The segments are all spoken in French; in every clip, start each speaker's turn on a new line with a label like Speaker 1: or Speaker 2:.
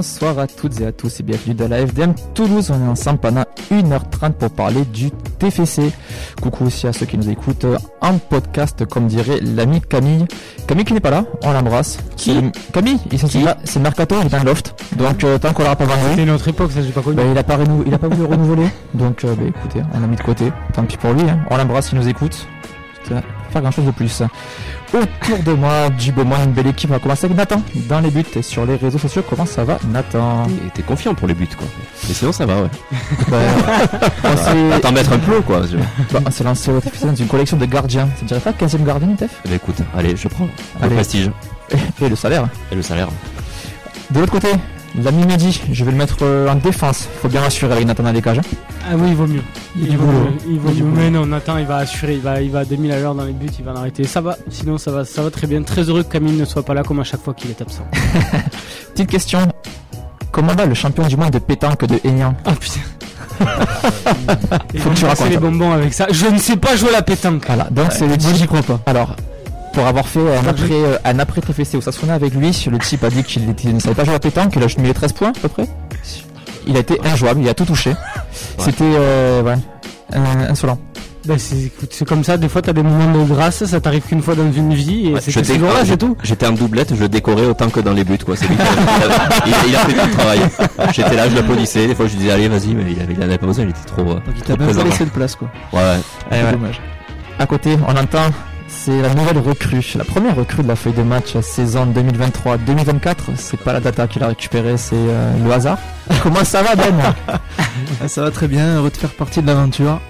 Speaker 1: Bonsoir à toutes et à tous et bienvenue dans la FDM Toulouse. On est ensemble pendant 1h30 pour parler du TFC. Coucou aussi à ceux qui nous écoutent en podcast, comme dirait l'ami Camille. Camille qui n'est pas là, on l'embrasse.
Speaker 2: Qui
Speaker 1: Camille, il- c'est c'est Mercato, il est dans le loft. Donc euh, tant qu'on l'aura pas vendu,
Speaker 2: C'était autre époque, ça j'ai pas connu.
Speaker 1: bah, il a pas renou- il a pas voulu renouveler. Donc euh, bah, écoutez, on l'a mis de côté. Tant pis pour lui, hein. on l'embrasse, il nous écoute. Faire grand chose de plus. Autour de moi, du beau monde, une belle équipe. On va commencer avec Nathan dans les buts et sur les réseaux sociaux. Comment ça va, Nathan?
Speaker 3: Et t'es confiant pour les buts, quoi. Mais sinon, ça va, ouais.
Speaker 1: Bah, on
Speaker 3: t'en mettre un peu, quoi. Je-
Speaker 1: bah, on s'est lancé dans une collection de gardiens. Ça te dirait pas 15ème gardien, Tef
Speaker 3: Eh ben, écoute, allez, je prends. Le
Speaker 1: Allez.
Speaker 3: prestige
Speaker 1: Et le salaire.
Speaker 3: et le salaire.
Speaker 1: De l'autre côté, l'ami Mehdi, je vais le mettre euh, en défense. Faut bien assurer avec Nathan dans les cages. hein.
Speaker 2: Ah oui, il vaut mieux.
Speaker 1: Il vaut
Speaker 2: vaut
Speaker 1: mieux.
Speaker 2: mieux. Il vaut
Speaker 1: Il
Speaker 2: mieux.
Speaker 1: vaut
Speaker 2: Mais non, Nathan, il va assurer. Il va, il va à 2000 à l'heure dans les buts. Il va l'arrêter. Ça va. Sinon, ça va, ça va très bien. Très heureux que Camille ne soit pas là comme à chaque fois qu'il est absent.
Speaker 1: Petite question. Comment va le champion du monde de pétanque de Aignan
Speaker 2: Oh putain. Il
Speaker 1: Faut que tu racontes.
Speaker 2: les bonbons avec ça. Je ne sais pas jouer à la pétanque.
Speaker 1: Voilà, donc c'est le
Speaker 2: Moi, j'y crois pas.
Speaker 1: Alors, pour avoir fait un après, euh, un après TFC au Sassuona avec lui, le type a dit qu'il était- ne savait pas jouer à pétanque, il a juste mis les 13 points à peu près. Il a été injouable, il a tout touché. C'était euh, ouais, euh, insolent.
Speaker 2: Bah, c'est, comme ça. Des fois, t'as des moments de grâce. Ça t'arrive qu'une fois dans une vie. Et
Speaker 3: Ouais,
Speaker 2: c'est ce tout.
Speaker 3: J'étais en doublette, je décorais autant que dans les buts, quoi. C'est lui qui a- il, a- il a fait tout le travail. J'étais là, je l'applaudissais. Des fois, je lui disais, allez, vas-y, mais il avait, il en avait pas besoin, il était trop. euh,
Speaker 4: Donc il t'a même pas laissé de place quoi.
Speaker 3: Ouais, ouais.
Speaker 1: Eh
Speaker 4: C'est
Speaker 1: ouais.
Speaker 4: dommage.
Speaker 1: À côté, on entend, c'est la nouvelle recrue, la première recrue de la feuille de match saison 2023-2024. C'est pas la data qu'il a récupérée, c'est euh, le hasard. Comment ça va Ben
Speaker 4: Ah, ça va très bien, heureux de faire partie de l'aventure.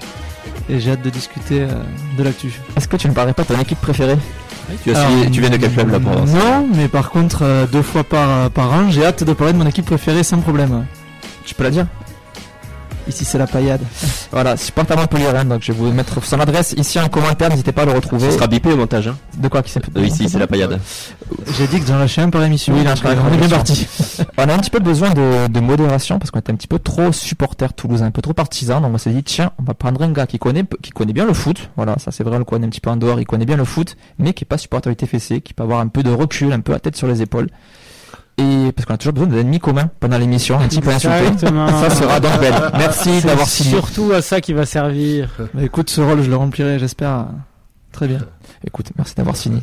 Speaker 4: Et j'ai hâte de discuter euh, de l'actu.
Speaker 1: Est-ce que tu ne parais pas ton équipe préférée?
Speaker 3: Tu, as
Speaker 4: Alors,
Speaker 3: signé- tu viens de quel club là pour
Speaker 4: Non, mais par contre, euh, deux fois par, par an, j'ai hâte de parler de mon équipe préférée sans problème.
Speaker 1: Tu peux la dire?
Speaker 4: Ici c'est la paillade.
Speaker 1: Voilà, supporter Montpellier, hein, donc je vais vous mettre son adresse ici en commentaire, n'hésitez pas à le retrouver.
Speaker 3: Ce sera bipé au montage, hein.
Speaker 1: De quoi qui
Speaker 3: Euh, ici, c'est la paillade.
Speaker 4: J'ai dit que j'en lâchais un par émission.
Speaker 1: Oui, là, je crois
Speaker 4: euh,
Speaker 1: qu'on
Speaker 4: on est bien parti.
Speaker 1: On a un petit peu besoin de, de modération parce qu'on était un petit peu trop supporter toulousain, un peu trop partisan. Donc on s'est dit tiens, on va prendre un gars qui connaît qui connaît bien le foot. Voilà, ça c'est vrai, on le connaît un petit peu en dehors, il connaît bien le foot, mais qui est pas supporter du TFC, qui peut avoir un peu de recul, un peu la tête sur les épaules. Et parce qu'on a toujours besoin d'ennemis communs pendant l'émission, un petit peu insulté.
Speaker 2: Exactement.
Speaker 1: Ça sera donc belle. Merci d'avoir signé.
Speaker 2: surtout à ça qui va servir.
Speaker 4: Bah, écoute, ce rôle, je le remplirai, j'espère. Euh, Très bien.
Speaker 1: Écoute, merci d'avoir signé.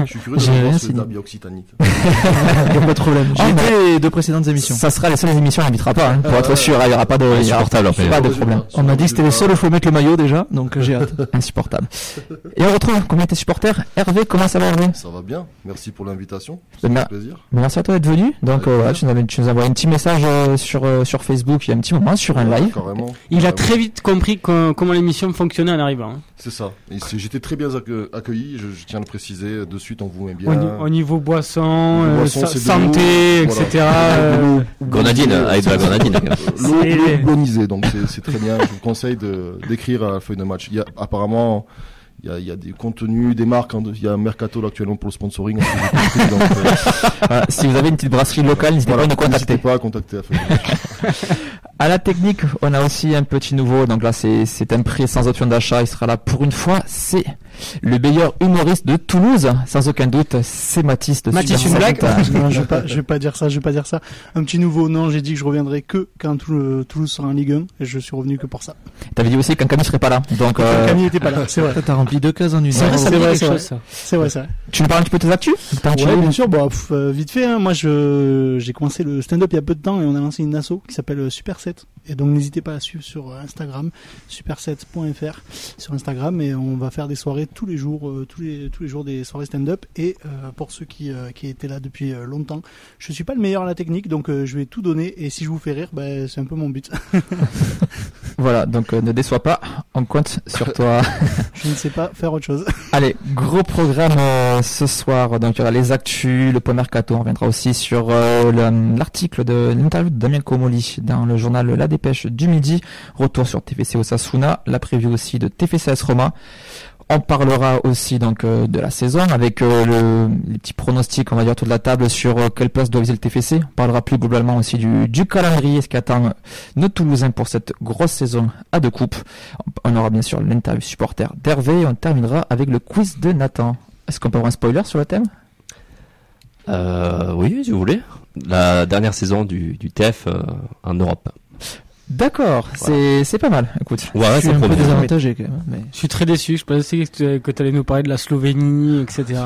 Speaker 5: Je suis curieux de
Speaker 4: J'ai
Speaker 5: savoir ce derby occitanique.
Speaker 4: Y a pas de problème. J'ai
Speaker 1: Ah,
Speaker 4: été les deux précédentes émissions.
Speaker 1: Ça sera les seules émissions, on n'invitera pas, hein, pour être sûr, il y aura pas de, il y aura
Speaker 3: Insupportable, après.
Speaker 1: pas de problème.
Speaker 4: On m'a dit que c'était les seuls où il faut mettre le maillot déjà, donc euh, j'ai hâte.
Speaker 1: Insupportable. Et on retrouve communauté supporter? Hervé, comment ça va Hervé?
Speaker 5: Ça va bien, merci pour l'invitation.
Speaker 1: Ben, mer-
Speaker 5: fait plaisir.
Speaker 1: Merci à toi d'être venu. Donc euh, voilà, tu nous, avais, tu nous as envoyé un petit message euh, sur, euh, sur Facebook il y a un petit moment, sur un live.
Speaker 5: Carrément.
Speaker 2: Il a très vite compris co- comment l'émission fonctionnait en arrivant. hein.
Speaker 5: C'est ça. C'est- J'étais très bien accue- accueilli, je, je tiens à le préciser. De suite, on vous met bien.
Speaker 2: Au, ni- au niveau boisson, euh,
Speaker 5: boisson,
Speaker 2: santé, etc. euh,
Speaker 3: Grenadine, avec de la grenadine.
Speaker 5: Euh, L'eau bonisée, donc c'est- très bien. Je vous conseille de d'écrire à la feuille de match. Il y a apparemment. Il y, a, il y a des contenus, des marques. en- Il y a un mercato là, actuellement pour le sponsoring. donc, euh,
Speaker 1: Voilà, si vous avez une petite brasserie locale, n'hésitez
Speaker 5: voilà,
Speaker 1: pas à nous contacter.
Speaker 5: N'hésitez pas à contacter.
Speaker 1: À la technique, on a aussi un petit nouveau. Donc là, c'est c'est un prix sans option d'achat. Il sera là pour une fois. C'est le meilleur humoriste de Toulouse, sans aucun doute. C'est Mathis de
Speaker 2: Mathis, une blague
Speaker 6: non, je vais pas, je vais pas dire ça, je vais pas dire ça. Un petit nouveau, non, j'ai dit que je reviendrai que quand Tou- Toulouse sera en Ligue 1, et je suis revenu que pour ça.
Speaker 1: T'avais dit aussi qu'un Camille serait pas là. Donc euh,
Speaker 6: Camille était pas là, c'est vrai.
Speaker 4: Toi, T'as rempli deux cases en une.
Speaker 2: C'est vrai,
Speaker 6: c'est vrai, c'est vrai. vrai, c'est vrai.
Speaker 1: tu nous parles un petit peu de tes actus? Live
Speaker 6: bien sûr, bon, pff, euh, vite fait, hein, moi je, j'ai commencé le stand-up il y a peu de temps et on a lancé une asso qui s'appelle euh, Super 7. Et donc n'hésitez pas à suivre sur euh, Instagram, super7.fr sur Instagram et on va faire des soirées tous les jours, euh, tous les, tous les jours des soirées stand-up. Et euh, pour ceux qui, euh, qui étaient là depuis longtemps, je suis pas le meilleur à la technique donc je vais tout donner et si je vous fais rire, ben, c'est un peu mon but.
Speaker 1: Voilà, donc euh, ne déçois pas. On compte sur toi.
Speaker 6: je ne sais pas faire autre chose.
Speaker 1: Allez, gros programme euh, ce soir. Donc il y aura les actus, le point mercato. On reviendra aussi sur euh, le- l'article de l'interview de Damien Comoli dans le journal La Dépêche du midi. Retour sur TFC Osasuna, la preview aussi de TFCS Roma. On parlera aussi donc euh, de la saison avec euh, le, les petits pronostics, on va dire autour de la table sur euh, quelle place doit viser le TFC. On parlera plus globalement aussi du, du calendrier, ce qui attend nos Toulousains pour cette grosse saison à deux coupes. On aura bien sûr l'interview supporter d'Hervé et on terminera avec le quiz de Nathan. Est-ce qu'on peut avoir un spoiler sur le thème?
Speaker 3: Oui, si vous voulez. la dernière saison du, du TF en Europe.
Speaker 1: D'accord, c'est c'est pas mal. Écoute,
Speaker 3: Ouais,
Speaker 4: Je suis un peu désavantagé quand même. Mais...
Speaker 2: Je suis très déçu. Je pensais que tu allais nous parler de la Slovénie, etc.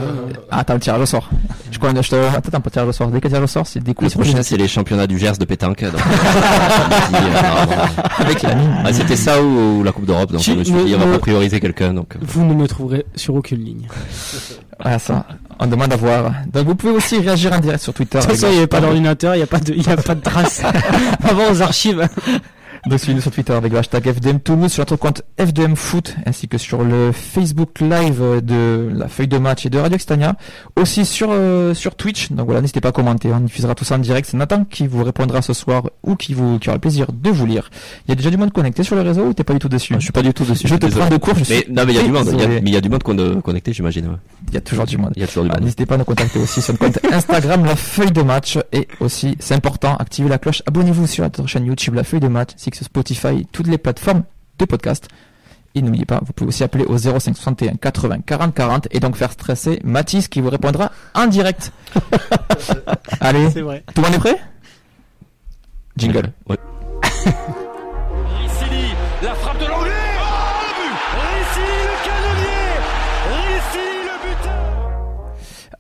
Speaker 1: ah t'as le tirage au sort. Je crois que je te attends un peu tirage au sort. Dès qu'il y a tirage au sort, c'est des
Speaker 3: Le
Speaker 1: coups
Speaker 3: prochain, c'est les championnats du Gers de pétanque. donc, euh, normalement.
Speaker 1: avec la mine.
Speaker 3: Ah, c'était ça ou, ou la Coupe d'Europe, donc je me suis dit, on va pas prioriser quelqu'un, donc. euh,
Speaker 2: Vous ne me trouverez sur aucune ligne.
Speaker 1: Voilà ça. On demande à voir. Donc vous pouvez aussi réagir en direct sur Twitter.
Speaker 2: De toute façon, il n'y avait pas d'ordinateur, il n'y a pas de, il y a pas de trace. On va voir aux archives.
Speaker 1: Donc suivez-nous sur Twitter avec le hashtag FDM Toulouse, sur notre compte FDM Foot, ainsi que sur le Facebook Live de la feuille de match et de Radio Extania. Aussi sur euh, sur Twitch. Donc voilà, n'hésitez pas à commenter. On diffusera tout ça en direct. C'est Nathan qui vous répondra ce soir ou qui vous qui aura le plaisir de vous lire. Il y a déjà du monde connecté sur le réseau ou t'es pas du tout dessus?
Speaker 3: Je suis pas du tout dessus.
Speaker 1: Je te
Speaker 3: désolé.
Speaker 1: prends de cours. Je suis
Speaker 3: Mais non, mais il y a du monde. Il y mais il y a du monde a connecté, j'imagine. ouais.
Speaker 1: Il y a toujours du monde.
Speaker 3: Il y a toujours du
Speaker 1: Ah,
Speaker 3: monde.
Speaker 1: N'hésitez pas à nous contacter aussi sur le compte Instagram La Feuille de Match et aussi, c'est important, activez la cloche, abonnez-vous sur notre chaîne YouTube La Feuille de Match, Spotify, toutes les plateformes de podcast. Et n'oubliez pas, vous pouvez aussi appeler au 05 61 80 40 40 et donc faire stresser Mathis qui vous répondra en direct. Allez,
Speaker 6: C'est vrai.
Speaker 1: tout le monde est prêt? Jingle.
Speaker 3: Ouais.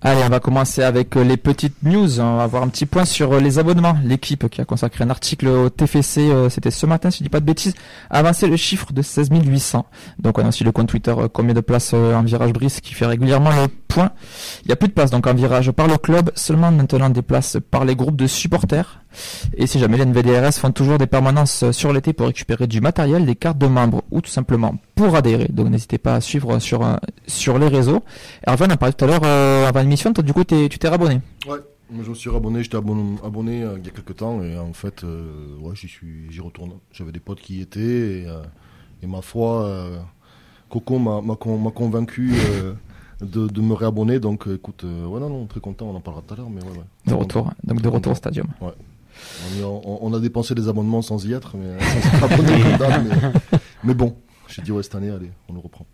Speaker 1: Allez, on va commencer avec euh, les petites news. On va voir un petit point sur euh, les abonnements. L'équipe qui a consacré un article au TFC, euh, c'était ce matin, si je dis pas de bêtises, a avancé le chiffre de 16 800. Donc on a aussi le compte Twitter combien de places en virage brise qui fait régulièrement le Il y a plus de places donc en virage par le club, seulement maintenant des places par les groupes de supporters. Et si jamais les NVDRS font toujours des permanences sur l'été pour récupérer du matériel, des cartes de membres ou tout simplement pour adhérer. Donc n'hésitez pas à suivre sur euh, sur les réseaux. Hervé, on a parlé tout à l'heure euh, avant l'émission, toi du coup tu t'es rabonné.
Speaker 5: Ouais, je me suis abonné, j'étais abonné, euh, il y a quelques temps et en fait, ouais, j'y suis, j'y retourne. J'avais des potes qui y étaient et, et ma foi, Coco m'a, m'a, con- m'a convaincu de, de me réabonner. Donc, euh, écoute, euh, ouais, non, non, très content, on en parlera tout à l'heure, mais ouais, ouais.
Speaker 1: De retour, donc de retour au stadium.
Speaker 5: On, a, on- on a dépensé des abonnements sans y être, mais sans abonné comme d'hab, mais, mais bon, j'ai dit ouais cette année, allez, on le reprend.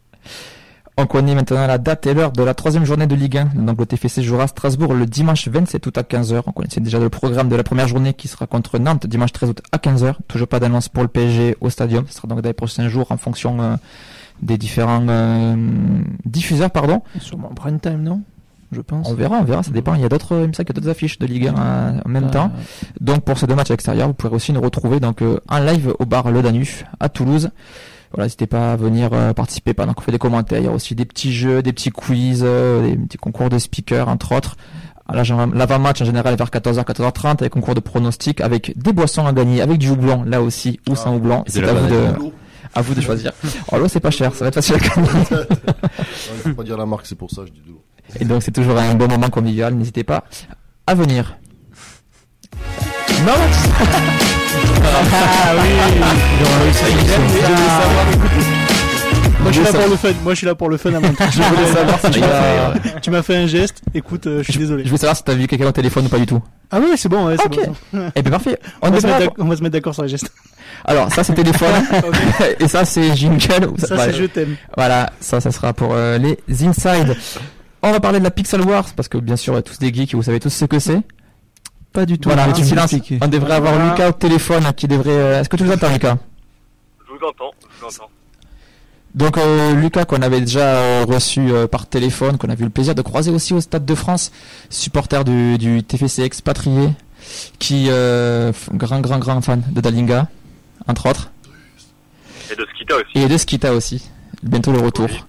Speaker 1: On connaît maintenant la date et l'heure de la troisième journée de Ligue 1. Donc le TFC jouera à Strasbourg le dimanche 27 août à 15h. On connaissait déjà le programme de la première journée qui sera contre Nantes dimanche 13 août à 15h. Toujours pas d'annonce pour le PSG au stadium. Ce sera donc dans les prochains jours en fonction euh, des différents euh, diffuseurs, pardon.
Speaker 4: Sûrement en prime time, non? Je pense.
Speaker 1: On verra, on verra, ça dépend. Il y a d'autres, il me semble qu'il y a d'autres affiches de Ligue 1 euh, en même
Speaker 4: Euh,
Speaker 1: temps. Donc pour ces deux matchs à l'extérieur, vous pourrez aussi nous retrouver donc euh, en live au bar Le Danus à Toulouse. Voilà, n'hésitez pas à venir euh, participer pendant qu'on fait des commentaires. Il y a aussi des petits jeux, des petits quiz, euh, des petits concours de speakers entre autres. L'avant-match en général est vers 14h, 14h30 avec concours de pronostics avec des boissons à gagner, avec du houblon là aussi ou sans houblon. C'est
Speaker 3: la
Speaker 1: à vous de,
Speaker 3: banane.
Speaker 1: À vous de choisir. Oh l'eau c'est pas cher, ça va être facile à.
Speaker 5: Ouais, il faut pas dire la marque, c'est pour ça, je dis de l'eau.
Speaker 1: Et donc c'est toujours un bon moment convivial. N'hésitez pas à venir. Non,
Speaker 6: Ah oui Moi je suis là pour le fun, moi je suis là pour le fun avant tout.
Speaker 1: je voulais savoir si tu m'as-
Speaker 3: fait, ouais.
Speaker 6: Tu m'as fait un geste, écoute, euh, je suis désolé.
Speaker 1: Je voulais savoir si t'as vu quelqu'un au téléphone ou pas du tout.
Speaker 6: Ah oui, c'est bon, ouais, c'est
Speaker 1: Ok.
Speaker 6: bon.
Speaker 1: Eh bien parfait. On,
Speaker 6: On va, se
Speaker 1: devrait
Speaker 6: mettre
Speaker 1: avoir-
Speaker 6: d'ac- on va se mettre d'accord sur les gestes.
Speaker 1: Alors ça c'est téléphone et ça c'est jingle.
Speaker 6: Ça,
Speaker 1: voilà.
Speaker 6: c'est je t'aime.
Speaker 1: Voilà, ça ça sera pour euh, les inside. On va parler de la Pixel Wars parce que bien sûr on tous des geeks et vous savez tous ce que c'est.
Speaker 4: Pas du tout.
Speaker 1: Voilà,
Speaker 4: me
Speaker 1: silence. On devrait avoir
Speaker 2: Voilà.
Speaker 1: Lucas au téléphone qui devrait. euh, Est-ce que tu nous entends Lucas?
Speaker 7: Je vous entends, je vous entends.
Speaker 1: Donc euh, Lucas qu'on avait déjà euh, reçu euh, par téléphone, qu'on a eu le plaisir de croiser aussi au Stade de France, supporter du, du TFC expatrié, qui euh, grand grand grand fan de Dalinga, entre autres,
Speaker 7: Et de Skita aussi.
Speaker 1: et de Skita aussi. Bientôt le retour.
Speaker 7: Oui.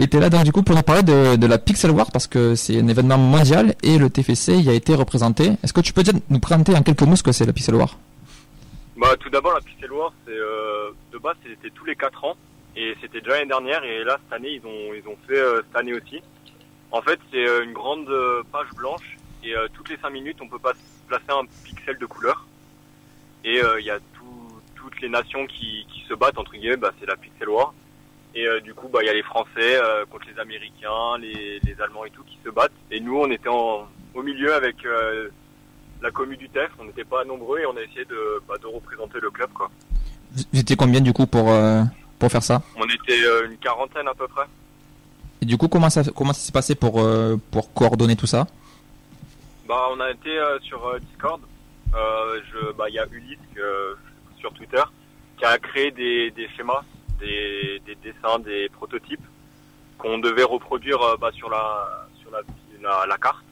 Speaker 1: Et t'es là donc du coup pour nous parler de, de la Pixel War parce que c'est un événement mondial et le TFC y a été représenté. Est-ce que tu peux nous présenter en quelques mots ce que c'est la Pixel War?
Speaker 7: Bah, tout d'abord, la Pixel War, c'est, euh, de base, c'était tous les 4 ans. Et c'était déjà l'année dernière. Et là, cette année, ils ont, ils ont fait euh, cette année aussi. En fait, c'est euh, une grande page blanche. Et toutes les 5 minutes, on peut pas placer un pixel de couleur. Et il y a tout- toutes les nations qui, qui se battent, entre guillemets, bah, c'est la Pixel War. Et euh, du coup, bah, il y a les Français euh, contre les Américains, les, les Allemands et tout qui se battent. Et nous, on était en, au milieu avec euh, la commu du TEF. On n'était pas nombreux et on a essayé de, bah, de représenter le club. Quoi.
Speaker 1: Vous étiez combien du coup pour pour faire ça?
Speaker 7: On était une quarantaine à peu près.
Speaker 1: Et du coup comment ça comment ça s'est passé pour pour coordonner tout ça?
Speaker 7: Bah, on a été sur Discord. Euh, je, bah, il y a Ulysse sur Twitter qui a créé des, schémas, des, des dessins, des prototypes qu'on devait reproduire euh, bah, sur la sur la, la, carte.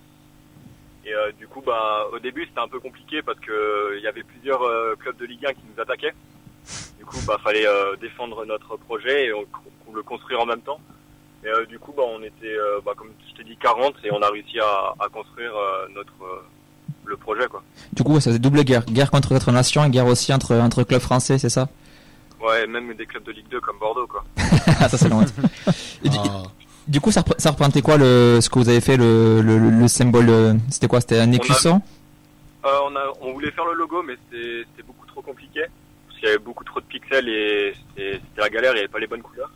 Speaker 7: Et euh, du coup, bah, au début, c'était un peu compliqué parce que euh, il y avait plusieurs euh, clubs de Ligue 1 qui nous attaquaient. Du coup, bah, fallait euh, défendre notre projet et le construire en même temps. Et euh, du coup, bah, on était, euh, bah, comme je t'ai dit, 40 et on a réussi à, à construire euh, notre euh, le projet, quoi.
Speaker 1: Du coup, ça c'est double guerre. Guerre contre notre nation et guerre aussi entre, entre clubs français, c'est ça
Speaker 7: Ouais, même des clubs de Ligue 2 comme Bordeaux, quoi.
Speaker 1: Ah, ça c'est honte. Et du,
Speaker 5: Ah,
Speaker 1: du coup, ça, ça représentait quoi le, ce que vous avez fait, le, le, le symbole euh, C'était quoi C'était un écusson
Speaker 7: Euh, on, a, on voulait faire le logo, mais c'était beaucoup trop compliqué. Parce qu'il y avait beaucoup trop de pixels et c'était la galère, il n'y avait pas les bonnes couleurs.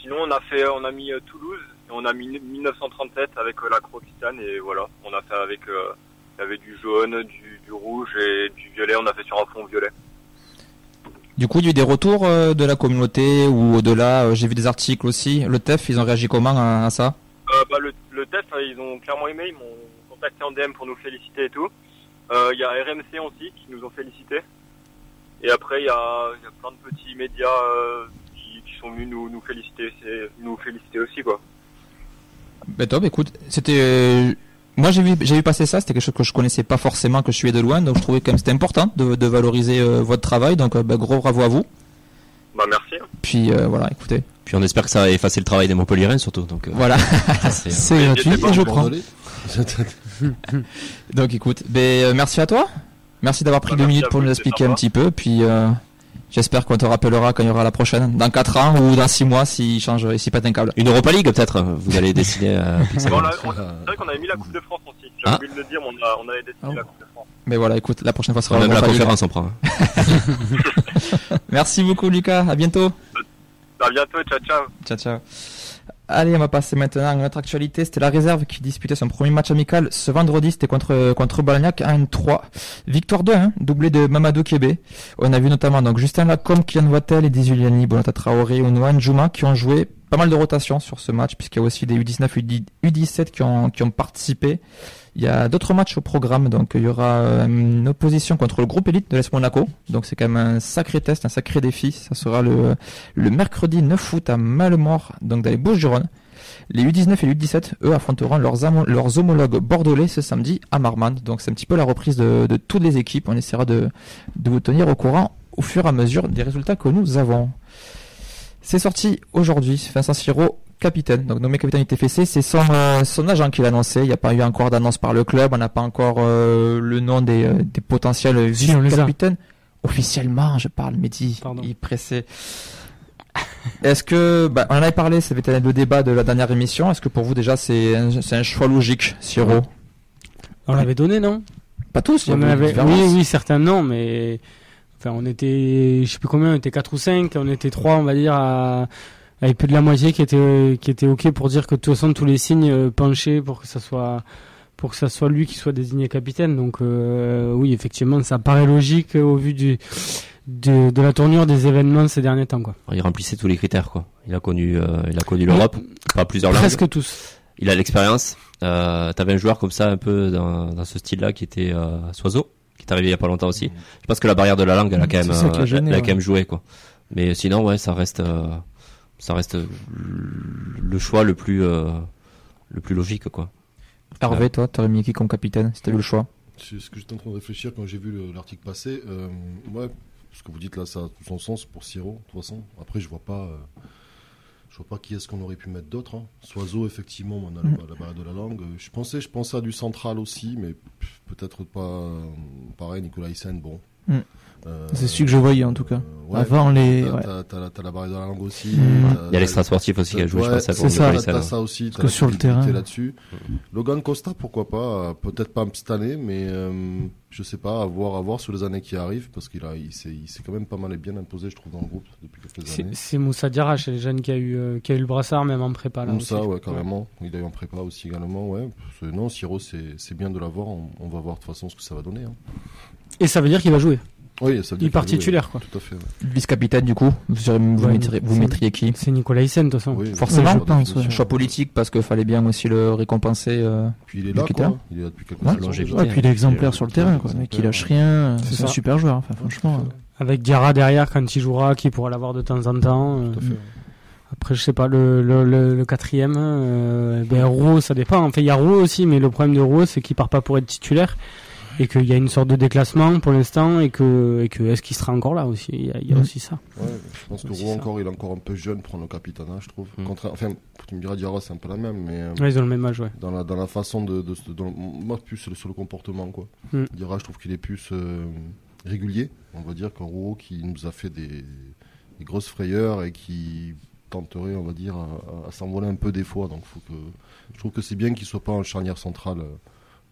Speaker 7: Sinon, on a fait, on a mis euh, Toulouse, et on a mis 1937 avec euh, la Croc-Occitane, et voilà. On a fait avec, euh, il y avait du jaune, du, du rouge et du violet, on a fait sur un fond violet.
Speaker 1: Du coup, il y a eu des retours euh, de la communauté ou au-delà. euh, J'ai vu des articles aussi. Le TEF, ils ont réagi comment à, à ça?
Speaker 7: Euh, bah, le, le test, euh, ils ont clairement aimé, ils m'ont contacté en DM pour nous féliciter et tout. Euh, Il y a RMC aussi qui nous ont félicité. Et après, il y a, il y a plein de petits médias euh, qui, qui sont venus nous, nous féliciter, c'est- nous féliciter aussi quoi.
Speaker 1: Ben top, écoute, c'était... Moi j'ai vu, j'ai vu passer ça, c'était quelque chose que je connaissais pas forcément, que je suivais de loin, donc je trouvais quand même c'était important de, de valoriser euh, votre travail, donc euh, ben, gros bravo à vous.
Speaker 7: Bah merci.
Speaker 1: Puis euh, voilà, écoutez,
Speaker 3: Puis on espère que ça va effacer le travail des Montpellierins surtout. Donc, euh,
Speaker 1: voilà.
Speaker 3: c'est-
Speaker 4: gratuit et je
Speaker 7: en
Speaker 4: prends.
Speaker 1: Donc écoute, ben, euh, merci à toi. Merci d'avoir pris
Speaker 7: Bah,
Speaker 1: deux minutes pour nous expliquer un petit peu. Puis euh, j'espère qu'on te rappellera quand il y aura la prochaine, dans 4 ans ou dans 6 mois s'il change, s'il pète un câble.
Speaker 3: Une Europa League peut-être. Vous allez décider. à
Speaker 7: Bon, on a- on- c'est vrai qu'on avait mis la Coupe de France aussi. J'ai
Speaker 3: Ah.
Speaker 7: oublié de le dire, mais on, a, on avait décidé
Speaker 4: Ah.
Speaker 7: la Coupe de France.
Speaker 1: Mais voilà, écoute, la prochaine fois sera
Speaker 3: Même la conférence on prend. hein.
Speaker 1: Merci beaucoup Lucas, à bientôt.
Speaker 7: À bientôt, ciao ciao.
Speaker 1: Ciao, ciao. Allez, on va passer maintenant à une autre actualité. C'était la réserve qui disputait son premier match amical ce vendredi. C'était contre, contre Balagnac 1-3. Victoire 2-1, doublé de Mamadou Kébé. On a vu notamment donc Justin Lacombe, Kylian Wattel et Diziliani, Bonata Traoré ou Noan Juma qui ont joué pas mal de rotations sur ce match puisqu'il y a aussi des U19, U17 qui ont, qui ont participé. Il y a d'autres matchs au programme, donc il y aura euh, une opposition contre le groupe élite de l'Est Monaco. Donc c'est quand même un sacré test, un sacré défi. Ça sera le, le mercredi 9 août à Malemort, donc dans les Bouches-du-Rhône. Les U19 et les U17, eux, affronteront leurs, leurs homologues bordelais ce samedi à Marmande. Donc c'est un petit peu la reprise de, de toutes les équipes. On essaiera de, de vous tenir au courant au fur et à mesure des résultats que nous avons. C'est sorti aujourd'hui. Vincent Siro, capitaine, donc nommé capitaine du TFC, c'est son, euh, son agent qui l'a annoncé. Il n'y a pas eu encore d'annonce par le club. On n'a pas encore euh, le nom des, euh, des potentiels
Speaker 2: Si,
Speaker 1: vice-capitaines. Officiellement, je parle, Mehdi.
Speaker 2: Pardon.
Speaker 1: Il pressé. Est-ce que, bah, on en avait parlé, ça avait été le débat de la dernière émission. Est-ce que pour vous déjà c'est un, c'est un choix logique, Siro?
Speaker 2: On l'avait donné, non?
Speaker 1: Pas tous,
Speaker 2: On
Speaker 1: avait
Speaker 2: oui, oui, certains non, mais enfin, on était, je sais plus combien, on était 4 ou 5, on était 3, on va dire, à, avec plus de la moitié qui était, qui était ok pour dire que de toute façon tous les signes euh, penchaient pour que ça soit, pour que ça soit lui qui soit désigné capitaine. Donc euh, oui, effectivement, ça paraît logique au vu du, de, de la tournure des événements ces derniers temps, quoi.
Speaker 3: Il remplissait tous les critères quoi. Il a connu, euh, il a connu l'Europe, pas plusieurs langues.
Speaker 2: Presque tous.
Speaker 3: Il a l'expérience. Euh, T'avais un joueur comme ça un peu dans, dans ce style-là qui était euh, Soiseau, qui est arrivé il y a pas longtemps aussi. Je pense que la barrière de la langue, elle a quand même,
Speaker 4: ça qui a gêné,
Speaker 3: elle a
Speaker 4: ouais.
Speaker 3: quand même joué quoi. Mais sinon ouais, ça reste, euh, ça reste le choix le plus, euh, le plus logique quoi.
Speaker 1: Hervé, toi, t'aurais mis qui comme capitaine? Si t'avais eu le choix
Speaker 5: C'est ce que j'étais en train de réfléchir quand j'ai vu le- l'article passer. Euh, ouais, ce que vous dites là, ça a tout son sens pour Siro, de toute façon. Après, je vois pas, euh, je vois pas qui est-ce qu'on aurait pu mettre d'autre. Hein. Soiseau, effectivement, on a
Speaker 1: Mm.
Speaker 5: la, la barrière de la langue. Euh, Je pensais, je pensais à du central aussi, mais peut-être pas. euh, pareil, Nicolas Hyssen, bon.
Speaker 1: Mm.
Speaker 5: Euh,
Speaker 4: C'est celui que je voyais, en tout cas.
Speaker 5: ouais,
Speaker 4: Avant les.
Speaker 5: T'as
Speaker 4: ouais.
Speaker 5: t'as- t'as la, t'as la barrière de la langue aussi.
Speaker 4: Mm.
Speaker 5: t'as-
Speaker 3: Il y a l'extra sportif aussi qui a joué, je pense à
Speaker 4: c'est ça.
Speaker 5: T'as ça aussi, t'as
Speaker 4: que sur le terrain.
Speaker 5: là-dessus. Logan Costa, pourquoi pas euh, Peut-être pas cette année, mais euh, je sais pas, à voir, à voir sur les années qui arrivent, parce qu'il a, il s'est, il s'est quand même pas mal et bien imposé, je trouve, dans le groupe depuis quelques
Speaker 2: C'est
Speaker 5: années.
Speaker 2: c'est Moussa Diarra chez les jeunes qui a eu, euh, qui a eu le brassard même en prépa là.
Speaker 5: Comme
Speaker 2: aussi.
Speaker 5: ouais, carrément. Il a eu en prépa aussi également, ouais. Non, Siro, c'est, c'est bien de l'avoir. On, on va voir de toute façon ce que ça va donner. hein.
Speaker 2: Et ça veut dire qu'il va jouer.
Speaker 5: Oui, ça veut dire
Speaker 2: il part
Speaker 5: que- oui,
Speaker 2: titulaire quoi.
Speaker 5: Tout à fait. ouais.
Speaker 1: Vice-capitaine du coup, vous, serez- vous,
Speaker 2: Ouais,
Speaker 1: mettriez, vous
Speaker 2: c'est-
Speaker 1: mettriez qui
Speaker 2: C'est Nicolas Hyssen de toute façon.
Speaker 5: Oui,
Speaker 1: Forcément,
Speaker 5: oui,
Speaker 1: je
Speaker 4: pense,
Speaker 5: définition.
Speaker 1: Choix politique parce qu'il fallait bien aussi le récompenser. euh,
Speaker 5: Puis il est là,
Speaker 1: Locataire.
Speaker 5: quoi. Il est là depuis quelques
Speaker 1: Ouais.
Speaker 5: saisons
Speaker 3: Longévité.
Speaker 5: déjà.
Speaker 4: Ouais, puis il est exemplaire sur le terrain, quoi. Le mec, il lâche rien.
Speaker 2: C'est
Speaker 4: C'est un
Speaker 2: ça.
Speaker 4: super joueur. Enfin, franchement.
Speaker 2: Avec Diarra derrière quand il jouera, qui pourra l'avoir de temps en temps. euh,
Speaker 5: Tout à fait.
Speaker 2: Après, je sais pas, le, le, le, le quatrième, euh, ben, Roux, ça dépend. En fait, il y a Roux aussi, mais le problème de Roux, c'est qu'il part pas pour être titulaire. Et qu'il y a une sorte de déclassement pour l'instant, et que, et que est-ce qu'il sera encore là aussi? Il y a, il y a
Speaker 1: Mhm.
Speaker 2: aussi ça.
Speaker 5: Ouais, je pense que Roux encore, il est encore un peu jeune pour le capitanat, je trouve.
Speaker 3: Mm.
Speaker 5: Contra- Enfin, tu me diras, Diarra, c'est un peu la même, mais euh,
Speaker 2: Ouais, ils ont le même âge, ouais.
Speaker 5: dans, la, dans la façon de. de, de- dans- moi, plus sur le, sur le comportement, quoi.
Speaker 2: Mm.
Speaker 5: Diarra, je trouve qu'il est plus euh, régulier, on va dire, qu'un Roux qui nous a fait des, des grosses frayeurs et qui tenterait, on va dire, à, à s'envoler un peu des fois. Donc, faut que, je trouve que c'est bien qu'il soit pas en charnière centrale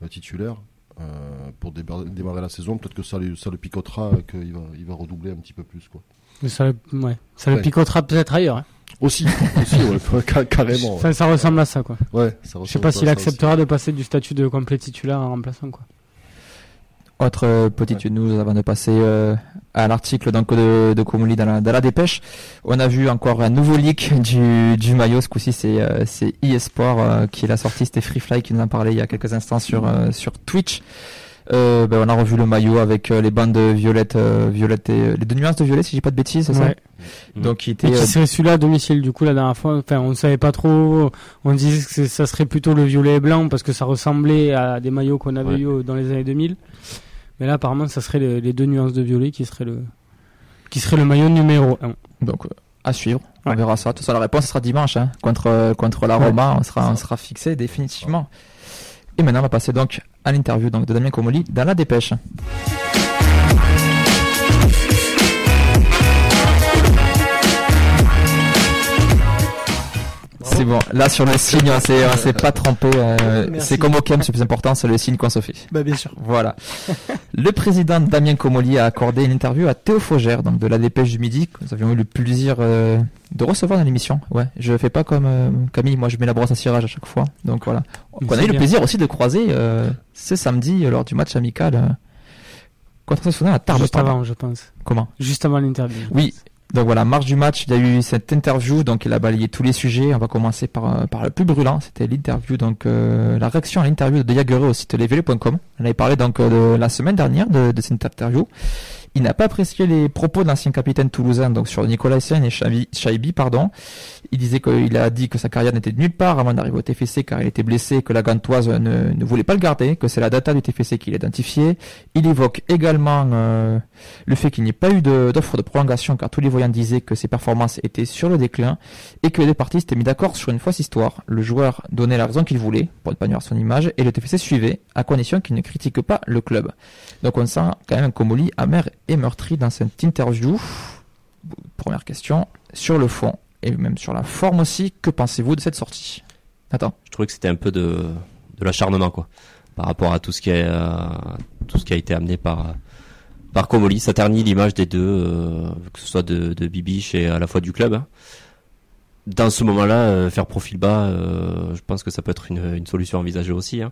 Speaker 5: euh, titulaire. Euh, pour démarrer la saison, peut-être que ça, lui- ça le picotera et qu'il va, il va redoubler un petit peu plus. Quoi.
Speaker 2: Mais ça, le- ouais. ça le
Speaker 5: Ouais.
Speaker 2: picotera peut-être ailleurs. hein.
Speaker 5: Aussi, aussi ouais, ca- carrément.
Speaker 2: Enfin, ça ressemble à ça, quoi.
Speaker 5: Ouais, ça
Speaker 2: Je sais pas s'il acceptera de passer du statut de complet titulaire à remplaçant, quoi.
Speaker 1: Autre euh, petite news avant de passer euh, à l'article donc de, de Comoli dans la, dans la dépêche. On a vu encore un nouveau leak du, du maillot. Ce coup-ci, c'est euh, c'est eSport euh, qui l'a sorti. C'était Freefly qui nous en parlait il y a quelques instants sur euh, sur Twitch. Euh, ben, on a revu le maillot avec euh, les bandes violettes, euh, violettes et euh, les deux nuances de violet, si j'ai pas de bêtises, c'est
Speaker 2: Ouais.
Speaker 3: Mm.
Speaker 1: ça. Donc qui était euh,
Speaker 2: serait celui-là à domicile, du coup, la dernière fois? Enfin, on savait pas trop. On disait que ça serait plutôt le violet et blanc parce que ça ressemblait à des maillots qu'on avait
Speaker 3: Ouais.
Speaker 2: eu dans les années 2000. Mais là, apparemment, ça serait les, les deux nuances de violet qui serait le, qui serait le maillot numéro 1.
Speaker 1: donc euh, à suivre. On verra ça. Tout ça, la réponse sera dimanche hein, contre euh, contre la
Speaker 2: Ouais.
Speaker 1: Roma. On sera on sera fixé définitivement. Et maintenant, on va passer donc à l'interview donc de Damien Comoli dans la dépêche. C'est bon. Là, sur le signe, on s'est, s'est pas trompé. euh, c'est comme au camp, c'est plus important, c'est le signe qu'on se fait.
Speaker 6: Bah, bien sûr.
Speaker 1: Voilà. le président Damien Comoli a accordé une interview à Théo Faugère, donc de la Dépêche du Midi, que nous avions eu le plaisir euh, de recevoir dans l'émission. Ouais, je fais pas comme euh, Camille, moi je mets la brosse à cirage à chaque fois. Donc voilà. On a eu le plaisir aussi de croiser ce samedi lors du match amical contre à Tarbes.
Speaker 2: Juste avant, je pense.
Speaker 1: Comment?
Speaker 2: Juste avant l'interview.
Speaker 1: Oui. Donc voilà, marche du match, il y a eu cette interview, donc il a balayé tous les sujets. On va commencer par, euh, par le plus brûlant, c'était l'interview, donc euh, la réaction à l'interview de Yaguerre au site lesvélos.com. On avait parlé donc euh, de la semaine dernière de, de cette interview. Il n'a pas apprécié les propos de l'ancien capitaine toulousain, donc sur Nicolas Essien et Chaibi, pardon. Il disait qu'il a dit que sa carrière n'était nulle part avant d'arriver au TFC car il était blessé, que la Gantoise ne, voulait pas le garder, que c'est la data du TFC qui l'identifiait. Il évoque également euh, le fait qu'il n'y ait pas eu d'offre de, prolongation car tous les voyants disaient que ses performances étaient sur le déclin et que les deux parties s'étaient mis d'accord sur une fausse histoire. Le joueur donnait la raison qu'il voulait pour ne pas nuire son image et le TFC suivait à condition qu'il ne critique pas le club. Donc on sent quand même un Comoli amer et meurtri dans cette interview. Première question, sur le fond et même sur la forme aussi, que pensez-vous de cette sortie? Attends.
Speaker 3: je trouvais que c'était un peu de, de l'acharnement quoi par rapport à tout ce qui a euh, tout ce qui a été amené par par Comoli ça ternit l'image des deux euh, que ce soit de, de Bibiche et à la fois du club hein. dans ce moment-là euh, faire profil bas je pense que ça peut être une, une solution envisagée aussi hein.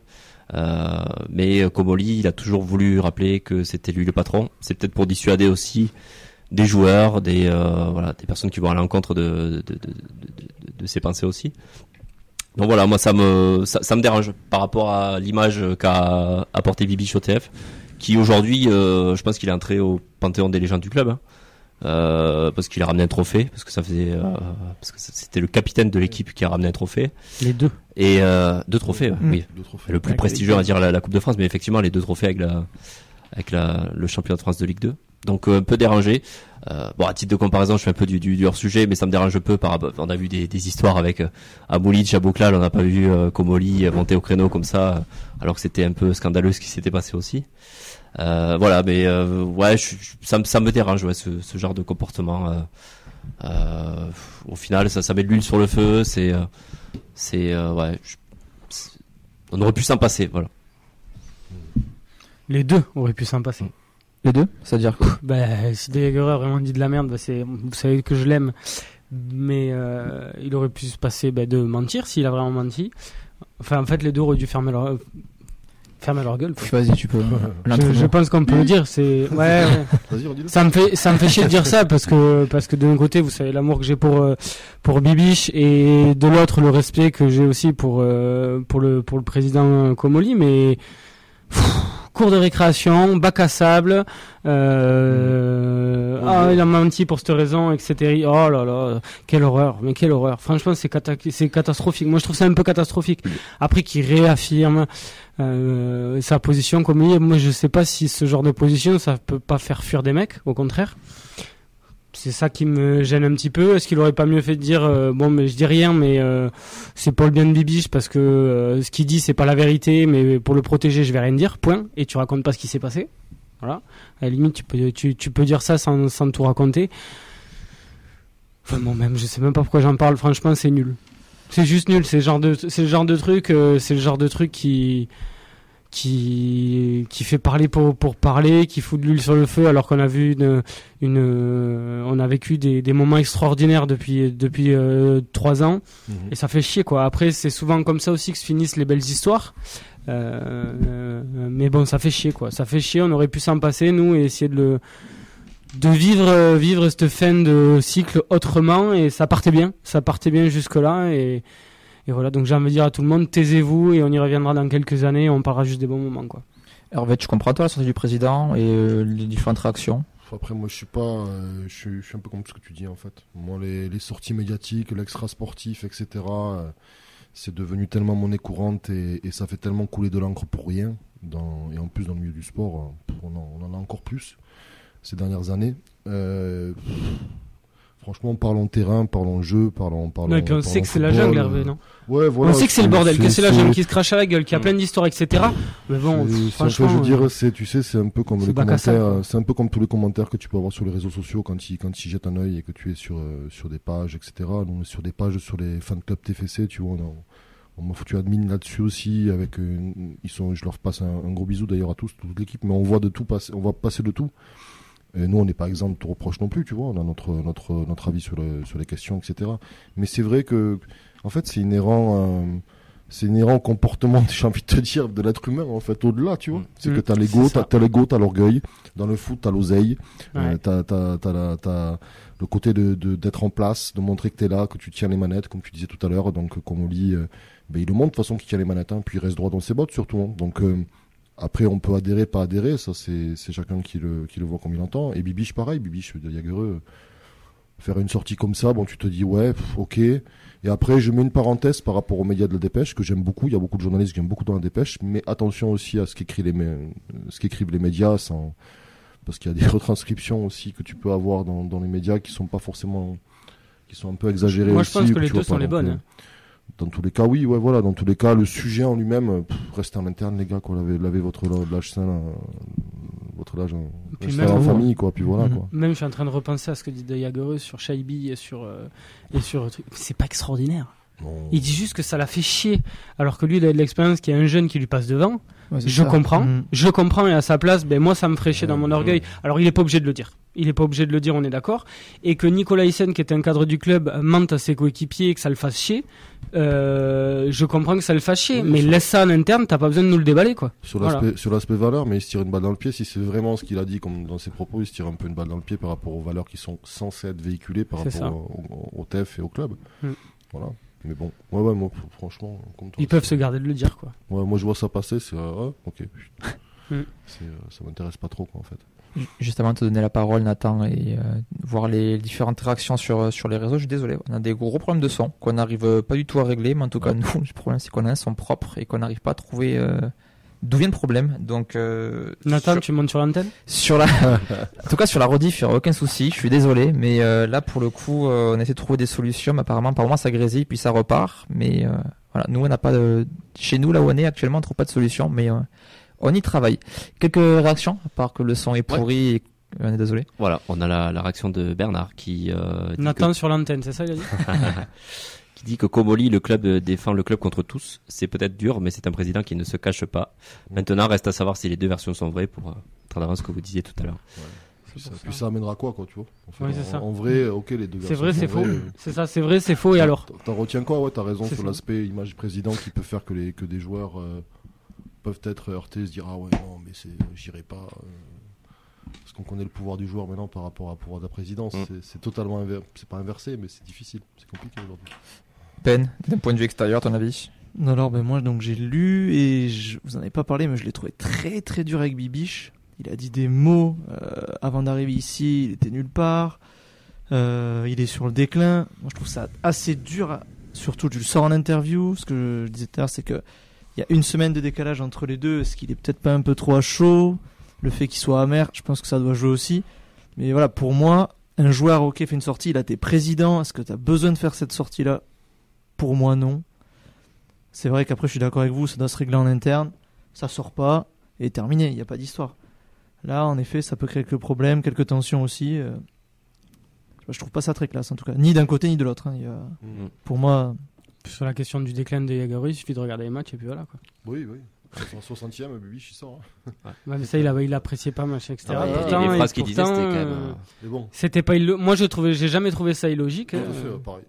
Speaker 3: Euh, mais Comoli il a toujours voulu rappeler que c'était lui le patron c'est peut-être pour dissuader aussi des joueurs des euh, voilà des personnes qui vont à l'encontre de de, de, de, de- ses pensées aussi donc voilà, moi ça me ça, ça me dérange par rapport à l'image qu'a apporté Bibiche au TF, qui aujourd'hui, euh, je pense qu'il est entré au panthéon des légendes du club, hein. Euh, parce qu'il a ramené un trophée, parce que ça faisait, euh, parce que c'était le capitaine de l'équipe qui a ramené un trophée
Speaker 2: Les deux.
Speaker 3: et euh, deux trophées, ouais,
Speaker 1: Mm.
Speaker 3: oui,
Speaker 5: Deux trophées.
Speaker 3: le plus
Speaker 1: Avec
Speaker 3: prestigieux, on va dire la, la Coupe de France, mais effectivement les deux trophées avec la avec la, le championnat de France de Ligue 2. Donc euh, un peu dérangé. Euh, bon, à titre de comparaison, je fais un peu du, du, du hors sujet, mais ça me dérange peu par rapport. On a vu des, des histoires avec euh, Aboulic, Abouklal, on n'a pas vu euh, Komoli euh, monter au créneau comme ça, euh, alors que c'était un peu scandaleux ce qui s'était passé aussi. Euh, voilà, mais euh, ouais, je- je- ça, me- ça me dérange, ouais, ce, ce genre de comportement. euh, euh, au final, ça, ça met de l'huile sur le feu. C'est, c'est, euh, ouais, je- c'est- on aurait pu s'en passer, voilà.
Speaker 2: Les deux auraient pu s'en passer.
Speaker 1: Les deux? C'est-à-dire quoi?
Speaker 2: Bah, si Deguerre a vraiment dit de la merde, bah, c'est, vous savez que je l'aime, mais euh, il aurait pu se passer bah, de mentir s'il a vraiment menti. Enfin, en fait, les deux auraient dû fermer leur. Fermer leur gueule. quoi.
Speaker 1: Vas-y, tu peux.
Speaker 2: Je, pense qu'on peut le dire. C'est ouais, ouais.
Speaker 5: Vas-y, redis-le.
Speaker 2: Ça me fait ça me fait chier de dire ça parce que parce que d'un côté vous savez l'amour que j'ai pour euh, pour Bibiche et de l'autre le respect que j'ai aussi pour euh, pour le pour le président Comoli mais cours de récréation bac à sable euh, ah il a menti pour cette raison etc oh là là quelle horreur mais quelle horreur. Franchement c'est cata- c'est catastrophique. Moi je trouve ça un peu catastrophique. Après qu'il réaffirme euh, sa position comme il est. Moi, je sais pas si ce genre de position, ça peut pas faire fuir des mecs, au contraire. C'est ça qui me gêne un petit peu. Est-ce qu'il aurait pas mieux fait de dire euh, bon, mais je dis rien, mais euh, c'est pour le bien de Bibiche parce que euh, ce qu'il dit c'est pas la vérité, mais pour le protéger, je vais rien dire. Point. Et tu racontes pas ce qui s'est passé. Voilà. À la limite, tu peux dire ça sans tout raconter. Enfin bon, même je sais même pas pourquoi j'en parle. Franchement, c'est nul. C'est juste nul. C'est le genre de c'est le genre de truc. c'est le genre de truc qui qui qui fait parler pour pour parler, qui fout de l'huile sur le feu, alors qu'on a vu une, une euh, on a vécu des, des moments extraordinaires depuis depuis euh, trois ans
Speaker 5: Mhm.
Speaker 2: et ça fait chier quoi. Après c'est souvent comme ça aussi que se finissent les belles histoires. Euh, mais bon ça fait chier quoi. Ça fait chier. On aurait pu s'en passer nous et essayer de le de vivre vivre cette fin de cycle autrement et ça partait bien. Ça partait bien jusque là et et voilà, donc j'ai envie de dire à tout le monde, taisez-vous et on y reviendra dans quelques années et on parlera juste des bons moments. Quoi.
Speaker 1: Hervé, tu comprends toi la sortie du président et euh, les différentes réactions?
Speaker 5: Après, moi, je suis pas, euh, je, suis, je suis un peu comme ce que tu dis en fait. Moi, les, les sorties médiatiques, l'extra sportif, etc. euh, c'est devenu tellement monnaie courante et, et ça fait tellement couler de l'encre pour rien. Dans, et en plus, dans le milieu du sport, on en, on en a encore plus ces dernières années. Euh, franchement, parlons terrain, parlons jeu, parlons, parlons.
Speaker 2: Non, et puis on
Speaker 5: parlons
Speaker 2: sait que c'est la jungle,
Speaker 5: euh,
Speaker 2: Hervé, non
Speaker 5: Ouais, voilà.
Speaker 2: On sait que c'est le bordel, que c'est la jungle qui se crache à la gueule, qu'il y a plein d'histoires, etc. Mais bon, pff,
Speaker 5: c'est un peu,
Speaker 2: franchement.
Speaker 5: je veux
Speaker 2: euh,
Speaker 5: dire, c'est, tu sais, c'est un peu comme les commentaires, c'est un peu comme tous les commentaires que tu peux avoir sur les réseaux sociaux quand ils, quand ils jettent un œil et que tu es sur, euh, sur des pages, etc. Donc, sur des pages sur les fan club TFC, tu vois, on, on m'a foutu admin là-dessus aussi avec, euh, ils sont, je leur passe un, un gros bisou d'ailleurs à tous, toute l'équipe, mais on voit de tout passer, on va passer de tout. Et nous, on n'est pas exempt de tout reproche non plus, tu vois, on a notre, notre, notre avis sur, le, sur les questions, etc. Mais c'est vrai que, en fait, c'est inhérent, euh, c'est inhérent au comportement, j'ai envie de te dire, de l'être humain, en fait, au-delà, tu vois.
Speaker 3: Mm.
Speaker 5: C'est
Speaker 2: Mm.
Speaker 5: que t'as l'ego, t'as, t'as l'ego, t'as l'orgueil. Dans le foot, t'as l'oseille.
Speaker 2: Ouais.
Speaker 5: Euh, t'as, le côté de, de, d'être en place, de montrer que t'es là, que tu tiens les manettes, comme tu disais tout à l'heure. Donc, comme on lit, euh, ben, il le montre de toute façon qu'il tient les manettes, hein, puis il reste droit dans ses bottes, surtout. hein. Donc, euh, après, on peut adhérer, pas adhérer, ça, c'est, chacun qui le, qui le voit comme il entend. Et Bibiche, pareil, Bibiche de Diaguereux, faire une sortie comme ça, bon, tu te dis, ouais, pff, ok. Et après, je mets une parenthèse par rapport aux médias de la dépêche, que j'aime beaucoup. Il y a beaucoup de journalistes que j'aime beaucoup dans la dépêche, mais attention aussi à ce qu'écrit les, ce qu'écrivent les médias, sans, parce qu'il y a des retranscriptions aussi que tu peux avoir dans, dans les médias qui sont pas forcément, qui sont un peu exagérées
Speaker 2: Moi, je pense que les deux sont les bonnes.
Speaker 5: euh,
Speaker 2: hein.
Speaker 5: Dans tous les cas, oui, ouais, voilà. Dans tous les cas, le sujet en lui-même, euh, pff, restez en interne, les gars, quoi. Lavez, lavez votre lâche sain, là, votre lâche, hein,
Speaker 2: Puis
Speaker 5: lâche
Speaker 2: même
Speaker 5: sain en
Speaker 2: vous,
Speaker 5: famille, quoi. Puis voilà,
Speaker 1: Mhm.
Speaker 5: quoi.
Speaker 2: Même je suis en train de repenser à ce que dit Dayagereux sur Shaibi et sur euh, et sur. C'est pas extraordinaire.
Speaker 5: Bon,
Speaker 2: Il dit juste que ça l'a fait chier, alors que lui il a de l'expérience, qu'il y a un jeune qui lui passe devant.
Speaker 1: Ouais,
Speaker 2: Je
Speaker 1: ça.
Speaker 2: comprends,
Speaker 1: Mm.
Speaker 2: je comprends et à sa place, ben moi ça me ferait chier dans mon
Speaker 5: Ouais,
Speaker 2: orgueil.
Speaker 5: ouais.
Speaker 2: Alors il est pas obligé de le dire. Il est pas obligé de le dire, on est d'accord. Et que Nicolas Hyssen, qui est un cadre du club, mente à ses coéquipiers et que ça le fasse chier. Euh, je comprends que ça le fasse chier,
Speaker 5: Oui,
Speaker 2: mais laisse ça en interne, t'as pas besoin de nous le déballer quoi.
Speaker 5: Sur l'aspect, valeur, mais il se tire une balle dans le pied. Si c'est vraiment ce qu'il a dit, comme dans ses propos, il se tire un peu une balle dans le pied par rapport aux valeurs qui sont censées être véhiculées par rapport au, au, au TEF et au club.
Speaker 2: Mm.
Speaker 5: Voilà. Mais bon, ouais, ouais, moi, fr- franchement, comme toi.
Speaker 2: Ils peuvent se garder de le dire quoi.
Speaker 5: Ouais, moi, je vois ça passer, c'est, euh, ok.
Speaker 2: Mm.
Speaker 5: Euh, ça m'intéresse pas trop, quoi, en fait.
Speaker 1: Juste avant de te donner la parole, Nathan, et euh, voir les différentes réactions sur, sur les réseaux, je suis désolé, on a des gros problèmes de son qu'on n'arrive euh, pas du tout à régler, mais en tout cas, nous, le problème c'est qu'on a un son propre et qu'on n'arrive pas à trouver euh, d'où vient le problème. Donc, euh,
Speaker 2: Nathan,
Speaker 1: sur,
Speaker 2: tu montes sur l'antenne?
Speaker 1: Sur la, en tout cas, sur la rediff, il n'y aura aucun souci, je suis désolé, mais euh, là, pour le coup, euh, on essaie de trouver des solutions, mais apparemment, par moment, ça grésille, puis ça repart, mais euh, voilà, nous, on n'a pas de, chez nous, là où on est actuellement, on trouve pas de solution, mais euh, on y travaille. Quelques réactions, à part que le son est pourri et on est désolé.
Speaker 3: Voilà, on a la, la réaction de Bernard qui, euh, dit
Speaker 2: Nathan
Speaker 3: que,
Speaker 2: sur l'antenne, c'est ça il a dit
Speaker 3: qui dit que Comoli, le club euh, défend le club contre tous. C'est peut-être dur, mais c'est un président qui ne se cache pas. Maintenant, reste à savoir si les deux versions sont vraies pour euh, avance ce que vous disiez tout à l'heure.
Speaker 5: Puis ça,
Speaker 2: pour
Speaker 5: puis
Speaker 2: ça.
Speaker 5: ça amènera quoi, quoi, tu vois en, fait,
Speaker 2: Ouais, c'est
Speaker 5: en-
Speaker 2: ça.
Speaker 5: en vrai, ok, les deux
Speaker 2: C'est
Speaker 5: versions
Speaker 2: vrai, c'est faux.
Speaker 5: euh,
Speaker 2: C'est ça, c'est vrai, c'est faux et alors
Speaker 5: T'en- retiens quoi Ouais, t'as raison sur l'aspect image du président qui peut faire que, les, que des joueurs euh, peuvent être heurtés, se dire ah ouais non mais c'est j'irai pas. euh, parce qu'on connaît le pouvoir du joueur maintenant par rapport au pouvoir de la présidence.
Speaker 3: Mm.
Speaker 5: C'est- totalement inver- c'est pas inversé, mais c'est difficile, c'est compliqué aujourd'hui.
Speaker 1: Ben, d'un point de vue extérieur, ton avis?
Speaker 4: Non, alors ben moi donc j'ai lu et je vous en avez pas parlé, mais je l'ai trouvé très très dur avec Bibiche. Il a dit des mots euh, avant d'arriver ici, il était nulle part. Euh, il est sur le déclin. Moi je trouve ça assez dur. à- Surtout tu le sors en interview. Ce que je disais tout à l'heure, c'est que il y a une semaine de décalage entre les deux. Est-ce qu'il est peut-être pas un peu trop à chaud Le fait qu'il soit amer, je pense que ça doit jouer aussi. Mais voilà, pour moi, un joueur ok fait une sortie, il a été président. Est-ce que tu as besoin de faire cette sortie là Pour moi non. C'est vrai qu'après, je suis d'accord avec vous, ça doit se régler en interne. Ça sort pas et terminé, il n'y a pas d'histoire. Là, en effet, ça peut créer quelques problèmes, quelques tensions aussi. euh. Je trouve pas ça très classe en tout cas, ni d'un côté ni de l'autre. hein. A-
Speaker 3: Mm.
Speaker 4: Pour moi,
Speaker 2: Sur la question du déclin des Jaguars, il suffit de regarder les matchs et puis voilà quoi.
Speaker 5: Oui, oui. En 60e, Bibiche il sort. hein.
Speaker 2: Ouais, mais ça, il, a- il appréciait pas machin, etc.
Speaker 3: Ah ouais,
Speaker 2: Pourtant-
Speaker 3: les phrases qu'il disait, c'était quand même.
Speaker 2: euh,
Speaker 3: euh,
Speaker 5: Mais bon,
Speaker 2: C'était pas illo- Moi, je trouvais, j'ai jamais trouvé ça illogique. hein.
Speaker 5: fait, euh, pareil.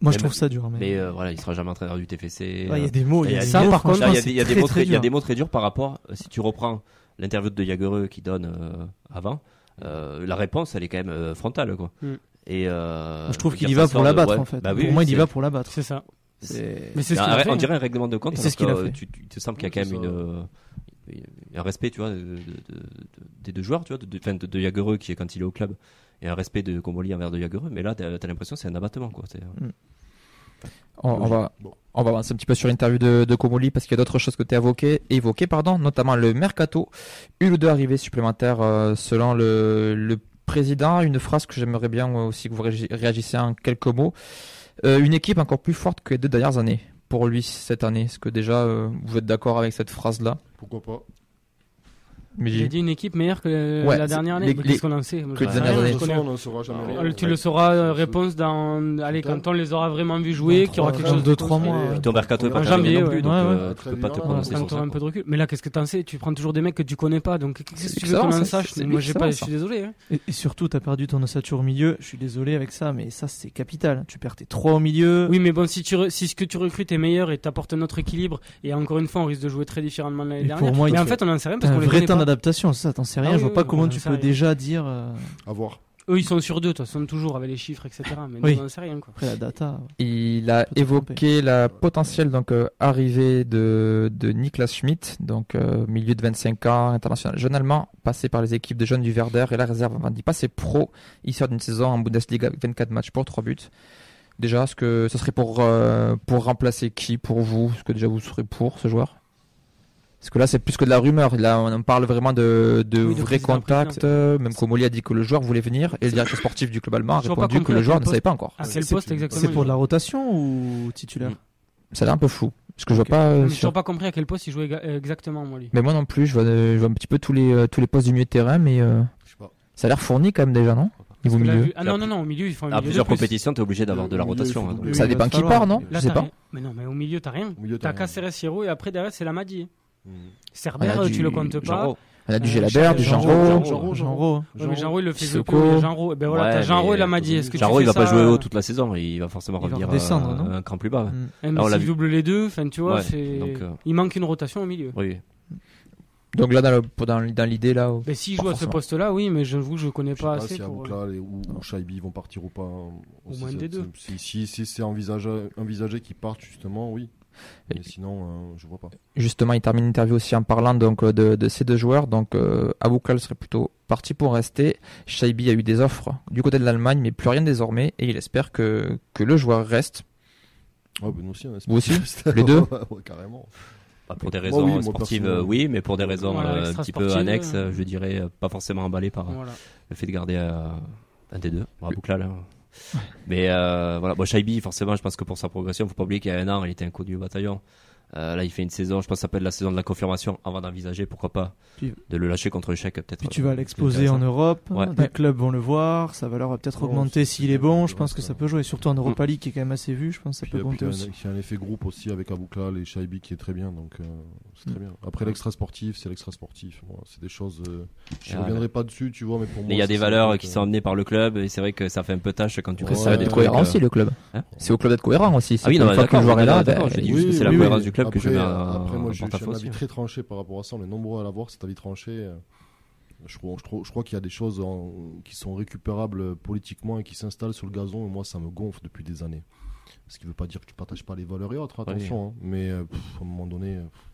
Speaker 4: moi je trouve ça dur. Mais
Speaker 3: Mais euh, voilà, il sera jamais entraîneur du TFC.
Speaker 4: Ouais, il y
Speaker 3: euh,
Speaker 4: a des mots, il y a
Speaker 2: ça,
Speaker 4: mots,
Speaker 2: par contre,
Speaker 3: il y a des- mots
Speaker 4: très,
Speaker 3: très-
Speaker 4: très
Speaker 3: il y a
Speaker 4: dur.
Speaker 3: des mots très durs par rapport. euh, Si tu reprends l'interview de Jagereux qui donne euh, avant, euh, la réponse elle est quand même euh, frontale quoi.
Speaker 2: Mm.
Speaker 3: Et euh,
Speaker 4: je trouve qu'il y va pour la
Speaker 3: de-
Speaker 4: battre
Speaker 3: ouais.
Speaker 4: en fait.
Speaker 3: Bah oui,
Speaker 4: pour
Speaker 3: oui,
Speaker 4: moi, il y va pour la battre.
Speaker 2: C'est ça. Mais c'est ce
Speaker 3: un-
Speaker 2: qu'il a fait,
Speaker 3: on dirait un règlement de compte.
Speaker 4: Et c'est ce qu'il a fait.
Speaker 3: Tu, tu te sens qu'il y a quand même une, euh, un respect, tu vois, de, de- de- de- des deux joueurs, tu vois, de, de, enfin, de, Jagereux qui est quand il est au club, et un respect de Comoli envers de Jagereux. Mais là, t'as as, l'impression que c'est un abattement, quoi. C'est, euh,
Speaker 1: on, on va,
Speaker 5: Bon.
Speaker 1: on va avancer un petit peu sur l'interview de, de Komoli parce qu'il y a d'autres choses que tu as évoquées, évoquées, pardon, notamment le mercato. Une ou deux arrivées supplémentaires euh, selon le, le président. Une phrase que j'aimerais bien aussi que vous réagi- réagissiez en quelques mots. Euh, une équipe encore plus forte que les deux dernières années pour lui cette année. Est-ce que déjà euh, vous êtes d'accord avec cette phrase-là?
Speaker 5: Pourquoi pas
Speaker 1: Mais
Speaker 2: Il a dit une équipe meilleure que
Speaker 1: Ouais,
Speaker 2: la dernière année. Qu'est-ce qu'on en sait
Speaker 1: que.
Speaker 2: Tu le sauras euh, réponse dans allez quand on les aura vraiment vus jouer, qu'il y aura quelque chose de
Speaker 4: deux, trois
Speaker 2: construit.
Speaker 4: mois,
Speaker 5: Et
Speaker 4: ouais.
Speaker 3: ton mercato est pas
Speaker 2: janvier,
Speaker 3: non plus, donc euh, tu peux pas te prononcer sur ça.
Speaker 2: un peu de recul. Mais là, qu'est-ce que t'en sais? Tu prends toujours des mecs que tu connais pas, donc qu'est-ce que tu veux qu'on en sache? Moi, j'ai pas, je suis désolé. hein.
Speaker 4: Et, surtout, t'as perdu ton ossature au milieu. Je suis désolé avec ça, mais ça, c'est capital. Tu perds tes trois au milieu.
Speaker 2: Oui, mais bon, si, ce que tu recrutes est meilleur et t'apportes un autre équilibre, et encore une fois, on risque de jouer très différemment l'année dernière. mais en fait, on en sait rien parce qu'on les connaît pas.
Speaker 4: D'adaptation, ça, t'en sais rien.
Speaker 2: Ah
Speaker 4: je vois
Speaker 2: oui,
Speaker 4: pas
Speaker 2: oui,
Speaker 4: comment tu peux
Speaker 2: rien.
Speaker 4: déjà dire. euh,
Speaker 5: À voir.
Speaker 2: Eux, ils sont sur deux, de toute façon, toujours avec les chiffres, etc. Mais
Speaker 4: Oui.
Speaker 2: nous, on en sait rien, quoi.
Speaker 4: Après la data.
Speaker 1: Il a évoqué la potentielle donc euh, arrivée de, de Niklas Schmidt, donc euh, milieu de 25 ans, international jeune allemand, passé par les équipes de jeunes du Werder et la réserve avant d'y passer pro. Il sort d'une saison en Bundesliga avec 24 matchs pour 3 buts. Déjà, est-ce que ce serait pour euh, pour remplacer qui pour vous? Est-ce que déjà vous serez pour ce joueur? Parce que là, c'est plus que de la rumeur. Là, on parle vraiment de, de
Speaker 2: Oui, de
Speaker 1: vrais contacts. Euh, Même Comoli a dit que le joueur voulait venir et le directeur sportif du club allemand a répondu que le
Speaker 2: à
Speaker 1: joueur ne savait pas encore.
Speaker 2: À quel
Speaker 5: c'est-
Speaker 2: poste exactement
Speaker 4: C'est
Speaker 2: il
Speaker 4: pour de la rotation ou titulaire.
Speaker 1: Ça a l'air un peu flou. Parce que je vois pas. euh, sur-
Speaker 2: toujours pas compris à quel poste il jouait exactement, moi, lui.
Speaker 1: Mais moi non plus, je vois, je vois un petit peu tous les, euh, tous les postes du milieu de terrain, mais euh,
Speaker 5: Je sais pas.
Speaker 1: ça a l'air fourni quand même déjà, non Niveau milieu.
Speaker 2: vu- Ah non, non, non, au milieu, ils font un
Speaker 3: À
Speaker 2: milieu de
Speaker 3: plusieurs
Speaker 2: plus.
Speaker 3: compétitions, t'es obligé d'avoir de la rotation.
Speaker 5: il faut
Speaker 3: hein, donc,
Speaker 1: Ça
Speaker 4: il
Speaker 1: dépend qui part, non
Speaker 2: Là,
Speaker 1: Je sais pas.
Speaker 2: Mais non, mais au milieu, t'as rien.
Speaker 5: Milieu, t'as
Speaker 2: Caceres, et après, derrière, c'est la Madi.
Speaker 5: Mm.
Speaker 2: Cerber, tu le comptes pas.
Speaker 1: On a du
Speaker 2: Euh,
Speaker 1: Gélabert, du Rau.
Speaker 2: Ouais, mais Jean-Ro, il le fait a Jean-Ro. Et ben voilà,
Speaker 3: Ouais,
Speaker 2: t'as Jean-Ro
Speaker 3: mais
Speaker 2: et la Madi. Est-ce que tu
Speaker 3: Jean-Ro, il va pas jouer
Speaker 2: euh,
Speaker 3: haut toute la saison. Il va forcément
Speaker 4: Il va
Speaker 3: revenir
Speaker 4: redescendre,
Speaker 3: euh,
Speaker 4: non
Speaker 3: un cran plus bas.
Speaker 4: Mm.
Speaker 2: eh, mais
Speaker 3: Là, on l'a
Speaker 2: s'il
Speaker 3: vu.
Speaker 2: double les deux, enfin, tu vois,
Speaker 3: Ouais,
Speaker 2: c'est.
Speaker 3: donc, euh,
Speaker 2: Il manque une rotation au milieu.
Speaker 3: Oui.
Speaker 1: Donc là, dans, dans, dans l'idée, là.
Speaker 2: Mais s'il
Speaker 1: Pas
Speaker 2: joue à ce poste-là, oui, mais j'avoue, je connais
Speaker 5: Je sais
Speaker 2: pas
Speaker 5: pas
Speaker 2: assez
Speaker 5: si
Speaker 2: pour.
Speaker 5: Aboukla et- ou, ou Shaibi vont partir ou pas. hein.
Speaker 2: Au
Speaker 5: Si
Speaker 2: moins
Speaker 5: c'est-
Speaker 2: des deux.
Speaker 5: Si, si, si c'est envisagé, envisagé qu'ils partent, justement, oui. Mais sinon, euh, je vois pas.
Speaker 1: Justement, il termine l'interview aussi en parlant donc euh, de, de ces deux joueurs. Donc, euh, Aboukal serait plutôt parti pour rester. Shaibi a eu des offres du côté de l'Allemagne, mais plus rien désormais, et il espère que, que le joueur reste.
Speaker 5: Ouais, ben nous aussi, on espère
Speaker 1: Vous aussi. Les deux
Speaker 5: Ouais, carrément.
Speaker 3: Bah, pour des
Speaker 5: Moi,
Speaker 3: raisons
Speaker 5: oui,
Speaker 3: sportives, oui, mais pour des raisons
Speaker 2: Voilà,
Speaker 3: euh, un petit peu annexes,
Speaker 2: euh.
Speaker 3: je dirais pas forcément emballé par
Speaker 2: Voilà.
Speaker 3: le fait de garder euh, un des deux. Bon, là. Mais euh, voilà, bon, Shaibi, forcément, je pense que pour sa progression, faut pas oublier qu'il y a un an, il était inconnu au bataillon. Euh, là, il fait une saison, je pense que ça peut être la saison de la confirmation avant d'envisager, pourquoi pas,
Speaker 4: Puis-
Speaker 3: de le lâcher contre le chèque, peut-être.
Speaker 4: Puis tu vas
Speaker 3: euh,
Speaker 4: l'exposer en. Europe,
Speaker 3: Ouais.
Speaker 4: des clubs vont le voir, sa valeur va peut-être
Speaker 5: Oh,
Speaker 4: augmenter s'il est bon, je pense que
Speaker 5: ça.
Speaker 4: peut jouer, surtout en Europa League qui est quand même assez vu, je pense que ça
Speaker 5: Puis
Speaker 4: peut
Speaker 5: un-
Speaker 4: aussi.
Speaker 5: il y a un effet groupe aussi avec Aboukla et Shaibi qui est très bien, donc euh, c'est très bien. Après l'extra sportif, c'est l'extra sportif. Moi, c'est des choses. euh, je
Speaker 3: Ah,
Speaker 5: reviendrai pas dessus, tu vois, mais pour moi.
Speaker 3: Mais il y a des valeurs qui sont amenées par le club, et c'est vrai que ça fait un peu tâche quand tu
Speaker 5: Ouais,
Speaker 1: ça va être cohérent aussi, le club.
Speaker 3: Hein
Speaker 1: C'est au club d'être cohérent aussi.
Speaker 3: Ah oui, non,
Speaker 1: le
Speaker 3: d'accord,
Speaker 1: joueur est là,
Speaker 3: d'accord, je dis
Speaker 1: il-
Speaker 3: juste que c'est la cohérence du club club que je
Speaker 5: après, moi, j'ai un
Speaker 3: porte-à-faux
Speaker 5: avis très tranché par rapport à ça. On est nombreux à l'avoir, cet avis tranché. Je crois, je crois, qu'il y a des choses en- qui sont récupérables politiquement et qui s'installent sur le gazon. Et moi, ça me gonfle depuis des années. Ce qui ne veut pas dire que tu partages pas les valeurs et autres, attention. hein. Mais euh, pff, à un moment donné, euh, pff,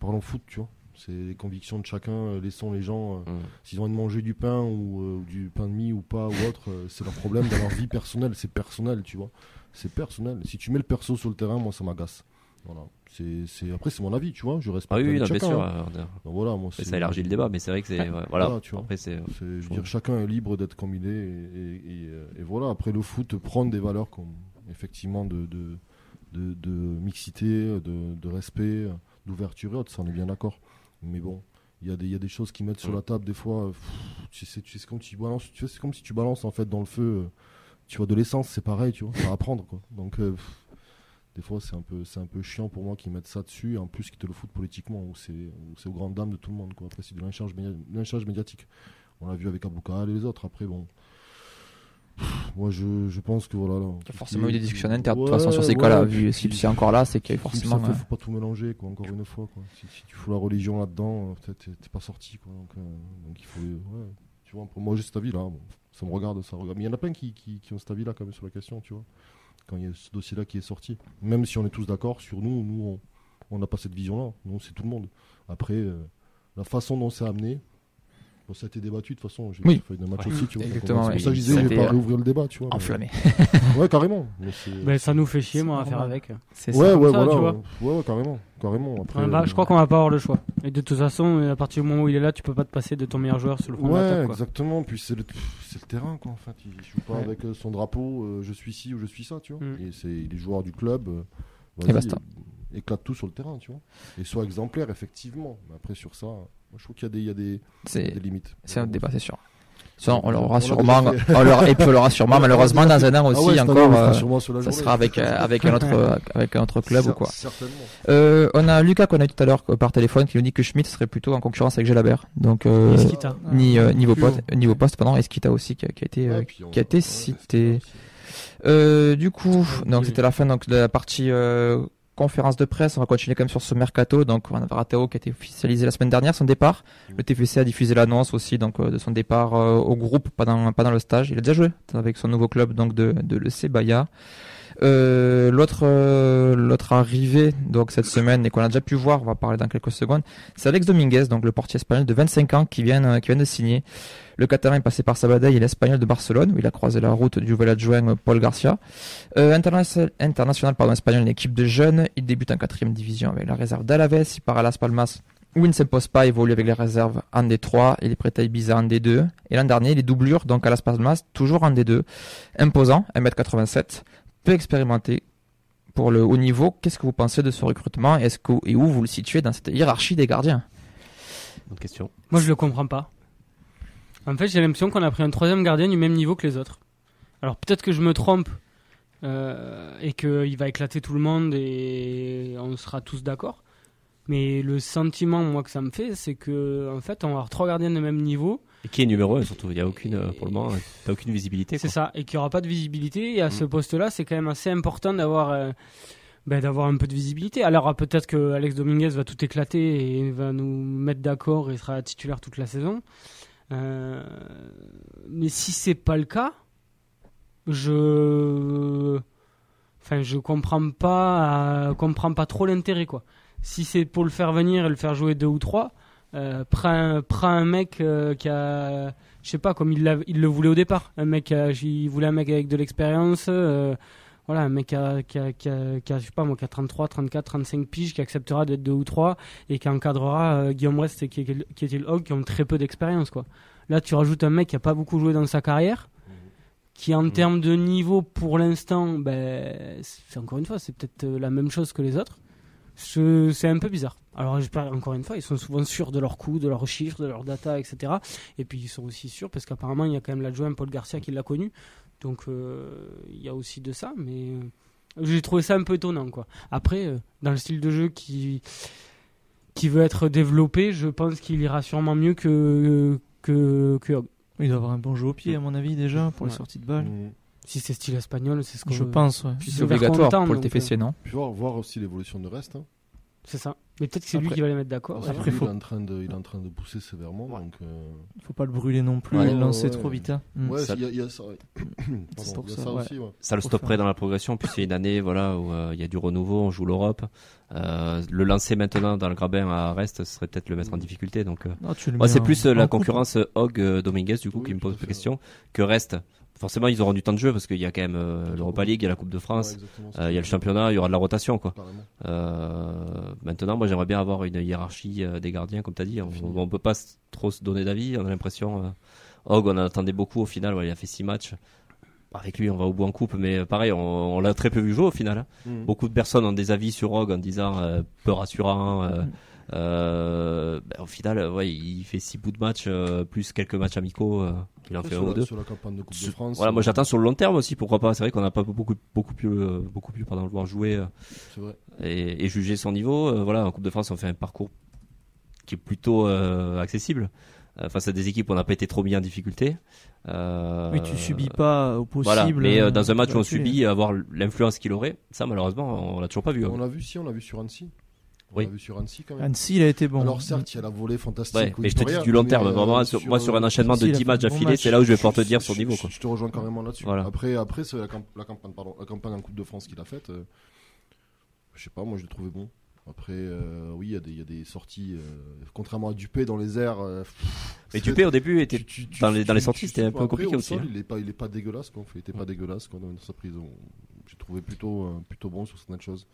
Speaker 5: parlons foot, tu vois. C'est les convictions de chacun. euh, Laissons les gens. euh,
Speaker 3: Mm.
Speaker 5: S'ils ont envie de manger du pain ou euh, du pain de mie ou pas ou autre, euh, c'est leur problème dans leur vie personnelle. C'est personnel, tu vois. C'est personnel. Si tu mets le perso sur le terrain, moi, ça m'agace. Voilà. C'est. Après, c'est mon avis, tu vois. Je respecte
Speaker 3: Ah oui, non, bien
Speaker 5: chacun,
Speaker 3: sûr.
Speaker 5: hein.
Speaker 3: euh,
Speaker 5: Donc voilà, moi,
Speaker 3: ça élargit le débat, mais c'est vrai que c'est. ouais, voilà.
Speaker 5: Voilà, tu vois.
Speaker 3: Après, c'est.
Speaker 5: je veux dire, chacun est libre d'être comme il est. Et, et- et, euh, et voilà, après, le foot prend des valeurs comme, effectivement, de, de, de, de mixité, de, de respect, d'ouverture et autres. Ça, on est bien d'accord. Mais bon. Il y, a des, il y a des choses qui mettent sur la table des fois. pff, tu sais, tu sais, c'est comme si tu balances, tu sais, c'est comme si tu balances en fait dans le feu. euh, tu vois de l'essence, c'est pareil, tu vois. Ça va prendre quoi. Donc euh, pff, des fois c'est un peu, c'est un peu chiant pour moi qu'ils mettent ça dessus. Et en plus qu'ils te le foutent politiquement, où c'est, c'est aux grandes dames de tout le monde quoi. Après c'est du lynchage, média- lynchage médiatique. On l'a vu avec Aboukal et les autres. Après bon. Moi je, je pense que voilà. là,
Speaker 1: Il y a forcément eu des discussions internes, de toute
Speaker 5: Ouais,
Speaker 1: façon, sur ces
Speaker 5: ouais,
Speaker 1: cas-là.
Speaker 5: puis-
Speaker 1: Vu si c'est encore là, c'est qu'il y a forcément.
Speaker 5: ça fait,
Speaker 1: euh,
Speaker 5: faut pas tout mélanger, quoi, encore une fois. Quoi. Si, si tu fous la religion là-dedans, euh, peut-être t'es- pas sorti. Quoi. Donc, euh, donc il faut. Ouais, tu vois, pour moi, j'ai cet avis-là. Bon, ça me regarde, ça regarde. Mais il y en a plein qui, qui, qui ont cet avis-là quand même sur la question, tu vois. Quand il y a ce dossier-là qui est sorti. Même si on est tous d'accord sur nous, nous, on- n'a pas cette vision-là. Nous, c'est tout le monde. Après, euh, la façon dont c'est amené. Bon, ça a été débattu de toute façon. J'ai
Speaker 1: Oui.
Speaker 5: fait de match
Speaker 3: Ouais.
Speaker 5: aussi, tu vois. Donc,
Speaker 1: Exactement,
Speaker 5: C'est
Speaker 1: ouais.
Speaker 5: pour ça que je disais, je vais pas
Speaker 1: euh,
Speaker 5: réouvrir le débat, tu vois. mais-
Speaker 1: enflammé.
Speaker 5: Ouais, carrément. Mais
Speaker 2: ça nous fait chier, moi, à faire avec.
Speaker 1: C'est
Speaker 5: Ouais,
Speaker 1: ça.
Speaker 5: ouais,
Speaker 2: ça,
Speaker 5: voilà.
Speaker 2: tu vois.
Speaker 5: Ouais, ouais, carrément. carrément. Après,
Speaker 2: Ah, bah,
Speaker 5: euh,
Speaker 2: je crois qu'on va pas avoir le choix. Et de toute façon, à partir du moment où il est là, tu peux pas te passer de ton meilleur joueur sur le front de
Speaker 5: Ouais, exactement. Puis c'est le, c'est le terrain, quoi. En fait, il joue pas
Speaker 1: Ouais.
Speaker 5: avec euh, son drapeau. euh, je suis ci ou je suis ça, tu vois.
Speaker 2: Mm.
Speaker 5: Et c'est il est joueur du club. euh,
Speaker 1: Et basta.
Speaker 5: euh, éclate tout sur le terrain, tu vois. Et soit exemplaire, effectivement. Mais après sur ça, moi, je trouve qu'il y a des, il y a des,
Speaker 1: C'est
Speaker 5: des limites.
Speaker 1: c'est un débat, c'est sûr. Ça, on l'aura
Speaker 5: l'a
Speaker 1: sûrement, on l'aura- et puis on l'aura sûrement malheureusement dans un an
Speaker 5: Ah
Speaker 1: aussi
Speaker 5: ouais,
Speaker 1: encore. euh, ça
Speaker 5: journée.
Speaker 1: sera avec euh, avec un autre euh, avec un autre club ou quoi.
Speaker 5: Certainement.
Speaker 1: Euh, on a Lucas qu'on a eu tout à l'heure par téléphone qui nous dit que Schmidt serait plutôt en concurrence avec Gelabert. Donc euh, ni euh, niveau poste, niveau poste pardon, Esquita aussi qui a, qui a été
Speaker 5: on-
Speaker 1: qui a été
Speaker 5: ouais,
Speaker 1: cité. Euh, du coup, donc c'était la fin donc de la partie euh, conférence de presse. On va continuer quand même sur ce mercato. Donc on a Ratao qui a été officialisé la semaine dernière son départ. Le TFC a diffusé l'annonce aussi donc euh, de son départ euh, au groupe pendant pendant le stage. Il a déjà joué avec son nouveau club donc de de le Sebaya. Euh, l'autre euh, l'autre arrivé donc cette semaine et qu'on a déjà pu voir, on va parler dans quelques secondes, c'est Alex Dominguez, donc le portier espagnol de 25 ans qui vient euh, qui vient de signer. Le Catalan est passé par Sabadell, il est espagnol de Barcelone où il a croisé la route du nouvel adjoint Paul Garcia. International, pardon, espagnol, une équipe de jeunes, il débute en quatrième division avec la réserve d'Alaves, il part à Las Palmas où il ne s'impose pas, évolue avec les réserves en D3, il est prêt à Ibiza en D2, et l'an dernier il est doublure donc à Las Palmas, toujours en D2, imposant, 1m87, peu expérimenté pour le haut niveau. Qu'est-ce que vous pensez de ce recrutement? Est-ce que et où vous le situez dans cette hiérarchie des gardiens?
Speaker 3: Bonne question.
Speaker 2: Moi, je le comprends pas. En fait, j'ai l'impression qu'on a pris un troisième gardien du même niveau que les autres. Alors peut-être que je me trompe euh, et qu'il va éclater tout le monde et on sera tous d'accord. Mais le sentiment, moi, que ça me fait, c'est que en fait, on va avoir trois gardiens de même niveau.
Speaker 3: Et qui est numéro 1 surtout Il y a aucune, euh, pour le moment, t'as aucune visibilité.
Speaker 2: C'est ça, et qu'il n'y aura pas de visibilité. Et à
Speaker 3: Mm.
Speaker 2: ce poste-là, c'est quand même assez important d'avoir euh, ben, d'avoir un peu de visibilité. Alors euh, peut-être que Alex Dominguez va tout éclater et va nous mettre d'accord et sera titulaire toute la saison. Euh, mais si c'est pas le cas, je enfin je comprends pas euh, comprends pas trop l'intérêt quoi. Si c'est pour le faire venir et le faire jouer deux ou trois, euh, prends, prends un mec euh, qui a je sais pas, comme il, le voulait au départ. Un mec, a- il voulait un mec avec de l'expérience. euh, voilà, un mec qui a, qui, a, qui, a, qui a, je sais pas moi, qui a 33, 34, 35 piges, qui acceptera d'être deux ou trois et qui encadrera euh, Guillaume Rest et qui, qui était le Hog, qui ont très peu d'expérience, quoi. Là, tu rajoutes un mec qui a pas beaucoup joué dans sa carrière, qui en
Speaker 3: Mhm.
Speaker 2: termes de niveau, pour l'instant, ben, c'est encore une fois, c'est peut-être euh, la même chose que les autres. C'est un peu bizarre. Alors, j'espère encore une fois, ils sont souvent sûrs de leurs coûts, de leurs chiffres, de leurs data, etc. Et puis ils sont aussi sûrs parce qu'apparemment il y a quand même l'adjoint Paul Garcia qui l'a connu. Donc euh, il y a aussi de ça, mais euh, j'ai trouvé ça un peu étonnant quoi. Après, euh, dans le style de jeu qui qui veut être développé, je pense qu'il ira sûrement mieux que que, que Hogg.
Speaker 4: Il doit avoir un bon jeu au pied, à mon avis, déjà, pour les
Speaker 2: Ouais.
Speaker 4: sorties de balles.
Speaker 5: Mm.
Speaker 2: Si c'est style espagnol, c'est ce qu'on
Speaker 4: Je pense, ouais.
Speaker 2: Puis
Speaker 1: C'est obligatoire
Speaker 2: content,
Speaker 1: pour le TFC, non
Speaker 5: Puis voir, voir aussi l'évolution de reste. hein.
Speaker 2: C'est ça. Mais peut-être que c'est lui qui va les mettre d'accord.
Speaker 5: Que
Speaker 4: Après,
Speaker 5: lui,
Speaker 4: faut-
Speaker 5: il, est en train de, il est en train de pousser sévèrement. Donc, euh,
Speaker 4: Faut pas le brûler non plus,
Speaker 3: Ouais.
Speaker 4: le lancer
Speaker 5: Ouais,
Speaker 4: trop
Speaker 5: ouais.
Speaker 4: vite. hein. Mm.
Speaker 5: ouais,
Speaker 3: Ça-
Speaker 5: il y, a- il y a ça. ouais. Pardon,
Speaker 4: pour
Speaker 5: il y a
Speaker 4: ça,
Speaker 5: ça
Speaker 4: ouais.
Speaker 5: aussi. Ouais.
Speaker 3: Ça le stopperait
Speaker 4: faire.
Speaker 3: dans la progression. Puis c'est une année, voilà, où euh, il y a du renouveau, on joue l'Europe. Euh, le lancer maintenant dans le grabin à Rest, ce serait peut-être le mettre en difficulté. Donc, euh,
Speaker 4: Non, tu le
Speaker 3: moi,
Speaker 4: mets
Speaker 3: c'est
Speaker 4: en-
Speaker 3: plus euh, la
Speaker 4: coupe.
Speaker 3: concurrence euh, Hog euh, Dominguez du coup
Speaker 5: Oui,
Speaker 3: qui me pose la question que Rest. Forcément, ils auront du temps de jeu parce qu'il y a quand même euh, l'Europa League, il y a la Coupe de France, euh, il y a le championnat, il y aura de la rotation quoi. Euh, maintenant, moi, j'aimerais bien avoir une hiérarchie des gardiens, comme tu as dit. On, on peut pas trop se donner d'avis. On a l'impression. Hog, on en attendait beaucoup au final. ouais, il a fait six matchs. Avec lui, on va au bout en coupe, mais pareil, on, on l'a très peu vu jouer au final. hein.
Speaker 5: Mhm.
Speaker 3: Beaucoup de personnes ont des avis sur Hog en disant peu rassurant.
Speaker 4: Mm.
Speaker 3: Euh, ben, au final, euh, ouais, il fait six bouts de match euh, plus quelques matchs amicaux. euh, il en fait un ou deux.
Speaker 5: sur la campagne de Coupe de
Speaker 3: Sur-
Speaker 5: France.
Speaker 3: Voilà, moi j'attends sur le long terme aussi, pourquoi pas. C'est vrai qu'on n'a pas beaucoup, beaucoup plus, euh, beaucoup plus, pardon, le voir jouer. euh,
Speaker 5: vrai.
Speaker 3: et, et juger son niveau. Euh, voilà, en Coupe de France, on fait un parcours qui est plutôt euh, accessible euh, face à des équipes où on n'a pas été trop mis en difficulté. Euh,
Speaker 4: Oui, tu subis pas au possible.
Speaker 3: Voilà, mais euh, dans un match où on subit, avoir l'influence qu'il aurait, ça malheureusement, on l'a toujours pas vu. hein.
Speaker 5: On l'a vu, si, on l'a vu sur Annecy. On
Speaker 3: Oui.
Speaker 5: l'a vu sur Annecy quand même.
Speaker 4: Annecy, il a été bon.
Speaker 5: Alors certes, il y a la volée fantastique.
Speaker 3: Ouais, mais je te dis du long terme.
Speaker 5: euh,
Speaker 3: sur- moi, sur un enchaînement de
Speaker 4: Si, il a
Speaker 3: 10
Speaker 4: fait
Speaker 3: matchs d'affilée,
Speaker 4: match.
Speaker 3: c'est là où je vais pouvoir te dire son niveau.
Speaker 5: je-
Speaker 3: Quoi.
Speaker 5: Je te rejoins carrément là-dessus.
Speaker 3: Voilà.
Speaker 5: Après, après c'est la, camp- la campagne, pardon, la campagne en Coupe de France qu'il a faite. euh, je sais pas, moi je l'ai trouvé bon. Après, euh, oui, il y, a des- il y a des sorties. euh, contrairement à Dupé dans les airs. euh,
Speaker 3: Mais Dupé au début était
Speaker 5: tu- tu- tu-
Speaker 3: dans les, dans les sorties,
Speaker 5: tu-
Speaker 3: c'était un peu
Speaker 5: après,
Speaker 3: compliqué
Speaker 5: au
Speaker 3: aussi.
Speaker 5: sol,
Speaker 3: hein.
Speaker 5: Il est pas, il est pas dégueulasse quoi. Il était pas dégueulasse quoi, dans sa prison. J'ai trouvé plutôt, euh, plutôt bon sur certaines choses.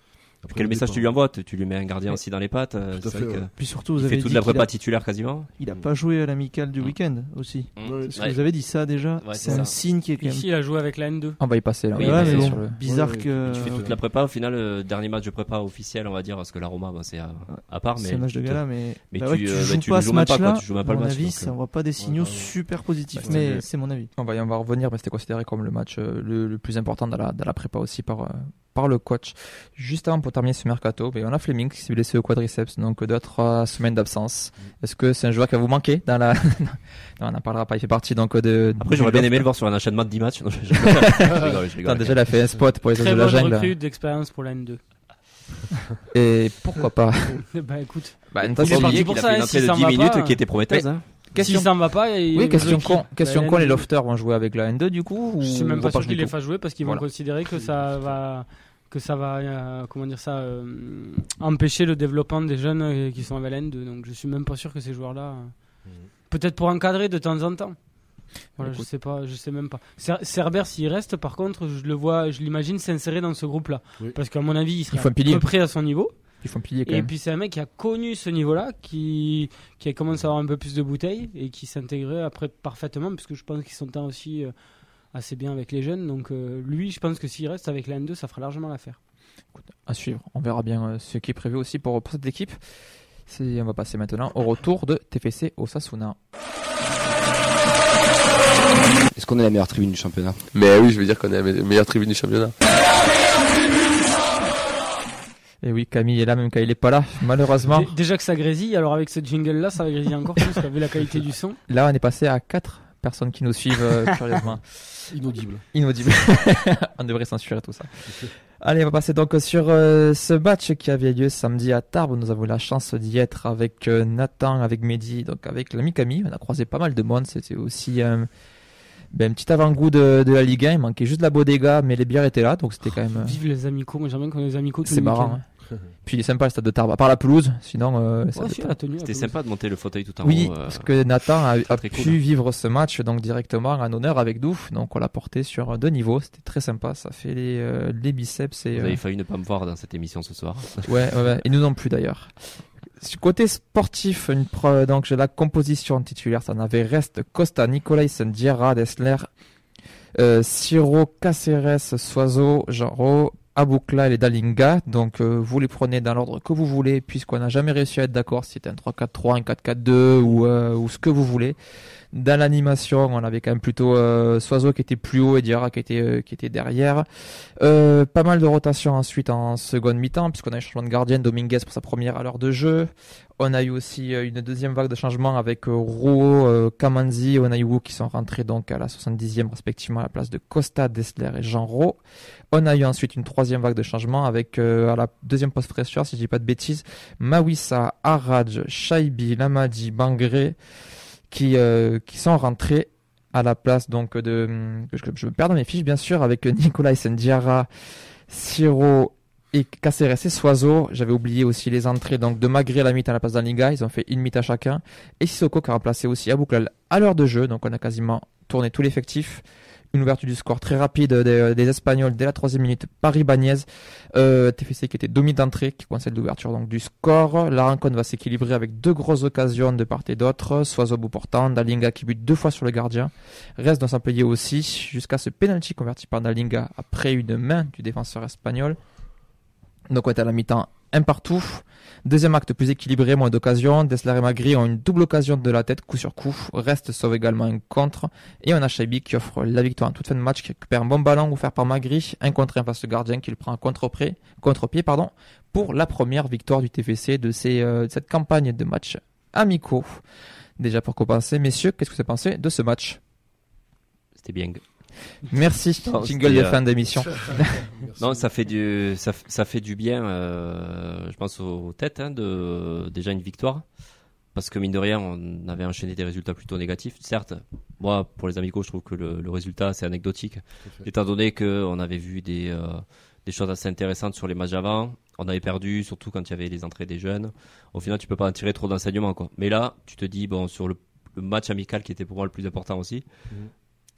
Speaker 5: Après,
Speaker 3: Quel message tu lui envoies Tu lui mets un gardien aussi dans les pattes. euh,
Speaker 5: Tout à fait,
Speaker 3: vrai que
Speaker 5: ouais.
Speaker 4: Puis surtout, vous
Speaker 3: Il
Speaker 4: avez
Speaker 3: fait toute
Speaker 4: dit
Speaker 3: la prépa
Speaker 4: a,
Speaker 3: titulaire quasiment.
Speaker 4: il a pas joué à l'amical du
Speaker 3: Mm.
Speaker 4: week-end aussi.
Speaker 5: Ouais,
Speaker 4: que
Speaker 3: Ouais.
Speaker 4: vous avez dit ça déjà
Speaker 3: Ouais,
Speaker 4: C'est un
Speaker 3: ça.
Speaker 4: signe qui est quand même.
Speaker 2: Ici, il a joué avec la N2.
Speaker 1: On va y passer là.
Speaker 3: Oui,
Speaker 1: on va y
Speaker 3: mais
Speaker 1: passer
Speaker 3: bon.
Speaker 1: sur le-
Speaker 4: Bizarre
Speaker 5: Ouais,
Speaker 4: que.
Speaker 3: Tu fais toute la prépa, au final, le dernier match de prépa officiel, on va dire, parce que la Roma, bah, c'est à, à part.
Speaker 4: C'est un match de gala, mais,
Speaker 3: mais tu, euh,
Speaker 4: joues pas ce match-là.
Speaker 3: tu joues pas le
Speaker 4: mon
Speaker 3: match,
Speaker 4: avis, ça
Speaker 3: euh,
Speaker 4: envoie pas des signaux super positifs,
Speaker 3: Bah,
Speaker 4: mais
Speaker 3: c'est-
Speaker 4: mon avis.
Speaker 1: On va y on va revenir, mais c'était considéré comme le match euh, le, plus important dans la, prépa aussi par, euh, par le coach. Juste avant pour terminer ce mercato, ben, on a Fleming qui s'est blessé au quadriceps, donc deux à trois semaines d'absence. Est-ce que c'est un joueur qui va vous manquer dans la Non, on n'en parlera pas, il fait partie donc de.
Speaker 3: Après, j'aurais bien aimé le voir sur un enchaînement de 10 matchs. Non, je, rigole, je rigole.
Speaker 1: Attends, déjà, il a fait un spot pour les
Speaker 2: Très
Speaker 1: de la jungle.
Speaker 2: recrue d'expérience pour la N2.
Speaker 1: Et pourquoi pas
Speaker 2: bah écoute,
Speaker 1: bah,
Speaker 2: Il est parti pour ça,
Speaker 3: fait une entrée de
Speaker 2: s'en
Speaker 3: 10
Speaker 2: va
Speaker 3: minutes
Speaker 2: pas,
Speaker 3: qui était prometteuse. hein.
Speaker 1: Question,
Speaker 2: s'il s'en va pas, il
Speaker 1: oui, question con. Question con, les
Speaker 2: N2.
Speaker 1: lofters vont jouer avec la N2 du coup ou
Speaker 2: Je suis même pas sûr qu'ils les fassent jouer parce qu'ils vont
Speaker 1: Voilà.
Speaker 2: considérer que ça va que ça va euh, comment dire ça euh, empêcher le développement des jeunes euh, qui sont avec la N2 donc je suis même pas sûr que ces joueurs là peut-être pour encadrer de temps en temps voilà, je sais pas, je sais même pas. Cer- Cerber, s'il reste, par contre, je le vois, je l'imagine s'insérer dans ce groupe-là.
Speaker 5: Oui.
Speaker 2: Parce qu'à mon avis, il serait
Speaker 1: pilier.
Speaker 2: à peu près à son niveau.
Speaker 1: Ils font pilier quand
Speaker 2: Et
Speaker 1: même.
Speaker 2: puis c'est un mec qui a connu ce niveau-là, qui, qui a commencé à avoir un peu plus de bouteilles et qui s'intégrait après parfaitement, puisque je pense qu'ils s'entend aussi euh, assez bien avec les jeunes. Donc euh, lui, je pense que s'il reste avec la N2, ça fera largement l'affaire.
Speaker 1: à suivre. On verra bien euh, ce qui est prévu aussi pour, pour cette équipe. On va passer maintenant au retour de TFC Osasuna.
Speaker 8: Est-ce qu'on est la meilleure tribune du championnat?
Speaker 9: Mais oui, je veux dire qu'on est la me- meilleure tribune du championnat.
Speaker 1: Et oui, Camille est là même quand il est pas là, malheureusement.
Speaker 2: Dé- Déjà que ça grésille, alors avec ce jingle-là, ça va grésiller encore plus, vu la qualité du son.
Speaker 1: Là, on est passé à 4 personnes qui nous suivent euh, curieusement.
Speaker 5: Inaudible.
Speaker 1: Inaudible. on devrait censurer tout ça. Allez, on va passer donc sur euh, ce match qui avait lieu samedi à Tarbes. Nous avons eu la chance d'y être avec euh, Nathan, avec Mehdi, donc avec l'ami Camille. On a croisé pas mal de monde. C'était aussi euh, ben, un petit avant-goût de, de la Ligue 1. Il manquait juste la bodega, mais les bières étaient là, donc c'était quand même. euh,
Speaker 2: Vive les amicaux, moi j'aime bien qu'on ait des amicaux.
Speaker 1: c'est
Speaker 2: les
Speaker 1: marrant. hein. Puis il est sympa le stade de Tarbes, à part la pelouse. Sinon, euh,
Speaker 3: C'était sympa de monter le fauteuil tout en
Speaker 1: Oui,
Speaker 3: haut. euh,
Speaker 1: parce que Nathan a, pu
Speaker 3: cool.
Speaker 1: vivre ce match donc directement en honneur avec Douf, donc on l'a porté sur deux niveaux, c'était très sympa, ça fait les, euh, les biceps et
Speaker 3: Vous
Speaker 1: euh,
Speaker 3: avez failli ne pas me voir dans cette émission ce soir.
Speaker 1: ouais, ouais, ouais, et nous non plus d'ailleurs. Côté sportif, une pro- donc j'ai la composition titulaire, ça en avait Reste, Costa, Nicolaisen, Diarra, Dessler, euh, Siro, Caceres, Soiseau, Genro, Aboukla et les Dalinga. Donc euh, vous les prenez dans l'ordre que vous voulez, puisqu'on n'a jamais réussi à être d'accord si c'était un 3-4-3, un 4-4-2 ou, euh, ou ce que vous voulez. Dans l'animation, on avait quand même plutôt euh, Soiseau qui était plus haut et Diarra qui était euh, qui était derrière. Euh, pas mal de rotation ensuite en seconde mi-temps puisqu'on a eu un changement de gardien Dominguez pour sa première à l'heure de jeu. On a eu aussi euh, une deuxième vague de changement avec euh, Rouault, euh, Kamanzi et Onayou qui sont rentrés donc à la 70e respectivement à la place de Costa, Dessler et Jean Rowe. On a eu ensuite une troisième vague de changement avec à la deuxième poste fraîcheur, si je dis pas de bêtises, Mawissa, Araj, Shaibi, Lamadi, Bangré qui, euh, qui sont rentrés à la place donc de je, je me perds dans mes fiches bien sûr avec Nicolas Sendiara, Siro et Caceres et Soiseau. J'avais oublié aussi les entrées donc de Magré à la mi-temps à la place d'Aniga, ils ont fait une mi-temps chacun et Sissoko qui a remplacé aussi Abouklal à l'heure de jeu, donc on a quasiment tourné tout l'effectif. Une ouverture du score très rapide des, des Espagnols dès la troisième minute par Ibanez. Euh, TFC qui était demi d'entrée, qui coinçait l'ouverture donc du score. La rencontre va s'équilibrer avec deux grosses occasions de part et d'autre. Soiseau bout portant, Dalinga qui bute deux fois sur le gardien. Reste dans sa plier aussi, jusqu'à ce penalty converti par Dalinga après une main du défenseur espagnol. Donc on est à la mi-temps un partout. Deuxième acte plus équilibré, moins d'occasions. Dessler et Magri ont une double occasion de la tête, coup sur coup. Reste sauve également un contre. Et on a Shaibi qui offre la victoire en toute fin de match, qui récupère un bon ballon offert par Magri, un contre en face de gardien qui le prend contre-pied, contre-pied, pardon, pour la première victoire du TFC de, euh, de cette campagne de matchs amicaux. Déjà pour compenser, messieurs, qu'est-ce que vous avez pensé de ce match?
Speaker 3: C'était bien.
Speaker 1: Merci,
Speaker 3: Non,
Speaker 1: jingle de
Speaker 3: euh,
Speaker 1: fin d'émission.
Speaker 3: Non, ça fait du, ça, fait du bien, euh, je pense aux têtes, hein, de déjà une victoire, parce que mine de rien, on avait enchaîné des résultats plutôt négatifs. Certes, moi, pour les amicaux, je trouve que le, le résultat c'est anecdotique, étant donné que on avait vu des, euh, des choses assez intéressantes sur les matchs avant. On avait perdu, surtout quand il y avait les entrées des jeunes. Au final, tu peux pas en tirer trop d'enseignements, quoi. Mais là, tu te dis, bon, sur le, le match amical qui était pour moi le plus important aussi,
Speaker 5: Mhm.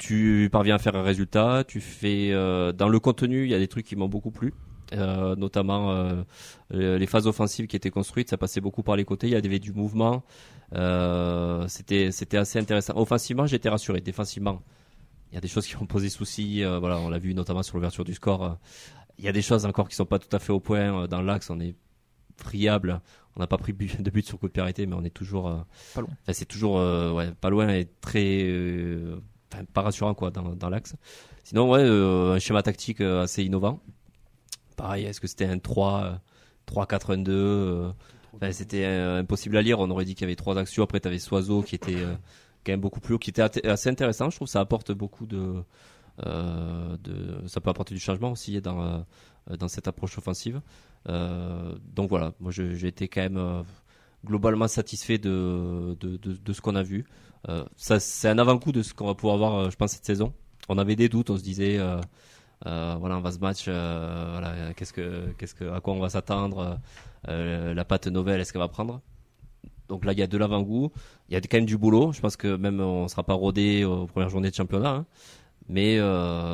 Speaker 3: Tu parviens à faire un résultat. Tu fais euh, dans le contenu, il y a des trucs qui m'ont beaucoup plu. Euh, notamment euh, les phases offensives qui étaient construites, ça passait beaucoup par les côtés, il y avait du mouvement, euh, c'était c'était assez intéressant. Offensivement, j'étais rassuré. Défensivement, il y a des choses qui ont posé souci. euh, voilà, on l'a vu notamment sur l'ouverture du score. euh, il y a des choses encore qui sont pas tout à fait au point. dans l'axe, on est friable. On n'a pas pris de but sur coup de pied arrêté, mais on est toujours euh,
Speaker 1: Pas loin.
Speaker 3: Enfin, c'est toujours euh, ouais, pas loin et très euh, enfin, pas rassurant quoi dans, dans l'axe. Sinon ouais, euh, un schéma tactique euh, assez innovant. Pareil, est-ce que c'était un 3 euh, 3 4 1 2 euh, c'était impossible à lire, on aurait dit qu'il y avait trois actions après tu avais Soiseau qui était quand même beaucoup plus haut qui était assez intéressant, je trouve que ça apporte beaucoup de ça peut apporter du changement aussi dans dans cette approche offensive. Donc voilà, moi j'ai été quand même globalement satisfait de, de, de, ce qu'on a vu. Euh, ça, c'est un avant-goût de ce qu'on va pouvoir voir, euh, je pense, cette saison. On avait des doutes, on se disait, euh, voilà, on va se match, voilà, qu'est-ce que, qu'est-ce que, à quoi on va s'attendre, la patte nouvelle, est-ce qu'elle va prendre? Donc là, il y a de l'avant-goût, il y a quand même du boulot. Je pense que même on sera pas rodé aux premières journées de championnat, hein. mais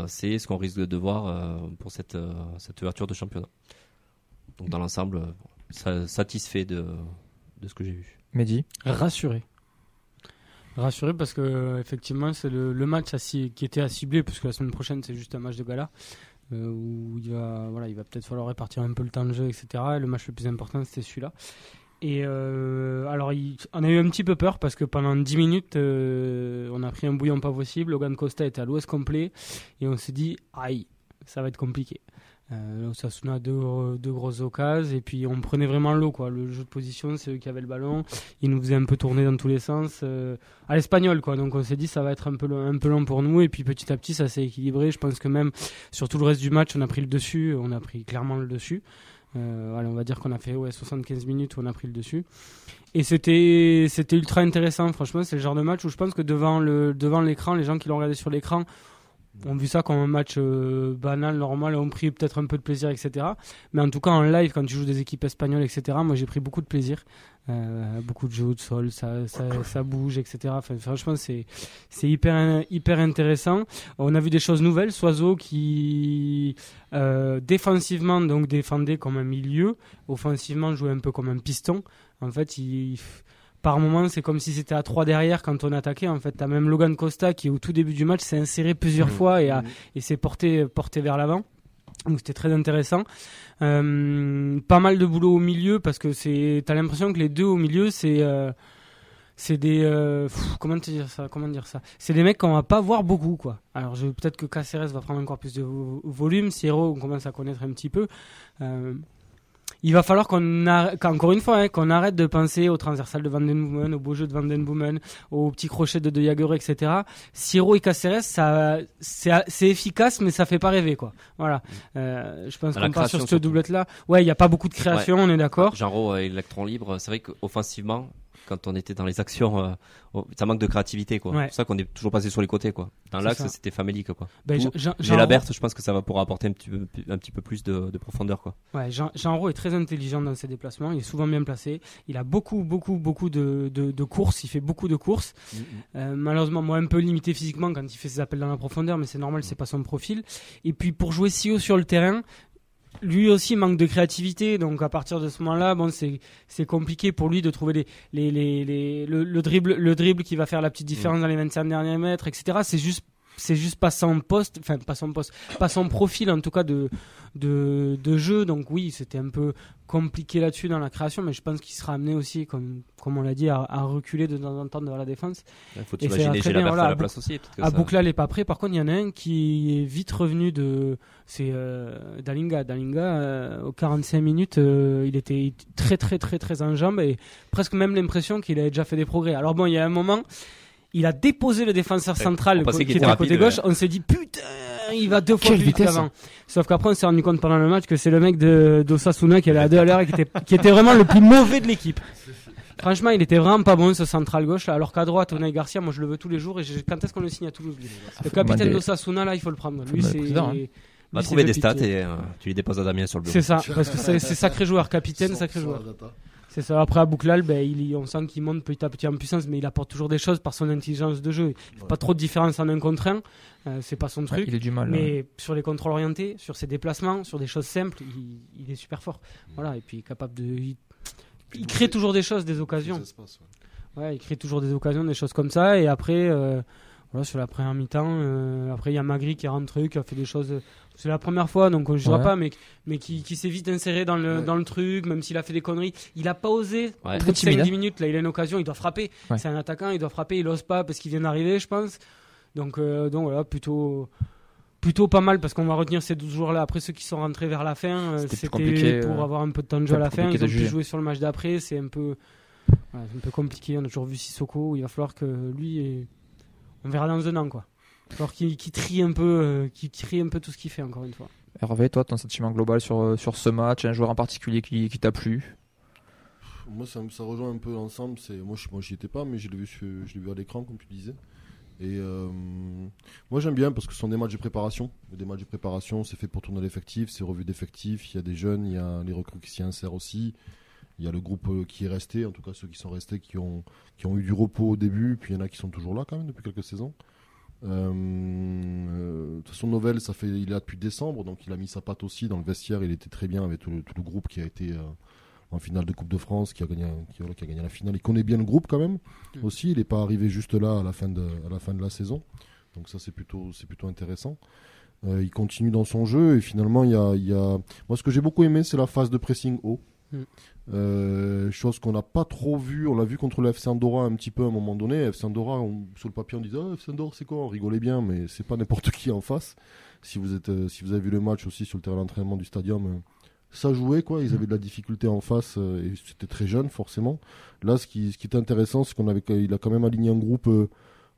Speaker 3: c'est ce qu'on risque de voir pour cette, cette ouverture de championnat. Donc dans l'ensemble, satisfait de, de ce que j'ai vu.
Speaker 1: Mehdi
Speaker 2: Rassuré. Rassuré parce que effectivement c'est le, le match à qui était à cibler puisque la semaine prochaine c'est juste un match de gala euh, où il va voilà il va peut-être falloir répartir un peu le temps de jeu etc. Et le match le plus important c'était celui-là. Et euh, alors il- on a eu un petit peu peur parce que pendant 10 minutes euh, on a pris un bouillon pas possible. Logan Costa était à l'ouest complet et on s'est dit aïe ça va être compliqué. Euh, Osasuna a deux, deux grosses occasions. Et puis on prenait vraiment l'eau quoi. Le jeu de position c'est eux qui avaient le ballon. Il nous faisait un peu tourner dans tous les sens euh, à l'espagnol quoi. Donc on s'est dit ça va être un peu long, un peu long pour nous. Et puis petit à petit ça s'est équilibré. Je pense que même sur tout le reste du match on a pris le dessus. On a pris clairement le dessus. Euh, allez, on va dire qu'on a fait ouais, 75 minutes où on a pris le dessus. Et c'était c'était ultra intéressant. Franchement c'est le genre de match où je pense que devant le devant l'écran les gens qui l'ont regardé sur l'écran ont vu ça comme un match euh, banal, normal, ont pris peut-être un peu de plaisir, etc. Mais en tout cas, en live, quand tu joues des équipes espagnoles, etc., moi j'ai pris beaucoup de plaisir. Euh, beaucoup de jeux de sol, ça, bouge, etc. Franchement, c'est hyper intéressant. On a vu des choses nouvelles. Soiseau qui, euh, défensivement, donc défendait comme un milieu, offensivement jouait un peu comme un piston. En fait, il par moment, c'est comme si c'était à 3 derrière quand on attaquait. En fait, t'as même Logan Costa qui, au tout début du match, s'est inséré plusieurs fois et, a- et s'est porté, porté vers l'avant. Donc c'était très intéressant. Euh, pas mal de boulot au milieu parce que c'est, t'as l'impression que les deux au milieu, c'est, euh, c'est des euh, pff, comment te dire ça comment dire ça? C'est des mecs qu'on va pas voir beaucoup quoi alors peut-être que Caceres va prendre encore plus de vo- volume Sierro on commence à connaître un petit peu il va falloir qu'on arrête, qu'encore une fois, hein, qu'on arrête de penser au transversal de Van Den Boomen, au beau jeu de Van Den Boomen, au petit crochet de De Jager, etc. Siro et Caceres, ça, c'est, c'est efficace, mais ça fait pas rêver, quoi. Voilà. Euh, je pense qu'on part sur cette doublette-là. Ouais, il y a pas beaucoup de création, on est d'accord.
Speaker 3: Genre euh, électron libre, c'est vrai qu'offensivement, quand on était dans les actions, euh, ça manque de créativité quoi.
Speaker 2: Ouais.
Speaker 3: C'est pour ça qu'on est toujours passé sur les côtés quoi. Dans l'axe, c'était famélique quoi.
Speaker 2: Ben,
Speaker 3: J'ai la Berthe, je pense que ça va pouvoir apporter un petit peu, un petit peu plus de, de profondeur quoi.
Speaker 2: Ouais, Jean, Jean est très intelligent dans ses déplacements. Il est souvent bien placé. Il a beaucoup, beaucoup, beaucoup de, de, de courses. Il fait beaucoup de courses. Euh, malheureusement, moi, un peu limité physiquement quand il fait ses appels dans la profondeur, mais c'est normal, c'est pas son profil. Et puis, pour jouer si haut sur le terrain, lui aussi manque de créativité. Donc, à partir de ce moment-là, bon, c'est, c'est compliqué pour lui de trouver les, les, les, les- le, le dribble, le dribble qui va faire la petite différence dans les 25 derniers mètres, etc. C'est juste, c'est juste pas son poste, enfin, pas son poste, pas son profil, en tout cas, de, de, de jeu. Donc oui, c'était un peu compliqué là-dessus dans la création, mais je pense qu'il sera amené aussi, comme, comme on l'a dit, à, à reculer de temps en temps devant la défense.
Speaker 3: Il faut t'imaginer la
Speaker 2: voilà,
Speaker 3: à la place aussi.
Speaker 2: À Boucla, n'est pas prêt. Par contre, il y en a un qui est vite revenu de. C'est euh, Dalinga. Dalinga, euh, aux 45 minutes, euh, il était très, très, très, très en jambes et presque même l'impression qu'il avait déjà fait des progrès. Alors bon, il y a un moment. Il a déposé le défenseur central qui
Speaker 3: qu'il
Speaker 2: était
Speaker 3: était
Speaker 2: à côté gauche.
Speaker 3: ouais.
Speaker 2: On s'est dit putain, il va deux fois
Speaker 1: Quelle
Speaker 2: plus vite qu'avant. Sauf qu'après, on s'est rendu compte pendant le match que c'est le mec de d'Osasuna qui allait à deux à l'heure et qui était, qui était vraiment le plus mauvais de l'équipe. Franchement, il était vraiment pas bon ce central gauche là, alors qu'à droite, Onay Garcia, moi je le veux tous les jours et je- quand est-ce qu'on le signe à Toulouse lui Le capitaine d'Osasuna là, il faut le prendre. Lui c'est
Speaker 1: hein.
Speaker 3: Va trouver des stats et euh, tu les déposes à Damien sur le bureau.
Speaker 2: C'est ça, parce que c'est c'est sacré joueur, capitaine, sacré joueur. C'est ça. Après, à Bouklal, ben, il, on sent qu'il monte petit à petit en puissance, mais il apporte toujours des choses par son intelligence de jeu. Il fait pas trop de différence en un contre un. Euh, c'est pas son
Speaker 1: Ouais,
Speaker 2: truc.
Speaker 1: il est du mal.
Speaker 2: Mais sur les contrôles orientés, sur ses déplacements, sur des choses simples, il, il est super fort. Voilà, et puis capable de. Il, il crée toujours des choses, des occasions. Ouais, il crée toujours des occasions, des choses comme ça. Et après, euh, voilà, sur la première mi-temps, euh, après il y a Magri qui est rentré, qui a fait des choses. C'est la première fois, donc on ne jugera
Speaker 1: Ouais.
Speaker 2: pas, mais, mais qui, qui s'est vite inséré dans le, dans le truc, même s'il a fait des conneries. Il a pas osé.
Speaker 3: Ouais.
Speaker 2: Au
Speaker 1: Très
Speaker 2: bout de
Speaker 1: timide,
Speaker 2: 5-10
Speaker 1: hein.
Speaker 2: minutes, là, il a une occasion, il doit frapper. C'est un attaquant, il doit frapper, il ose pas parce qu'il vient d'arriver, je pense. Donc, euh, donc voilà, plutôt. Plutôt pas mal parce qu'on va retenir ces 12 joueurs là. Après ceux qui sont rentrés vers la fin, euh,
Speaker 1: C'était
Speaker 2: pour
Speaker 1: euh,
Speaker 2: avoir un peu de temps de jeu à la fin. Ils ont pu jouer sur le match d'après. C'est un peu, voilà, un peu compliqué. On a toujours vu Sissoko. Il va falloir que lui, et- on verra dans un an quoi. Qu'il qu'il trie un peu, euh, qu'il trie un peu tout ce qu'il fait encore une fois.
Speaker 1: Hervé, toi, ton sentiment global sur, euh, sur ce match, un joueur en particulier qui, qui t'a plu?
Speaker 5: Moi, ça, me- ça rejoint un peu l'ensemble. C'est moi, je, moi, j'y étais pas, mais je l'ai vu, sur- je l'ai vu à l'écran, comme tu disais. Et euh, moi, j'aime bien parce que ce sont des matchs de préparation. Des matchs de préparation, c'est fait pour tourner l'effectif, c'est revu d'effectifs. Il y a des jeunes, il y a les recrues qui s'y insèrent aussi. Il y a le groupe euh, qui est resté, en tout cas ceux qui sont restés, qui ont, qui ont eu du repos au début, puis il y en a qui sont toujours là quand même depuis quelques saisons. Euh, euh, de toute façon, Novell, ça fait, il est là depuis décembre, donc il a mis sa patte aussi dans le vestiaire. Il était très bien avec tout le, tout le groupe qui a été euh, en finale de Coupe de France, qui a gagné, qui, voilà, qui a gagné la finale. Il connaît bien le groupe quand même aussi. Il n'est pas arrivé juste là à la fin de, à la fin de la saison, donc ça c'est plutôt, c'est plutôt intéressant. Euh, il continue dans son jeu et finalement il y a, il y a... moi ce que j'ai beaucoup aimé c'est la phase de pressing haut.
Speaker 2: Mm.
Speaker 5: Euh, chose qu'on n'a pas trop vu, on l'a vu contre le FC Andorra un petit peu à un moment donné. FC Andorra, on- sur le papier, on disait ah, FC Andorra, c'est quoi? On rigolait bien, mais c'est pas n'importe qui en face. Si vous êtes, euh, si vous avez vu le match aussi sur le terrain d'entraînement du stadium, euh, ça jouait quoi. Ils avaient de la difficulté en face et c'était très jeune forcément. Là, ce qui, ce qui est intéressant, c'est qu'on avait, il a quand même aligné un groupe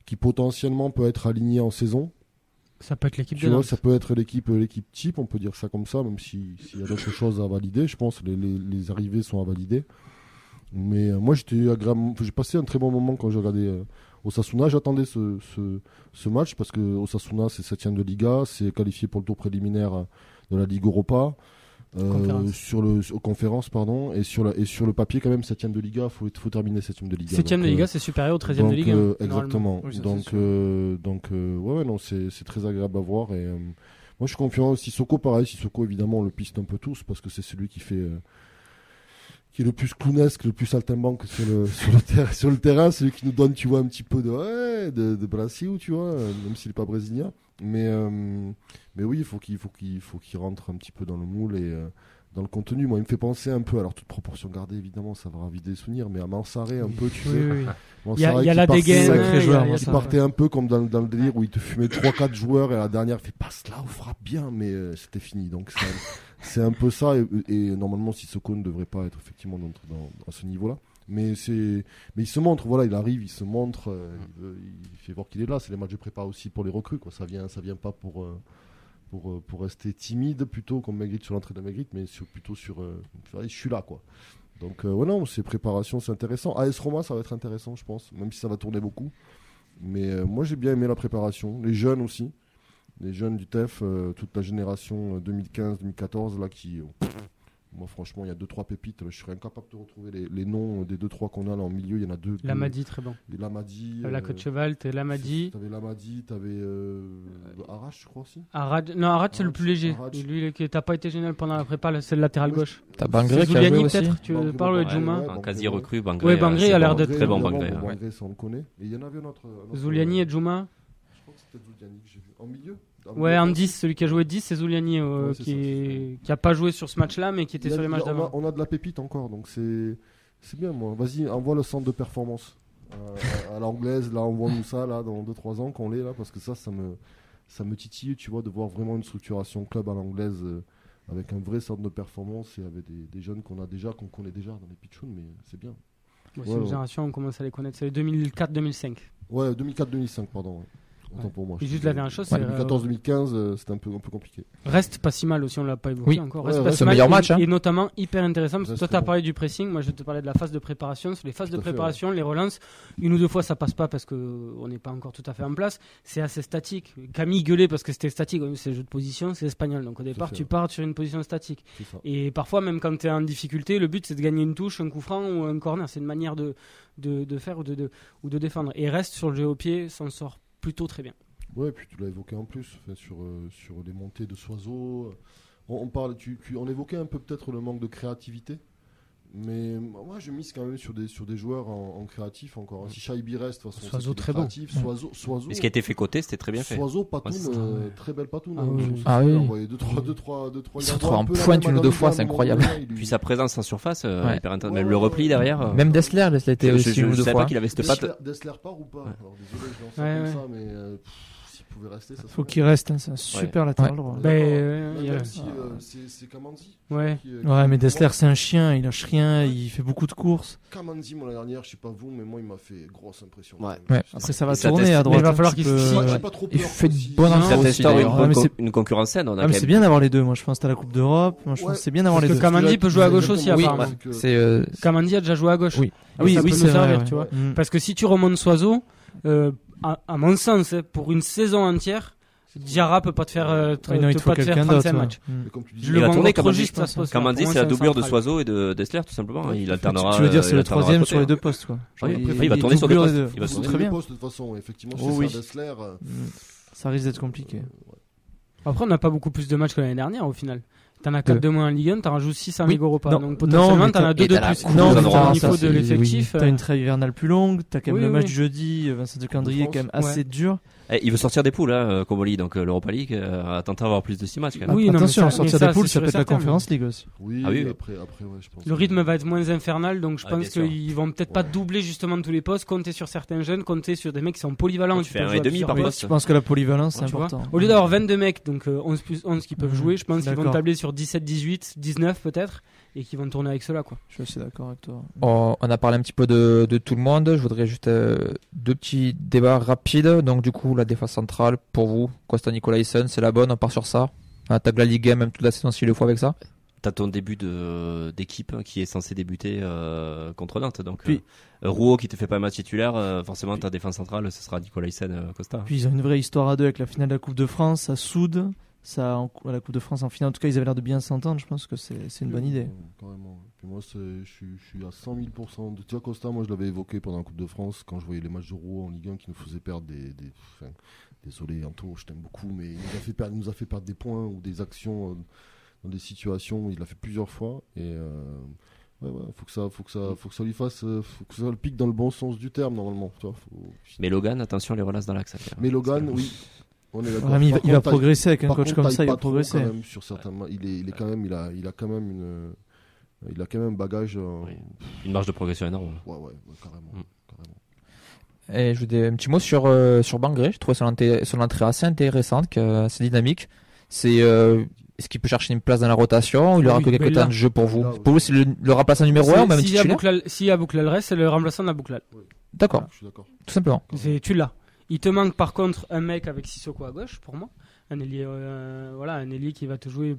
Speaker 5: qui potentiellement peut être aligné en saison.
Speaker 2: Ça peut être l'équipe
Speaker 5: Tu vois, ça peut être l'équipe l'équipe type, on peut dire ça comme ça, même si- s'il y a d'autres choses à valider. Je pense que les, les, les arrivées sont à valider. Mais euh, moi, j'étais agréable. J'ai passé un très bon moment quand j'ai regardé euh, Osasuna. J'attendais ce, ce, ce match parce que Osasuna, c'est 7 de Liga, c'est qualifié pour le tour préliminaire euh, de la Ligue Europa. Euh,
Speaker 2: Conférence.
Speaker 5: sur le aux conférences pardon et sur la et sur le papier quand même 7 de Liga faut faut terminer 7 de Liga
Speaker 2: Septième de
Speaker 5: Donc, euh,
Speaker 2: Liga, c'est supérieur au 13 de Ligue.
Speaker 5: euh, exactement.
Speaker 4: Oui,
Speaker 5: donc, euh, donc euh, ouais, non, c'est c'est très agréable à voir. Et, euh, moi, je suis confiant. Sissoko, pareil. Sissoko, évidemment, on le piste un peu tous parce que c'est celui qui fait. euh, qui est le plus clownesque, le plus saltimbanque sur le, sur le, terrain, sur le terrain, celui qui nous donne, tu vois, un petit peu de, ouais, de, de Brasil, tu vois, euh, même s'il n'est pas brésilien. Mais, euh, mais oui, il faut qu'il faut qu'il faut qu'il rentre un petit peu dans le moule et euh, dans le contenu. Moi, il me fait penser un peu, alors toute proportion gardée, évidemment, ça va raviver des souvenirs, mais à Mansaré un peu, tu
Speaker 2: Oui,
Speaker 5: sais.
Speaker 2: oui. Il y a,
Speaker 5: Mansaré
Speaker 2: il y a
Speaker 5: qui
Speaker 2: la dégaine. il il
Speaker 5: qui partait un peu comme dans, dans le délire où il te fumait 3-4 joueurs et à la dernière il fait passe là ou frappe bien mais euh, c'était fini donc c'est un- peu ça et, et normalement Sissoko ne devrait pas être effectivement dans, dans- à ce niveau là mais mais il se montre voilà il arrive il se montre euh, il, fait voir qu'il est là. C'est les matchs de prépa aussi pour les recrues quoi. Ça vient ça vient pas pour euh, pour, euh, pour rester timide plutôt comme Magritte sur l'entrée de Magritte mais plutôt sur je suis là quoi. Donc ouais non c'est préparation c'est intéressant. AS Roma ça va être intéressant je pense même si ça va tourner beaucoup. Mais moi j'ai bien aimé la préparation. Les jeunes aussi. Les jeunes du TEF toute la génération 2015-2014 là qui pff, moi franchement il y a deux trois pépites je serais incapable de retrouver les, les noms des deux trois qu'on a là en milieu il y en a deux
Speaker 2: Lamadi, très bon.
Speaker 5: les Lamadi
Speaker 2: La
Speaker 5: euh,
Speaker 2: Côte Cheval, t'es Lamadi.
Speaker 5: T'avais Lamadi, t'avais euh, Arrache, je crois aussi.
Speaker 2: Arad... Non, Arad, c'est le plus léger.
Speaker 5: Arad.
Speaker 2: Lui, qui t'as pas été génial pendant la prépa, c'est le latéral
Speaker 5: Oui.
Speaker 2: gauche.
Speaker 1: T'as Bangré qui a
Speaker 2: Zouliani,
Speaker 1: joué aussi.
Speaker 2: peut-être Tu
Speaker 5: Bangré,
Speaker 2: parles de Juma
Speaker 3: quasi
Speaker 5: ouais.
Speaker 3: recru, Bangré. Euh,
Speaker 2: Bangré a l'air d'être
Speaker 3: très bon Bangré.
Speaker 5: ça on le connaît. Et il y en avait un autre. euh,
Speaker 2: et Juma.
Speaker 5: Je crois que c'était Zouliani que j'ai vu. En milieu
Speaker 2: Ouais,
Speaker 5: je
Speaker 2: 10, celui qui a joué 10, c'est Zouliani, euh,
Speaker 5: Ouais,
Speaker 2: qui, est... qui a pas joué sur ce match-là, mais qui était
Speaker 5: a-
Speaker 2: sur les matchs d'avant.
Speaker 5: on a de la pépite encore, donc c'est c'est bien. Moi, vas-y, envoie le centre de performance euh, à, à l'anglaise. Là, envoie-nous ça là dans 2-3 ans qu'on l'est là, parce que ça, ça me ça me titille, tu vois, de voir vraiment une structuration club à l'anglaise euh, avec un vrai centre de performance et avec des, des jeunes qu'on a déjà, qu'on connaît déjà dans les pitchouns, mais c'est bien. Ouais,
Speaker 2: c'est une génération, on commence à les connaître. C'est les 2004-2005.
Speaker 5: Ouais, 2004-2005, pardon. Autant
Speaker 2: Ouais.
Speaker 5: pour moi.
Speaker 2: Et
Speaker 5: je
Speaker 2: juste
Speaker 5: te
Speaker 2: la dernière chose, c'est, euh,
Speaker 5: 2014-2015, euh, c'était un peu, un peu compliqué.
Speaker 2: Reste pas si mal aussi, on l'a pas évoqué
Speaker 1: Oui.
Speaker 2: encore. Reste
Speaker 5: ouais,
Speaker 2: pas
Speaker 5: c'est
Speaker 2: si
Speaker 1: le
Speaker 2: mal
Speaker 1: meilleur
Speaker 2: et-
Speaker 1: match, hein.
Speaker 2: Et notamment hyper intéressant parce que toi, tu as
Speaker 5: bon.
Speaker 2: parlé du pressing. Moi, je vais te parler de la phase de préparation. Sur les phases
Speaker 5: Tout
Speaker 2: de
Speaker 5: fait,
Speaker 2: préparation, les relances, une ou deux fois, ça passe pas parce que euh, on n'est pas encore tout à fait en place. C'est assez statique. Camille gueulait parce que c'était statique. C'est le jeu de position, c'est espagnol. Donc au départ,
Speaker 5: fait,
Speaker 2: tu
Speaker 5: ouais.
Speaker 2: pars sur une position statique. Et parfois, même quand tu es en difficulté, le but c'est de gagner une touche, un coup franc ou un corner. C'est une manière de, de, de faire ou de, de- ou de défendre. Et reste sur le jeu au pied, s'en sort plutôt très bien.
Speaker 5: Et puis tu l'as évoqué en plus, sur, euh, sur les montées de Soiseau. On, on parle, tu, tu- on évoquait un peu peut-être le manque de créativité. Mais moi, je mise quand même sur des, sur des joueurs en, en créatif encore. Si Shaibi reste, de toute façon,
Speaker 2: Soiseau, très bon.
Speaker 5: créatif. Soiseau, Soiseau,
Speaker 3: Et ce qui a été fait côté, c'était très bien fait.
Speaker 5: Soiseau, Patoun,
Speaker 3: Ouais,
Speaker 5: euh, très belle Patoun.
Speaker 2: Ah
Speaker 5: hein,
Speaker 2: oui,
Speaker 1: Ah oui.
Speaker 5: on voyait deux, trois, deux, trois, deux, trois,
Speaker 1: se en pointe une ou deux fois, c'est incroyable.
Speaker 5: lui-
Speaker 3: Puis sa présence en surface, euh,
Speaker 1: Ouais.
Speaker 3: hyper intéressante.
Speaker 5: Ouais,
Speaker 3: Même le repli
Speaker 5: ouais.
Speaker 3: derrière. euh,
Speaker 1: Même Dessler, Dessler était
Speaker 3: Je-
Speaker 1: aussi
Speaker 3: je-
Speaker 1: une ou
Speaker 3: je
Speaker 1: deux
Speaker 3: savais
Speaker 1: fois.
Speaker 3: pas qu'il avait cette patte.
Speaker 5: Dessler, part ou pas? Alors désolé, je lance comme ça, mais euh, pouvait rester, ça
Speaker 4: Faut qu'il reste, hein, c'est un super latéral
Speaker 1: Ouais.
Speaker 4: droit.
Speaker 2: Ben,
Speaker 5: D'accord.
Speaker 2: euh, a-
Speaker 5: si, euh, c'est Kamanzi.
Speaker 2: Ouais.
Speaker 5: qui, euh,
Speaker 4: Ouais,
Speaker 5: qui-
Speaker 4: mais Dessler, c'est un chien, il lâche rien, il fait beaucoup de courses.
Speaker 5: Kamanzi, moi, la dernière, je sais pas vous, mais moi, il m'a fait grosse impression.
Speaker 9: Ouais.
Speaker 1: Ouais.
Speaker 4: Après, ça va
Speaker 3: ça
Speaker 4: tourner à
Speaker 3: mais
Speaker 4: droite.
Speaker 2: il va falloir qu'il se-
Speaker 1: Il fait de bonnes infos
Speaker 3: une,
Speaker 4: mais
Speaker 3: concurrence saine. On a
Speaker 4: Ah, mais c'est bien d'avoir les deux. Moi, je pense que t'as la Coupe d'Europe. Moi, je pense c'est bien d'avoir
Speaker 2: Parce
Speaker 4: les
Speaker 2: que
Speaker 4: deux.
Speaker 2: Kamandi peut jouer à gauche aussi,
Speaker 1: Oui,
Speaker 2: apparemment.
Speaker 5: Euh,
Speaker 1: C'est euh,
Speaker 2: Kamandi a déjà joué à gauche.
Speaker 1: Oui.
Speaker 2: Oui, ça peut nous
Speaker 4: c'est vrai,
Speaker 2: tu vois.
Speaker 4: Mm.
Speaker 2: Parce que si tu remontes Soiseau, euh, à, à mon sens, hein, pour une saison entière, Diarra peut pas te faire, euh, te-
Speaker 4: Ouais, non,
Speaker 2: te
Speaker 4: te
Speaker 2: pas te faire
Speaker 4: quelqu'un
Speaker 2: 35
Speaker 4: d'autre. ouais.
Speaker 2: matchs.
Speaker 5: Comme
Speaker 2: Je
Speaker 3: Il
Speaker 2: le trop
Speaker 3: Kamandi,
Speaker 2: juste à ce poste.
Speaker 3: Kamandi, c'est la doublure de Soiseau et de Dessler, tout simplement. hein. Il alternera.
Speaker 4: Tu veux dire,
Speaker 3: euh,
Speaker 4: c'est le troisième sur les
Speaker 3: hein.
Speaker 4: deux postes, quoi. Il-
Speaker 3: après, il va tourner sur
Speaker 4: doublure
Speaker 3: deux
Speaker 4: les
Speaker 3: postes. Il va
Speaker 4: bien.
Speaker 5: postes, de toute façon, effectivement,
Speaker 4: Oh
Speaker 5: c'est
Speaker 4: oui.
Speaker 5: ça, Dessler. euh.
Speaker 4: Ça risque d'être compliqué.
Speaker 2: Après, on n'a pas beaucoup plus de matchs que l'année dernière au final. T'en as 4
Speaker 1: Deux.
Speaker 2: de moins en Ligue 1, t'en rajoutes 6 en
Speaker 4: Oui.
Speaker 2: Ligue Europa.
Speaker 4: Non.
Speaker 2: Donc potentiellement, t'en as
Speaker 4: t'as-
Speaker 2: 2
Speaker 3: et
Speaker 2: de plus.
Speaker 4: Non, mais
Speaker 2: au niveau de l'effectif.
Speaker 4: T'as
Speaker 2: euh,
Speaker 4: une trêve hivernale plus longue, t'as quand même le match du jeudi, euh, Vincent de Candrier quand même assez dur.
Speaker 3: Eh, Il veut sortir des poules, hein, euh, Comoli, donc euh, l'Europa League euh, a tenté d'avoir plus de 6 matchs. Quand même.
Speaker 2: Oui, non, mais
Speaker 4: Attention,
Speaker 2: ça-
Speaker 4: sortir
Speaker 2: mais ça,
Speaker 4: des poules,
Speaker 2: c'est
Speaker 4: ça
Speaker 2: sûr
Speaker 4: peut
Speaker 2: et
Speaker 4: être la
Speaker 2: certain,
Speaker 4: conférence League aussi.
Speaker 5: Oui,
Speaker 3: Ah oui, oui.
Speaker 5: après, après, ouais, je pense.
Speaker 2: Le rythme va être moins infernal, donc je
Speaker 3: Ah,
Speaker 2: pense
Speaker 3: bien sûr.
Speaker 2: qu'ils vont peut-être pas
Speaker 5: Ouais.
Speaker 2: doubler justement tous les postes, compter sur certains jeunes, compter sur des mecs qui sont polyvalents.
Speaker 3: Tu
Speaker 2: qui
Speaker 3: fais
Speaker 2: peuvent
Speaker 3: un
Speaker 2: jouer
Speaker 3: et
Speaker 2: à
Speaker 3: demi
Speaker 2: plusieurs
Speaker 3: par
Speaker 2: postes.
Speaker 3: poste.
Speaker 4: Je pense que la polyvalence, c'est
Speaker 2: Tu vois
Speaker 4: important.
Speaker 2: Au lieu d'avoir 22 mecs, donc euh, 11 plus 11 qui peuvent
Speaker 4: Mhm.
Speaker 2: jouer, je pense qu'ils vont
Speaker 4: D'accord.
Speaker 2: tabler sur 17, 18, 19 peut-être, et qui vont tourner avec cela quoi.
Speaker 4: Je suis assez d'accord avec toi.
Speaker 1: On, on a parlé un petit peu de, de tout le monde. Je voudrais juste euh, deux petits débats rapides. Donc, du coup, la défense centrale, pour vous, Costa Nicolaisen, c'est la bonne. On part sur ça? On attaque la Ligue 1, même toute la saison, s'il le faut avec ça?
Speaker 3: T'as ton début de d'équipe hein, qui est censé débuter euh, contre Nantes. Donc,
Speaker 4: Puis-
Speaker 3: euh, Rouault qui te fait pas un match titulaire, euh, forcément ta défense centrale, ce sera euh, Costa.
Speaker 4: Puis ils ont une vraie histoire à deux avec la finale de la Coupe de France, ça soude. Ça, en- à la Coupe de France en finale, en tout cas, ils avaient l'air de bien s'entendre. Je pense que c'est c'est une bonne idée.
Speaker 5: Carrément. Puis moi, c'est- je suis, je suis à 100 000 de. Tu vois, Costa, moi, je l'avais évoqué pendant la Coupe de France, quand je voyais les matchs de Rouen en Ligue 1 qui nous faisaient perdre des. des enfin, désolé, Anto, je t'aime beaucoup, mais il nous, a fait perdre, il nous a fait perdre des points ou des actions euh, dans des situations où il l'a fait plusieurs fois. Et. Euh, Ouais, ouais, faut que ça, faut que ça, faut que ça lui fasse, euh, faut que ça le pique dans le bon sens du terme normalement. Tu vois, faut-
Speaker 3: Mais Logan, attention les relances dans l'axe. à faire.
Speaker 5: Mais Logan, oui, On est.
Speaker 4: Ouais, il va, il va progresser avec un coach
Speaker 5: contre,
Speaker 4: comme ça, il va progresser.
Speaker 5: quand même sur certains ma- il est, il est quand même, il a, il a quand même une, il a quand même un bagage. euh,
Speaker 3: Oui. Une marge de progression énorme.
Speaker 5: Ouais, ouais, ouais, carrément,
Speaker 3: Mm.
Speaker 5: carrément.
Speaker 1: Et je vous dis un petit mot sur euh, sur Bangré. Je trouve son entrée, son entrée assez intéressante, assez dynamique. C'est euh, est-ce qu'il peut chercher une place dans la rotation Il aura
Speaker 2: Oui,
Speaker 1: que quelques temps de jeu pour vous?
Speaker 5: Là,
Speaker 1: Pour vous, c'est le, le remplaçant numéro
Speaker 2: C'est-
Speaker 1: 1 ou même
Speaker 2: si
Speaker 1: titulaire?
Speaker 2: Abouklal- Si Abouklal reste, c'est le remplaçant d'Abouklal.
Speaker 1: D'accord,
Speaker 5: Je suis d'accord.
Speaker 1: tout simplement.
Speaker 2: C'est tu l'as. Il te manque par contre un mec avec Sissoko à gauche pour moi. Un ailier, euh, voilà, un ailier qui va te jouer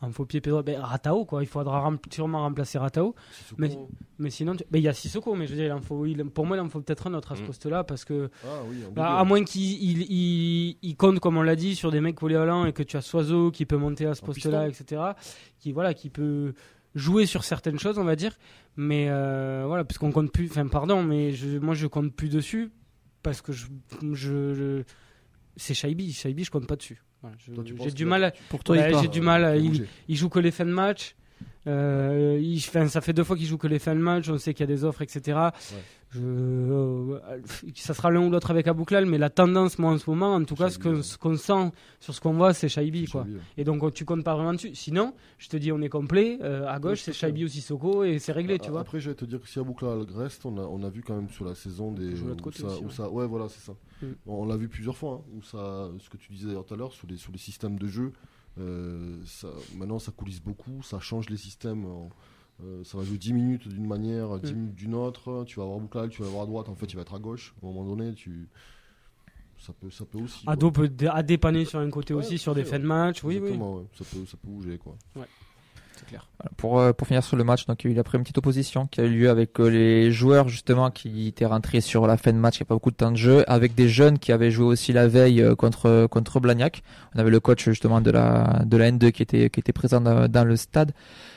Speaker 2: en faux pied pédro. Ben, Ratao quoi. Il faudra rem- sûrement remplacer Ratao.
Speaker 5: Sissoko-
Speaker 2: Mais- Mais sinon, tu- ben, il y a Sissoko, mais je veux dire, il en faut, il- pour moi, il en faut peut-être un autre à ce
Speaker 3: Mm.
Speaker 2: poste-là parce que
Speaker 5: Ah oui,
Speaker 2: bah, à moins qu'il il, il- il compte, comme on l'a dit, sur des mecs polyvalents et que tu as Soiseau qui peut monter à ce poste-là, etc. Qui voilà, qui peut jouer sur certaines choses, on va dire. Mais euh, voilà, parce qu'on compte plus. Enfin, pardon, mais je, moi, je compte plus dessus parce que je, je, je- c'est Shaibi. Shaibi, je compte pas dessus. Voilà, J'ai du mal. À,
Speaker 4: Pour toi,
Speaker 2: Bah,
Speaker 4: il part.
Speaker 2: j'ai du mal à-
Speaker 5: faut
Speaker 2: il- il joue que les fins de match. Euh, il, ça fait deux fois qu'il joue que les fins de match. On sait qu'il y a des offres, etc. Je, euh, ça sera l'un ou l'autre avec Abouklal, mais la tendance, moi, en ce moment, en tout cas, ce qu'on sent sur ce qu'on voit, c'est Shaibi, quoi.
Speaker 5: Ouais.
Speaker 2: Et donc, tu comptes pas vraiment dessus. Sinon, je te dis, on est complet. Euh, à gauche, c'est Shaibi ou Sissoko et c'est réglé, tu vois.
Speaker 5: Après, je vais te dire que si Aboukla reste, on a, on a vu quand même sur la saison des. Où ça,
Speaker 2: aussi,
Speaker 5: où
Speaker 2: ouais.
Speaker 5: ça- ouais, voilà, c'est ça.
Speaker 2: Mm.
Speaker 5: On, l'a vu plusieurs fois, hein, où ça, ce que tu disais d'ailleurs tout à l'heure, sur les, systèmes de jeu, ça, maintenant ça coulisse beaucoup, ça change les systèmes. en- euh, ça va jouer 10 minutes d'une manière, 10
Speaker 2: Mm.
Speaker 5: minutes d'une autre. Tu vas avoir Aboukla, tu vas avoir à droite, en fait, il va être à gauche. À un moment donné, tu. Ça peut, ça peut aussi. quoi.
Speaker 2: Ado peut à dépanner sur un côté
Speaker 5: Ouais,
Speaker 2: aussi, sur des
Speaker 5: fait,
Speaker 2: fins de match. Oui, oui.
Speaker 5: Ouais. Ça, peut, ça peut bouger, quoi.
Speaker 2: Clair.
Speaker 1: Voilà, Pour, euh, pour finir sur le match, donc il y a eu après une petite opposition qui a eu lieu avec euh, les joueurs justement qui étaient rentrés sur la fin de match, qui n'avaient pas beaucoup de temps de jeu, avec des jeunes qui avaient joué aussi la veille euh, contre contre Blagnac. On avait le coach justement de la de la N2 qui était qui était présent dans, dans le stade.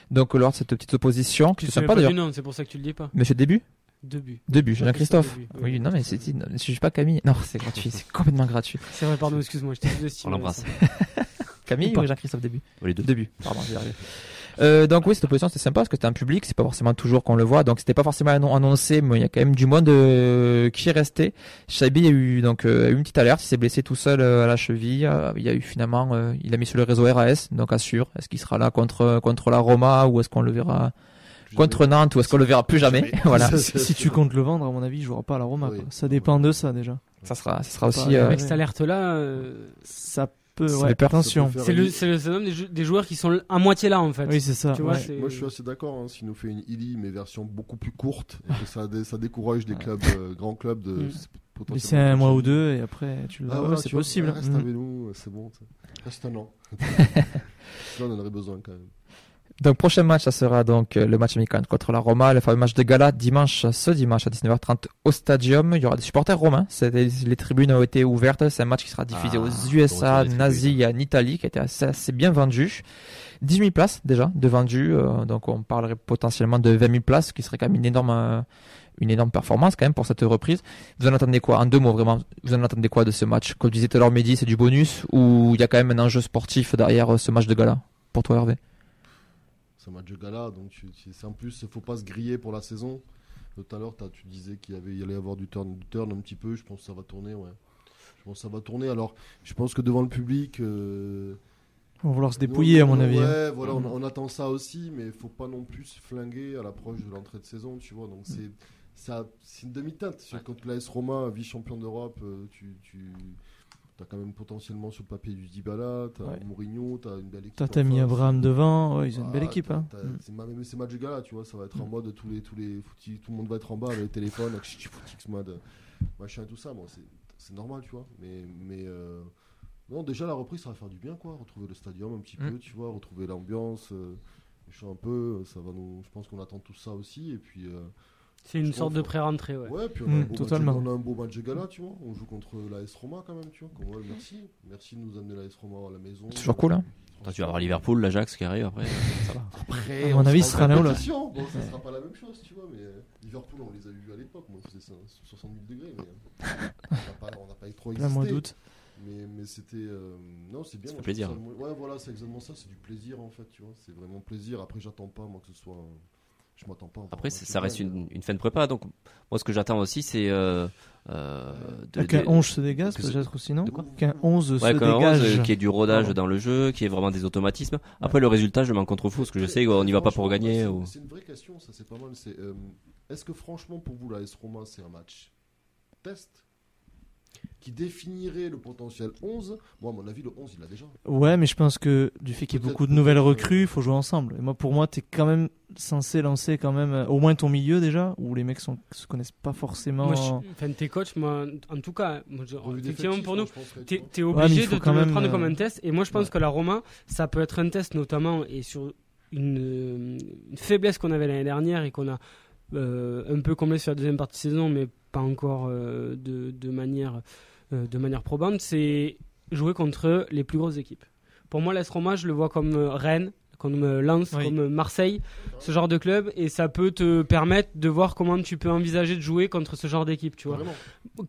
Speaker 1: Donc lors de cette petite opposition, qui sympa
Speaker 2: pas
Speaker 1: d'ailleurs.
Speaker 2: c'est pour ça que tu le dis pas.
Speaker 1: Monsieur Début
Speaker 2: Deux buts.
Speaker 1: Début,
Speaker 2: Jean-Christophe
Speaker 1: Jean-Christophe.
Speaker 2: Début.
Speaker 1: Oui, non mais c'est je suis pas Camille. Non, c'est gratuit, c'est complètement gratuit.
Speaker 2: C'est vrai, pardon, excuse-moi, je t'ai.
Speaker 3: On l'embrasse.
Speaker 1: Camille
Speaker 2: Ou
Speaker 1: Jean-Christophe Début
Speaker 3: Les deux.
Speaker 1: Début, pardon, j'y arrive. Euh, donc oui, cette opposition c'était sympa parce que c'était un public, c'est pas forcément toujours qu'on le voit, donc c'était pas forcément annon- annoncé, mais il y a quand même du monde euh, qui est resté. Shaibi a eu donc euh, une petite alerte, il s'est blessé tout seul euh, à la cheville. Euh, il y a eu finalement, euh, il a mis sur le réseau RAS, donc assure. Est-ce qu'il sera là contre contre la Roma ou est-ce qu'on le verra contre Nantes ou est-ce qu'on le verra plus jamais
Speaker 5: Jamais.
Speaker 1: Voilà,
Speaker 4: si, si tu comptes le vendre, à mon avis, il jouera pas à la Roma.
Speaker 5: Oui.
Speaker 4: quoi. Ça dépend de ça déjà.
Speaker 1: ça sera ça sera aussi. euh,
Speaker 2: Avec cette alerte-là, euh,
Speaker 4: Ça ouais, attention.
Speaker 2: C'est le, c'est le syndrome des, jou- des joueurs qui sont à moitié là, en fait.
Speaker 4: Oui, c'est ça.
Speaker 2: Tu vois,
Speaker 4: ouais.
Speaker 2: c'est-
Speaker 5: Moi, je suis assez d'accord. Hein, S'il nous fait une Illy, mais version beaucoup plus courte, et que ça, dé- ça décourage des clubs, euh, grands clubs de.
Speaker 2: Mm.
Speaker 4: Laisser un mois ou deux et après tu le
Speaker 5: Ah,
Speaker 4: ouais, c'est
Speaker 5: tu vois,
Speaker 4: possible.
Speaker 5: Reste
Speaker 4: Mm.
Speaker 5: avec nous, c'est bon. Reste un an. Là, on en aurait besoin quand même.
Speaker 1: Donc prochain match, ça sera donc euh, le match amical contre la Roma, le fameux match de gala dimanche, ce dimanche à 19h30 au Stadium. Il y aura des supporters romains. Les tribunes ont été ouvertes. C'est un match qui sera diffusé
Speaker 3: Ah,
Speaker 1: aux USA,
Speaker 3: sur les
Speaker 1: Nazi et en Italie, qui a été assez, assez bien vendu. 18 000 places déjà de vendues. euh, donc on parlerait potentiellement de 20 000 places, qui serait quand même une énorme, euh, une énorme performance quand même pour cette reprise. Vous en attendez quoi? En deux mots vraiment. Vous en attendez quoi de ce match? Comme disait tout à l'heure Mehdi, c'est du bonus ou il y a quand même un enjeu sportif derrière ce match de gala? Pour toi Hervé
Speaker 5: C'est un match de gala, donc tu- tu- c'est en plus, il faut pas se griller pour la saison. Tout à l'heure, tu disais qu'il y, avait, il y allait y avoir du turn, du turn un petit peu. Je pense que ça va tourner, ouais. Je pense que ça va tourner. Alors, je pense que devant le public. euh,
Speaker 4: On va vouloir se dépouiller, à mon avis.
Speaker 5: Ouais,
Speaker 4: hein.
Speaker 5: voilà, on, on attend ça aussi, mais il faut pas non plus se flinguer à l'approche de l'entrée de saison, tu vois. Donc, c'est. ça- C'est une demi-teinte.
Speaker 3: Ouais.
Speaker 5: Quand l'AS Roma, vice-champion d'Europe, euh, tu, tu as quand même potentiellement sur le papier du Dybala, tu as
Speaker 4: Ouais.
Speaker 5: Mourinho, tu as une belle équipe.
Speaker 4: T'as t'as
Speaker 5: face.
Speaker 4: Abraham devant. Ouais, ils ont une belle
Speaker 5: Ah,
Speaker 4: équipe.
Speaker 5: t'as-
Speaker 4: Hein.
Speaker 5: t'as-
Speaker 4: Mm.
Speaker 5: C'est même ces matchs de gala, tu vois, ça va être en mode tous les tous les footy- tout le monde va être en bas avec le téléphone, avec footix mode machin tout ça. Bon, c'est c'est normal, tu vois. Mais mais euh, non, déjà la reprise, ça va faire du bien, quoi. Retrouver le stadium un petit
Speaker 1: Mm.
Speaker 5: peu, tu vois, retrouver l'ambiance, euh, un peu. Ça va nous. Je pense qu'on attend tout ça aussi. Et puis euh,
Speaker 2: C'est une sorte de
Speaker 5: ouais.
Speaker 2: pré-rentrée, ouais.
Speaker 5: ouais, puis on a,
Speaker 4: Mm,
Speaker 5: un beau match de-
Speaker 4: totalement.
Speaker 5: on a un beau match de gala, tu vois. On joue contre l'AS Roma quand même, tu vois. Comme, ouais, merci, merci de nous amener l'AS Roma à la maison.
Speaker 1: Toujours cool, hein.
Speaker 3: Attends, tu vas avoir Liverpool, l'Ajax qui arrive après. Ça va.
Speaker 5: Après,
Speaker 4: À mon
Speaker 5: on
Speaker 4: avis, ce sera l'un ou
Speaker 5: compétition. Bon, ça sera pas la même chose, tu vois, mais euh, Liverpool, on les a vus à l'époque. Moi, c'était ça, 60 000 degrés, mais euh, on n'a pas, pas trop existé.
Speaker 4: mois d'août.
Speaker 5: Mais, mais c'était. euh, non, c'est bien.
Speaker 3: Ça
Speaker 5: moi,
Speaker 3: fait plaisir.
Speaker 5: ça- ouais, voilà, c'est exactement ça. C'est du plaisir, en fait, tu vois. C'est vraiment plaisir. Après, j'attends pas, moi, que ce soit. un- je m'attends pas.
Speaker 3: Après, ça reste une, une fin de prépa. Donc, moi, ce que j'attends aussi, c'est. Euh, euh,
Speaker 4: Qu'un
Speaker 3: de-
Speaker 4: 11 se dégage, peut-être aussi, non Qu'un 11 se
Speaker 3: Ouais, qu'un 11,
Speaker 4: dégage.
Speaker 3: euh, qui est du rodage dans le jeu, qui est vraiment des automatismes. Après, le résultat, je m'en contrefous, parce que je sais qu'on n'y va pas pour gagner.
Speaker 5: c'est-
Speaker 3: ou-
Speaker 5: une vraie question, ça c'est pas mal. C'est euh, est-ce que franchement pour vous la S Roma c'est un match test? Qui définirait le potentiel 11 Moi à mon avis le 11 il l'a déjà.
Speaker 4: Ouais, mais je pense que du fait qu'il y ait beaucoup de nouvelles recrues, il faut jouer ensemble. Et moi, pour moi, t'es quand même censé lancer quand même euh, au moins ton milieu déjà, où les mecs sont, se connaissent pas forcément.
Speaker 2: Moi, je- enfin, tes coachs, moi, en tout cas, moi, je- effectivement, pour nous,
Speaker 5: tu
Speaker 2: t'es
Speaker 4: mais
Speaker 2: obligé de te
Speaker 4: quand
Speaker 2: le prendre
Speaker 4: euh,
Speaker 2: comme un test. Et moi, je pense
Speaker 5: ouais.
Speaker 2: que la Roma, ça peut être un test notamment et sur une, euh, une faiblesse qu'on avait l'année dernière et qu'on a euh, un peu comblé sur la deuxième partie de saison, mais pas encore euh, de, manière euh, de manière probante, c'est jouer contre les plus grosses équipes. Pour moi, l'AS je le vois comme euh, Rennes, comme euh, Lens,
Speaker 4: Oui.
Speaker 2: comme euh, Marseille, ce genre de club, et ça peut te permettre de voir comment tu peux envisager de jouer contre ce genre d'équipe, tu vois
Speaker 5: Vraiment.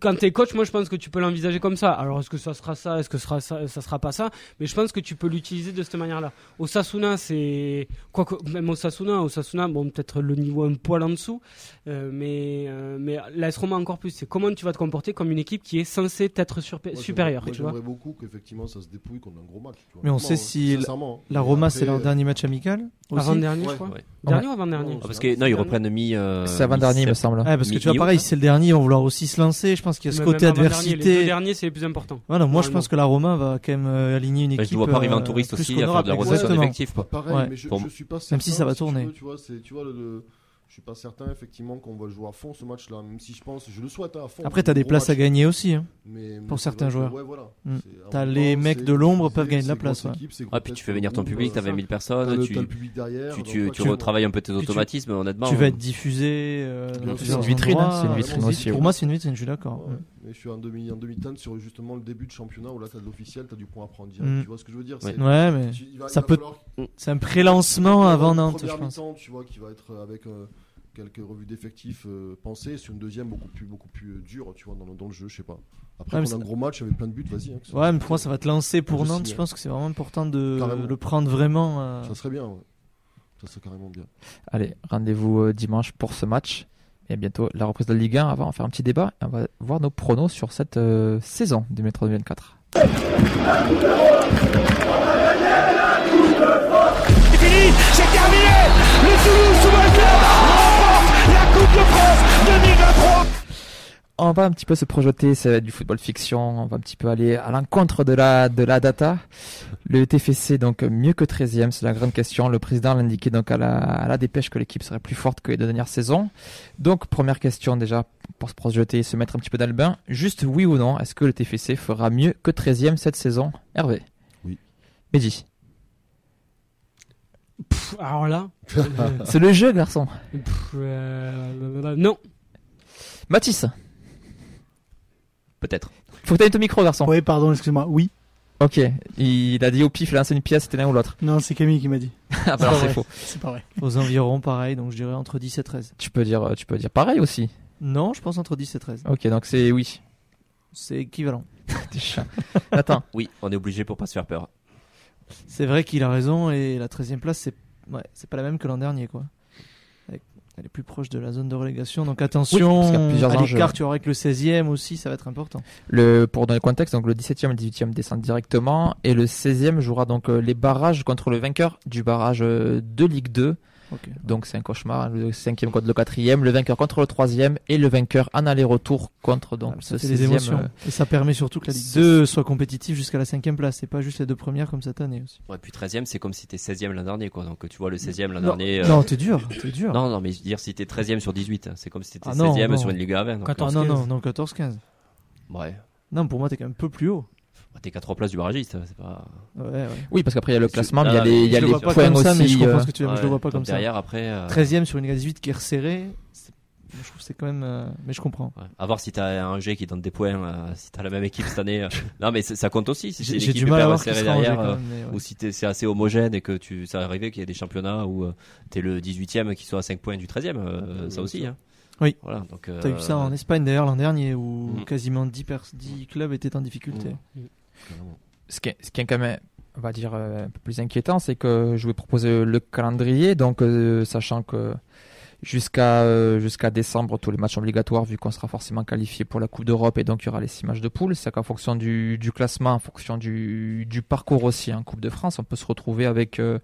Speaker 2: quand t'es coach, moi je pense que tu peux l'envisager comme ça. Alors est-ce que ça sera ça, est-ce que ça sera ça, ça sera pas ça? Mais je pense que tu peux l'utiliser de cette manière-là. Osasuna, c'est quoi que même Osasuna, Osasuna, bon peut-être le niveau un poil en dessous, euh, mais euh, mais l'AS Roma encore plus. C'est comment tu vas te comporter comme une équipe qui est censée être
Speaker 5: Moi,
Speaker 2: supérieure,
Speaker 5: j'aimerais-
Speaker 2: tu vois.
Speaker 5: J'aimerais beaucoup qu'effectivement ça se dépouille contre un gros match. tu vois.
Speaker 4: Mais on sait
Speaker 5: hein,
Speaker 4: si la-
Speaker 5: sincèrement.
Speaker 4: La Roma,
Speaker 5: après,
Speaker 4: c'est leur
Speaker 5: euh,
Speaker 4: dernier match amical aussi.
Speaker 2: Avant dernier,
Speaker 5: Ouais.
Speaker 2: je crois.
Speaker 3: Ouais.
Speaker 2: Dernier ou avant dernier
Speaker 5: Non,
Speaker 3: Ah, parce que non, ils reprennent mi. euh,
Speaker 1: C'est avant-dernier, il me semble.
Speaker 4: Ouais, parce que tu vois, pareil,
Speaker 3: hein.
Speaker 4: c'est le dernier, ils vont vouloir aussi se lancer. Je pense qu'il y a ce
Speaker 2: Même
Speaker 4: côté
Speaker 2: avant-dernier,
Speaker 4: adversité.
Speaker 2: derniers, c'est les plus importants.
Speaker 4: Voilà, moi je pense que la Roma va quand même euh, aligner une
Speaker 3: Bah,
Speaker 4: équipe.
Speaker 3: je ne vois pas arriver en
Speaker 4: euh,
Speaker 3: touriste aussi à faire de la rotation d'effectifs. quoi.
Speaker 5: Pareil,
Speaker 4: Ouais.
Speaker 5: mais je, suis pas certain.
Speaker 4: Même si ça va
Speaker 5: tu
Speaker 4: tourner.
Speaker 5: veux, tu vois, c'est, tu vois, le, le- je suis pas certain effectivement qu'on va le jouer à fond ce match-là, même si je pense, je le souhaite hein, à fond.
Speaker 4: Après, t'as des
Speaker 5: Gros
Speaker 4: places à gagner aussi. hein.
Speaker 5: Mais- mais
Speaker 4: pour
Speaker 5: c'est
Speaker 4: certains
Speaker 5: que-
Speaker 4: joueurs.
Speaker 5: Ouais, voilà.
Speaker 4: Mm. T'as les
Speaker 5: temps,
Speaker 4: mecs de l'ombre peuvent gagner de la place, ouais.
Speaker 5: équipe,
Speaker 3: Ah, puis tu fais venir ton public, t'as
Speaker 5: euh,
Speaker 3: 20 000
Speaker 5: T'as
Speaker 3: personnes, tu,
Speaker 5: le public derrière.
Speaker 3: tu, tu, tu
Speaker 5: tu-
Speaker 3: retravailles un peu tes
Speaker 4: tu-
Speaker 3: automatismes, honnêtement.
Speaker 4: Tu vas être diffusé. euh,
Speaker 1: C'est une vitrine,
Speaker 4: endroits.
Speaker 1: c'est une vitrine
Speaker 4: Pour
Speaker 1: aussi,
Speaker 4: Pour moi, c'est une vitrine, je suis d'accord.
Speaker 5: Ouais, Mais je suis en demi en demi-teinte sur justement le début de championnat où là t'as de l'officiel, t'as du point à prendre direct.
Speaker 4: Mm.
Speaker 5: Tu vois ce que je veux dire?
Speaker 3: Ouais.
Speaker 4: mais
Speaker 5: tu-
Speaker 4: ça peut- c'est un pré-lancement avant Nantes, je pense.
Speaker 5: tu vois, qui va être avec euh, quelques revues d'effectifs euh, pensées, sur une deuxième beaucoup plus, beaucoup plus euh, dure, tu vois, dans le, dans le jeu, je sais pas. Après,
Speaker 4: Ouais,
Speaker 5: un gros match avec plein de buts, vas-y. hein,
Speaker 4: Ouais, mais pour moi, ça va te lancer pour
Speaker 5: Je
Speaker 4: Nantes.
Speaker 5: signe.
Speaker 4: Je pense que c'est vraiment important de
Speaker 5: Carrément.
Speaker 4: le prendre vraiment. euh,
Speaker 5: Ça serait bien, ouais. Ça serait carrément bien.
Speaker 1: Allez, rendez-vous euh, dimanche pour ce match. Et bientôt la reprise de la Ligue 1. Avant, on va faire un petit débat et on va voir nos pronos sur cette euh, saison 2003-2004. On va un petit peu se projeter, ça va être du football fiction, on va un petit peu aller à l'encontre de la, de la data. Le TFC, donc mieux que 13e, c'est la grande question. Le président l'a indiqué donc à la, à la dépêche que l'équipe serait plus forte que les deux dernières saisons. Donc première question déjà, pour se projeter, se mettre un petit peu dans le bain. Juste oui ou non, est-ce que le TFC fera mieux que 13e cette saison? Hervé
Speaker 5: Oui.
Speaker 1: Mehdi
Speaker 2: Pff, alors là, euh,
Speaker 1: C'est le jeu, garçon.
Speaker 2: pff, euh, non.
Speaker 1: Mathis
Speaker 3: Peut-être.
Speaker 1: Faut que tu aies ton micro, garçon.
Speaker 6: Oui, pardon, excuse-moi. Oui.
Speaker 1: Ok, il a dit au pif, il a lancé une pièce, c'était l'un ou l'autre.
Speaker 6: Non, c'est Camille qui m'a dit.
Speaker 1: Ah bah alors c'est
Speaker 6: vrai.
Speaker 1: faux.
Speaker 6: C'est pas vrai.
Speaker 4: Aux environs, pareil, donc je dirais entre 10 et 13.
Speaker 1: Tu peux dire, tu peux dire pareil aussi.
Speaker 4: Non, je pense entre 10 et 13.
Speaker 1: Ok, donc c'est oui.
Speaker 4: C'est équivalent.
Speaker 1: T'es chiant. Attends,
Speaker 3: Oui, on est obligé pour pas se faire peur.
Speaker 4: C'est vrai qu'il a raison et la 13e place, c'est ouais, c'est pas la même que l'an dernier, quoi. Elle- est plus proche de la zone de relégation, donc attention.
Speaker 1: a plusieurs
Speaker 4: à l'écart, tu auras avec le 16e aussi, ça va être important.
Speaker 1: le, pour donner le contexte, donc le 17e et le 18e descendent directement et le 16e jouera donc euh, les barrages contre le vainqueur du barrage euh, de Ligue 2. Donc c'est un cauchemar. Le 5e contre le 4e, le vainqueur contre le 3e et le vainqueur en aller-retour contre donc
Speaker 4: ça
Speaker 1: ce
Speaker 4: fait des
Speaker 1: 16e.
Speaker 4: émotions.
Speaker 1: euh,
Speaker 4: Et ça permet surtout que la Ligue
Speaker 1: c'est-
Speaker 4: 2 soit compétitive jusqu'à la 5e place. C'est pas juste les deux premières comme cette année aussi.
Speaker 3: Ouais, puis 13ème, c'est comme si t'es 16ème l'an dernier, quoi. Donc tu vois le 16ème l'an
Speaker 4: Non,
Speaker 3: dernier. euh,
Speaker 4: non, t'es dur, t'es dur.
Speaker 3: non, non, mais je veux dire, si t'es 13ème sur 18, hein, c'est comme si t'étais
Speaker 4: Ah
Speaker 3: 16ème
Speaker 4: non.
Speaker 3: sur une Ligue 20. Donc,
Speaker 4: Ah
Speaker 2: 14,
Speaker 4: non,
Speaker 2: 15.
Speaker 4: non, non, 14-15.
Speaker 3: euh, ouais.
Speaker 4: Non, pour moi, t'es quand même un peu plus haut.
Speaker 3: Bah, T'es qu'à 3 places du barragiste, c'est pas.
Speaker 4: Ouais, ouais.
Speaker 1: Oui, parce qu'après il y a le classement, il y a
Speaker 3: Ah,
Speaker 1: les, y a les
Speaker 4: pas
Speaker 1: points
Speaker 4: comme ça, mais je
Speaker 1: aussi.
Speaker 4: comprends
Speaker 1: euh,
Speaker 4: ce que tu veux mais je
Speaker 3: Ouais,
Speaker 4: le vois pas comme ça.
Speaker 3: Derrière, après. euh,
Speaker 4: 13ème sur une Ligue 18 qui est resserrée. c'est- Je trouve que c'est quand même. euh, Mais je comprends.
Speaker 3: ouais. À voir si t'as un G qui donne des points, euh, si t'as la même équipe cette année. euh. non, mais ça compte aussi. Si
Speaker 4: J'ai du mal à voir
Speaker 3: derrière, euh,
Speaker 4: même, ouais.
Speaker 3: ou si t'es- c'est assez homogène et que tu, ça arrivé qu'il y ait des championnats où euh, t'es le 18ème qui soit à 5 points du 13ème, euh,
Speaker 5: Oui,
Speaker 3: ça aussi. Hein.
Speaker 4: Oui.
Speaker 3: Voilà, donc.
Speaker 4: T'as eu ça
Speaker 3: euh,
Speaker 4: en Espagne d'ailleurs l'an dernier où
Speaker 3: Mm.
Speaker 4: quasiment 10, pers- 10 clubs étaient en difficulté.
Speaker 5: Mm. Carrément.
Speaker 1: ce qui est, ce qui est quand même, on va dire, euh, un peu plus inquiétant, c'est que je vais proposer le calendrier, donc euh, sachant que jusqu'à euh, décembre tous les matchs obligatoires vu qu'on sera forcément qualifié pour la Coupe d'Europe et donc il y aura les six matchs de poule. C'est qu'en fonction du, classement, en fonction du, parcours aussi en Coupe de France, on peut se retrouver avec euh,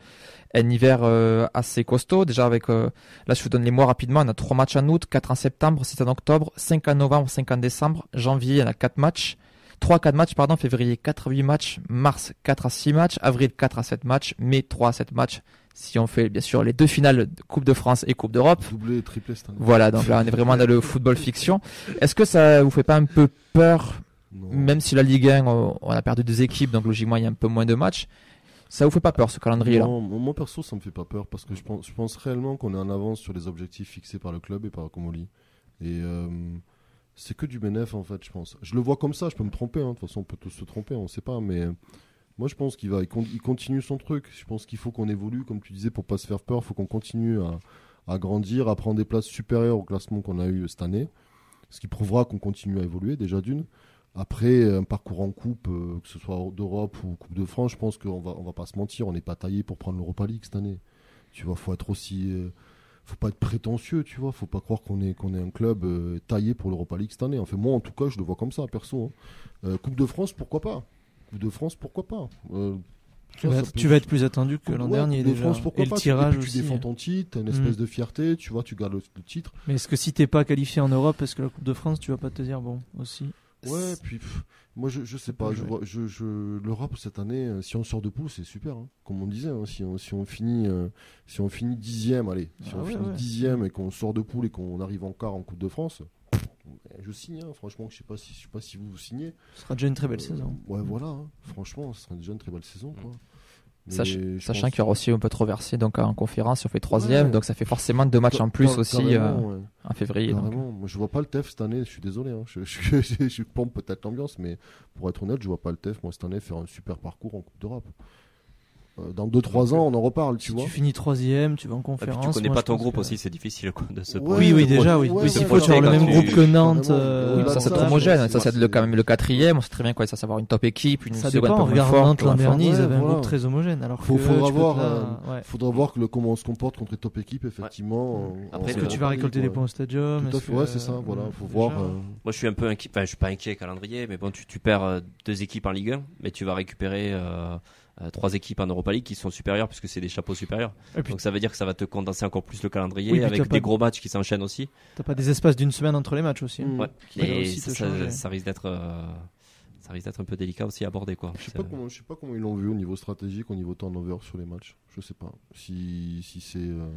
Speaker 1: un hiver euh, assez costaud. Déjà avec là je vous donne les mois rapidement. On a trois matchs en août, quatre en septembre, six en octobre, cinq en novembre, cinq en décembre, janvier on a quatre matchs. 3 4 matchs pardon, février 4 à 8 matchs, mars 4 à 6 matchs, avril 4 à 7 matchs, mai 3 à 7 matchs. Si on fait bien sûr les deux finales de Coupe de France et Coupe d'Europe.
Speaker 5: Doublé triplé cette année.
Speaker 1: Voilà, donc là on est vraiment dans le football fiction. Est-ce que ça vous fait pas un peu peur
Speaker 5: Non.
Speaker 1: même si la Ligue 1 on a perdu deux équipes donc logiquement il y a un peu moins de matchs. Ça vous fait pas peur ce calendrier là
Speaker 5: Non, moi perso, ça me fait pas peur parce que je pense, je pense réellement qu'on est en avance sur les objectifs fixés par le club et par Comoli. Et euh, c'est que du bénéf en fait, je pense. Je le vois comme ça, je peux me tromper, hein. de toute façon on peut tous se tromper, on sait pas, mais moi je pense qu'il va, il, con- il continue son truc. Je pense qu'il faut qu'on évolue, comme tu disais, pour pas se faire peur, il faut qu'on continue à, grandir, à prendre des places supérieures au classement qu'on a eu cette année, ce qui prouvera qu'on continue à évoluer déjà d'une. Après, un parcours en coupe, euh, que ce soit d'Europe ou Coupe de France, je pense qu'on va, on va pas se mentir, on n'est pas taillé pour prendre l'Europa League cette année. Tu vois, faut être aussi, euh, faut pas être prétentieux, tu vois, faut pas croire qu'on est qu'on est un club euh, taillé pour l'Europa League cette année. Enfin, moi, en tout cas, je le vois comme ça, perso. hein. Coupe de France, pourquoi pas? Coupe de France, pourquoi pas Euh,
Speaker 4: Tu
Speaker 5: ça,
Speaker 4: vas,
Speaker 5: ça
Speaker 4: être,
Speaker 5: peut-
Speaker 4: tu vas être plus attendu que l'an
Speaker 5: Ouais,
Speaker 4: dernier
Speaker 5: Coupe de
Speaker 4: déjà.
Speaker 5: France, pourquoi
Speaker 4: et le
Speaker 5: pas
Speaker 4: tirage aussi.
Speaker 5: Tu défends ton titre, t'as une espèce
Speaker 4: Mm.
Speaker 5: de fierté, tu vois, tu gardes le, le titre.
Speaker 4: Mais est-ce que si t'es pas qualifié en Europe, est-ce que la Coupe de France, tu vas pas te dire bon aussi
Speaker 5: Ouais, puis pff, moi je, je sais pas, je vois, je, je, l'Europe cette année, euh, si on sort de poule, c'est super, hein. comme on disait, hein, si, on, si on finit, euh, si on finit dixième, allez, si
Speaker 4: Ah
Speaker 5: on
Speaker 4: ouais,
Speaker 5: finit
Speaker 4: ouais.
Speaker 5: dixième et qu'on sort de poule et qu'on arrive en quart en Coupe de France, je signe, hein, franchement, je sais pas si, je sais pas si vous, vous signez.
Speaker 4: Ce sera déjà une très belle
Speaker 5: Euh,
Speaker 4: saison.
Speaker 5: Ouais, voilà, hein. franchement, ce sera déjà une très belle saison, quoi. Mais
Speaker 1: Sach-
Speaker 5: je
Speaker 1: Sachant
Speaker 5: pense-
Speaker 1: qu'il y aura aussi un peu trop versé donc en conférence, on fait troisième,
Speaker 5: Ouais.
Speaker 1: donc ça fait forcément deux matchs en plus aussi euh,
Speaker 5: ouais.
Speaker 1: en février. donc.
Speaker 5: Moi, je vois pas le TEF cette année, je suis désolé. hein. Je, je, je- je pompe peut-être l'ambiance, mais pour être honnête, je vois pas le TEF, moi, cette année, faire un super parcours en Coupe d'Europe. Euh, dans 2-3 ans, on en reparle, tu
Speaker 4: Si
Speaker 5: vois.
Speaker 4: tu finis troisième, tu vas en
Speaker 3: Et puis
Speaker 4: conférence.
Speaker 3: tu connais
Speaker 4: moi,
Speaker 3: pas ton groupe
Speaker 4: que-
Speaker 3: aussi, c'est difficile quoi, de se
Speaker 5: Ouais,
Speaker 4: Oui, oui, déjà, oui.
Speaker 5: ouais,
Speaker 4: oui, s'il faut avoir le même
Speaker 3: tu-
Speaker 4: groupe que Nantes. Euh,
Speaker 5: Oui,
Speaker 1: ça c'est homogène,
Speaker 5: c'est-
Speaker 1: ça c'est
Speaker 5: c'est-
Speaker 1: le, quand même le quatrième, on sait très bien quoi ça savoir une top équipe, une
Speaker 4: Ça
Speaker 1: seconde
Speaker 4: dépend.
Speaker 1: moins
Speaker 4: Regarde Nantes l'an dernier, ils avaient un groupe très homogène. Alors
Speaker 5: Faut-
Speaker 4: que
Speaker 5: faudra voir, euh. Faudra voir que comment on se comporte contre les top équipes, effectivement. en-
Speaker 3: Après,
Speaker 4: Est-ce que tu vas récolter des points au stadium?
Speaker 5: Ouais, c'est ça, voilà. Faut
Speaker 4: Déjà,
Speaker 5: voir. euh,
Speaker 3: Moi, je suis un peu inquiet. Enfin, je suis pas inquiet calendrier, mais bon, tu, perds euh, deux équipes en Ligue 1, mais tu vas récupérer euh, trois équipes en Europa League qui sont supérieures puisque c'est des chapeaux supérieurs.
Speaker 4: Puis,
Speaker 3: Donc ça veut dire que ça va te condenser encore plus le calendrier
Speaker 4: Oui,
Speaker 3: avec des
Speaker 4: de-
Speaker 3: gros matchs qui s'enchaînent aussi.
Speaker 4: t'as pas des espaces d'une semaine entre les matchs aussi. hein.
Speaker 5: Mm.
Speaker 3: Ouais.
Speaker 4: Va
Speaker 3: Et
Speaker 4: aussi
Speaker 3: ça, risque d'être, euh, ça risque d'être un peu délicat aussi à aborder quoi.
Speaker 5: Je sais pas comment, je sais pas comment ils l'ont vu au niveau stratégique, au niveau turnover sur les matchs. Je sais pas. Si, si c'est, euh,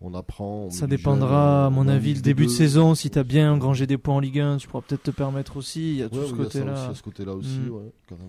Speaker 5: on apprend. on
Speaker 4: Ça dépendra, à mon avis, le début de saison. Si t'as bien engrangé des points en Ligue 1, tu pourras peut-être te permettre aussi. Il y a tout ce
Speaker 5: oui, il y a ça
Speaker 4: côté-là.
Speaker 5: aussi, à ce côté-là aussi,
Speaker 4: Mm.
Speaker 5: ouais, carrément.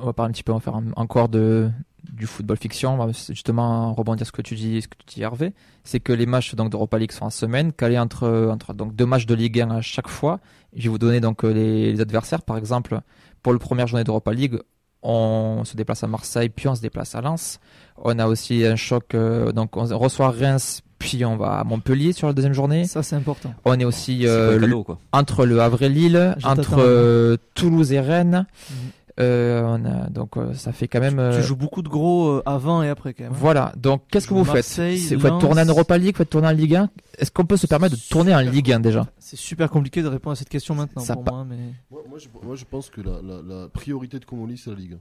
Speaker 1: On va parler un petit peu, on va faire un- encore de du football fiction. On va justement rebondir sur ce que tu dis, ce que tu dis Hervé, c'est que les matchs donc d'Europa League sont en semaine, calés entre entre donc deux matchs de Ligue 1 à chaque fois. Je vais vous donner donc euh, les, les adversaires. Par exemple, pour le première journée d'Europa League, on se déplace à Marseille, puis on se déplace à Lens. On a aussi un choc, euh, donc on reçoit Reims, puis on va à Montpellier sur la deuxième journée.
Speaker 4: Ça, c'est important.
Speaker 1: On est aussi euh,
Speaker 3: pas cadeau quoi.
Speaker 1: entre le Havre et Lille, entre euh, Toulouse et Rennes.
Speaker 4: Mhm.
Speaker 1: Euh, on a, donc euh, ça fait quand même.
Speaker 4: Tu
Speaker 1: euh,
Speaker 4: joues beaucoup de gros euh, avant et après quand même.
Speaker 1: voilà. Donc qu'est-ce que vous
Speaker 4: Marseille,
Speaker 1: faites C'est- Vous faites tourner en Europa League, vous faites tourner en Ligue 1. Est-ce qu'on peut se permettre de tourner en Ligue 1 déjà?
Speaker 4: C'est super compliqué de répondre à cette question maintenant
Speaker 1: Ça
Speaker 4: pour
Speaker 1: pa-
Speaker 4: moi, mais
Speaker 5: Moi, moi, je, moi, je pense que la, la- la priorité de Comoli, c'est la Ligue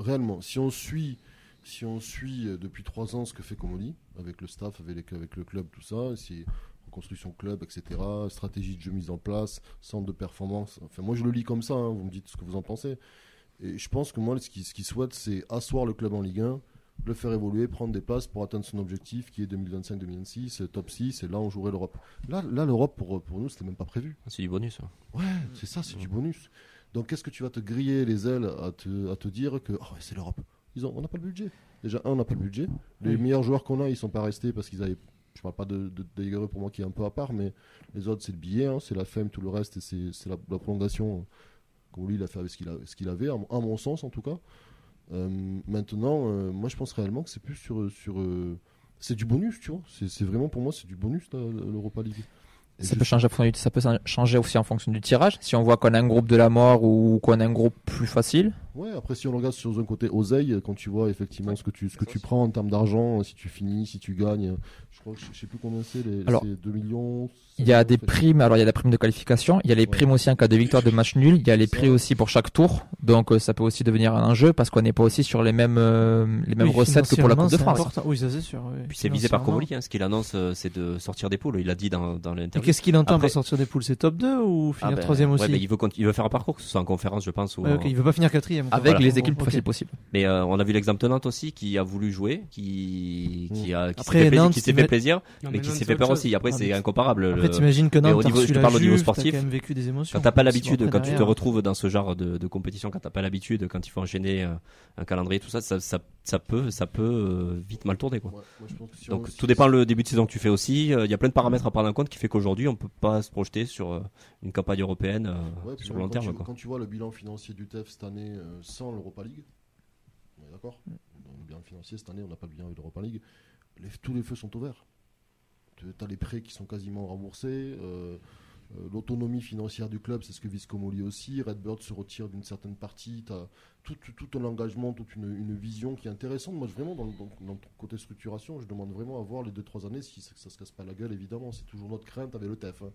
Speaker 5: 1. Réellement, si on suit, si on suit depuis trois ans ce que fait Comoli, avec le staff, avec, les- avec le club, tout ça, c'est reconstruction club, etc., stratégie de jeu mise en place, centre de performance. Enfin, moi, je le lis comme ça, hein, vous me dites ce que vous en pensez. Et je pense que moi, ce qu'il ce qu'il souhaite, c'est asseoir le club en Ligue 1, le faire évoluer, prendre des places pour atteindre son objectif qui est 2025-2026, euh, top 6, et là, on jouerait l'Europe. Là, là l'Europe, pour, pour nous, c'était même pas prévu.
Speaker 3: C'est du bonus. hein.
Speaker 5: Ouais, c'est ça, c'est du bonus. Donc qu'est-ce que tu vas te griller les ailes à te, à te dire que oh, ouais, c'est l'Europe? Ils ont, On n'a pas le budget. Déjà, un, on n'a pas le budget. Les
Speaker 4: Oui.
Speaker 5: meilleurs joueurs qu'on a, ils sont pas restés parce qu'ils avaient. Je parle pas de, de, pour moi qui est un peu à part, mais les autres, c'est le billet, hein, c'est la femme, tout le reste, et c'est, la, prolongation. Comme lui, il a fait avec ce qu'il, qu'il avait, à mon, sens en tout cas. Euh, maintenant, euh, moi je pense réellement que c'est plus sur. euh, c'est du bonus, tu vois. C'est, vraiment pour moi, c'est du bonus, l'Europa League.
Speaker 1: Ça peut, changer, ça peut aussi en fonction du tirage. Si on voit qu'on a un groupe de la mort ou qu'on a un groupe plus facile,
Speaker 5: Ouais, après si on regarde sur un côté oseille, quand tu vois effectivement ce que tu ce que tu prends en termes d'argent, si tu finis, si tu gagnes, je crois que je sais plus combien c'est les
Speaker 1: Alors,
Speaker 5: c'est 2 millions.
Speaker 1: Il y a des primes, alors il y a la prime de qualification, il y a les primes aussi en cas de victoire de match nul, il y a les prix aussi pour chaque tour, donc euh, ça peut aussi devenir un enjeu parce qu'on n'est pas aussi sur les mêmes euh, les mêmes
Speaker 4: Oui,
Speaker 1: recettes que pour la Coupe de
Speaker 4: c'est
Speaker 1: France.
Speaker 4: important. Oui, ça c'est sûr. oui.
Speaker 3: Puis c'est visé par. Comoli, hein. ce qu'il annonce, euh, c'est de sortir des poules. Il a dit dans, dans
Speaker 4: Et
Speaker 3: l'interview.
Speaker 4: qu'est-ce qu'il entend
Speaker 3: Après-
Speaker 4: pour sortir des poules? C'est top 2 ou
Speaker 3: Ah
Speaker 4: finir
Speaker 3: ben,
Speaker 4: troisième aussi?
Speaker 3: ouais, mais il veut, il veut faire un parcours, que ce soit en conférence, je pense. Ou
Speaker 4: Ouais,
Speaker 3: en-
Speaker 4: ok, Il veut pas finir quatrième.
Speaker 1: Avec
Speaker 3: Voilà.
Speaker 1: les équipes
Speaker 4: Ok.
Speaker 1: possibles possibles.
Speaker 3: Mais euh, on a vu l'exemple de Nantes aussi, qui a voulu jouer, qui, qui a, qui
Speaker 4: Après,
Speaker 3: s'est fait, plaisir- mais qui s'est fait peur aussi. Après,
Speaker 4: Ah,
Speaker 3: c'est incomparable.
Speaker 4: Après,
Speaker 3: le-
Speaker 4: t'imagines que Nantes,
Speaker 3: au niveau- je te parle au niveau sportif.
Speaker 4: quand même vécu des émotions.
Speaker 3: Quand t'as pas l'habitude, quand tu te retrouves dans ce genre de, de compétition, quand t'as pas l'habitude, quand il faut enchaîner euh, un calendrier, tout ça, ça, ça, ça peut, ça peut euh, vite mal tourner, quoi.
Speaker 5: Ouais, moi, je pense que si on-
Speaker 3: Donc tout dépend le début de saison que tu fais aussi. Euh, Il y a plein de paramètres à prendre en compte qui fait qu'aujourd'hui on peut pas se projeter sur euh, une campagne européenne euh,
Speaker 5: Ouais,
Speaker 3: sur le long
Speaker 5: quand
Speaker 3: terme.
Speaker 5: tu,
Speaker 3: Quoi.
Speaker 5: quand tu vois le bilan financier du TEF cette année euh, sans l'Europa League, on est d'accord?
Speaker 3: Mm.
Speaker 5: Dans le bilan financier cette année, on n'a pas le bilan de l'Europa League. Les- tous les feux sont ouverts. Tu as les prêts qui sont quasiment remboursés. euh, euh, L'autonomie financière du club, c'est ce que vise Comoli aussi. Redbird se retire d'une certaine partie. Tu as tout, tout, un engagement, toute une, vision qui est intéressante. Moi, vraiment, dans, dans, côté structuration, je demande vraiment à voir les 2-3 années si ça, se casse pas la gueule, évidemment. C'est toujours notre crainte avec le TEF. hein.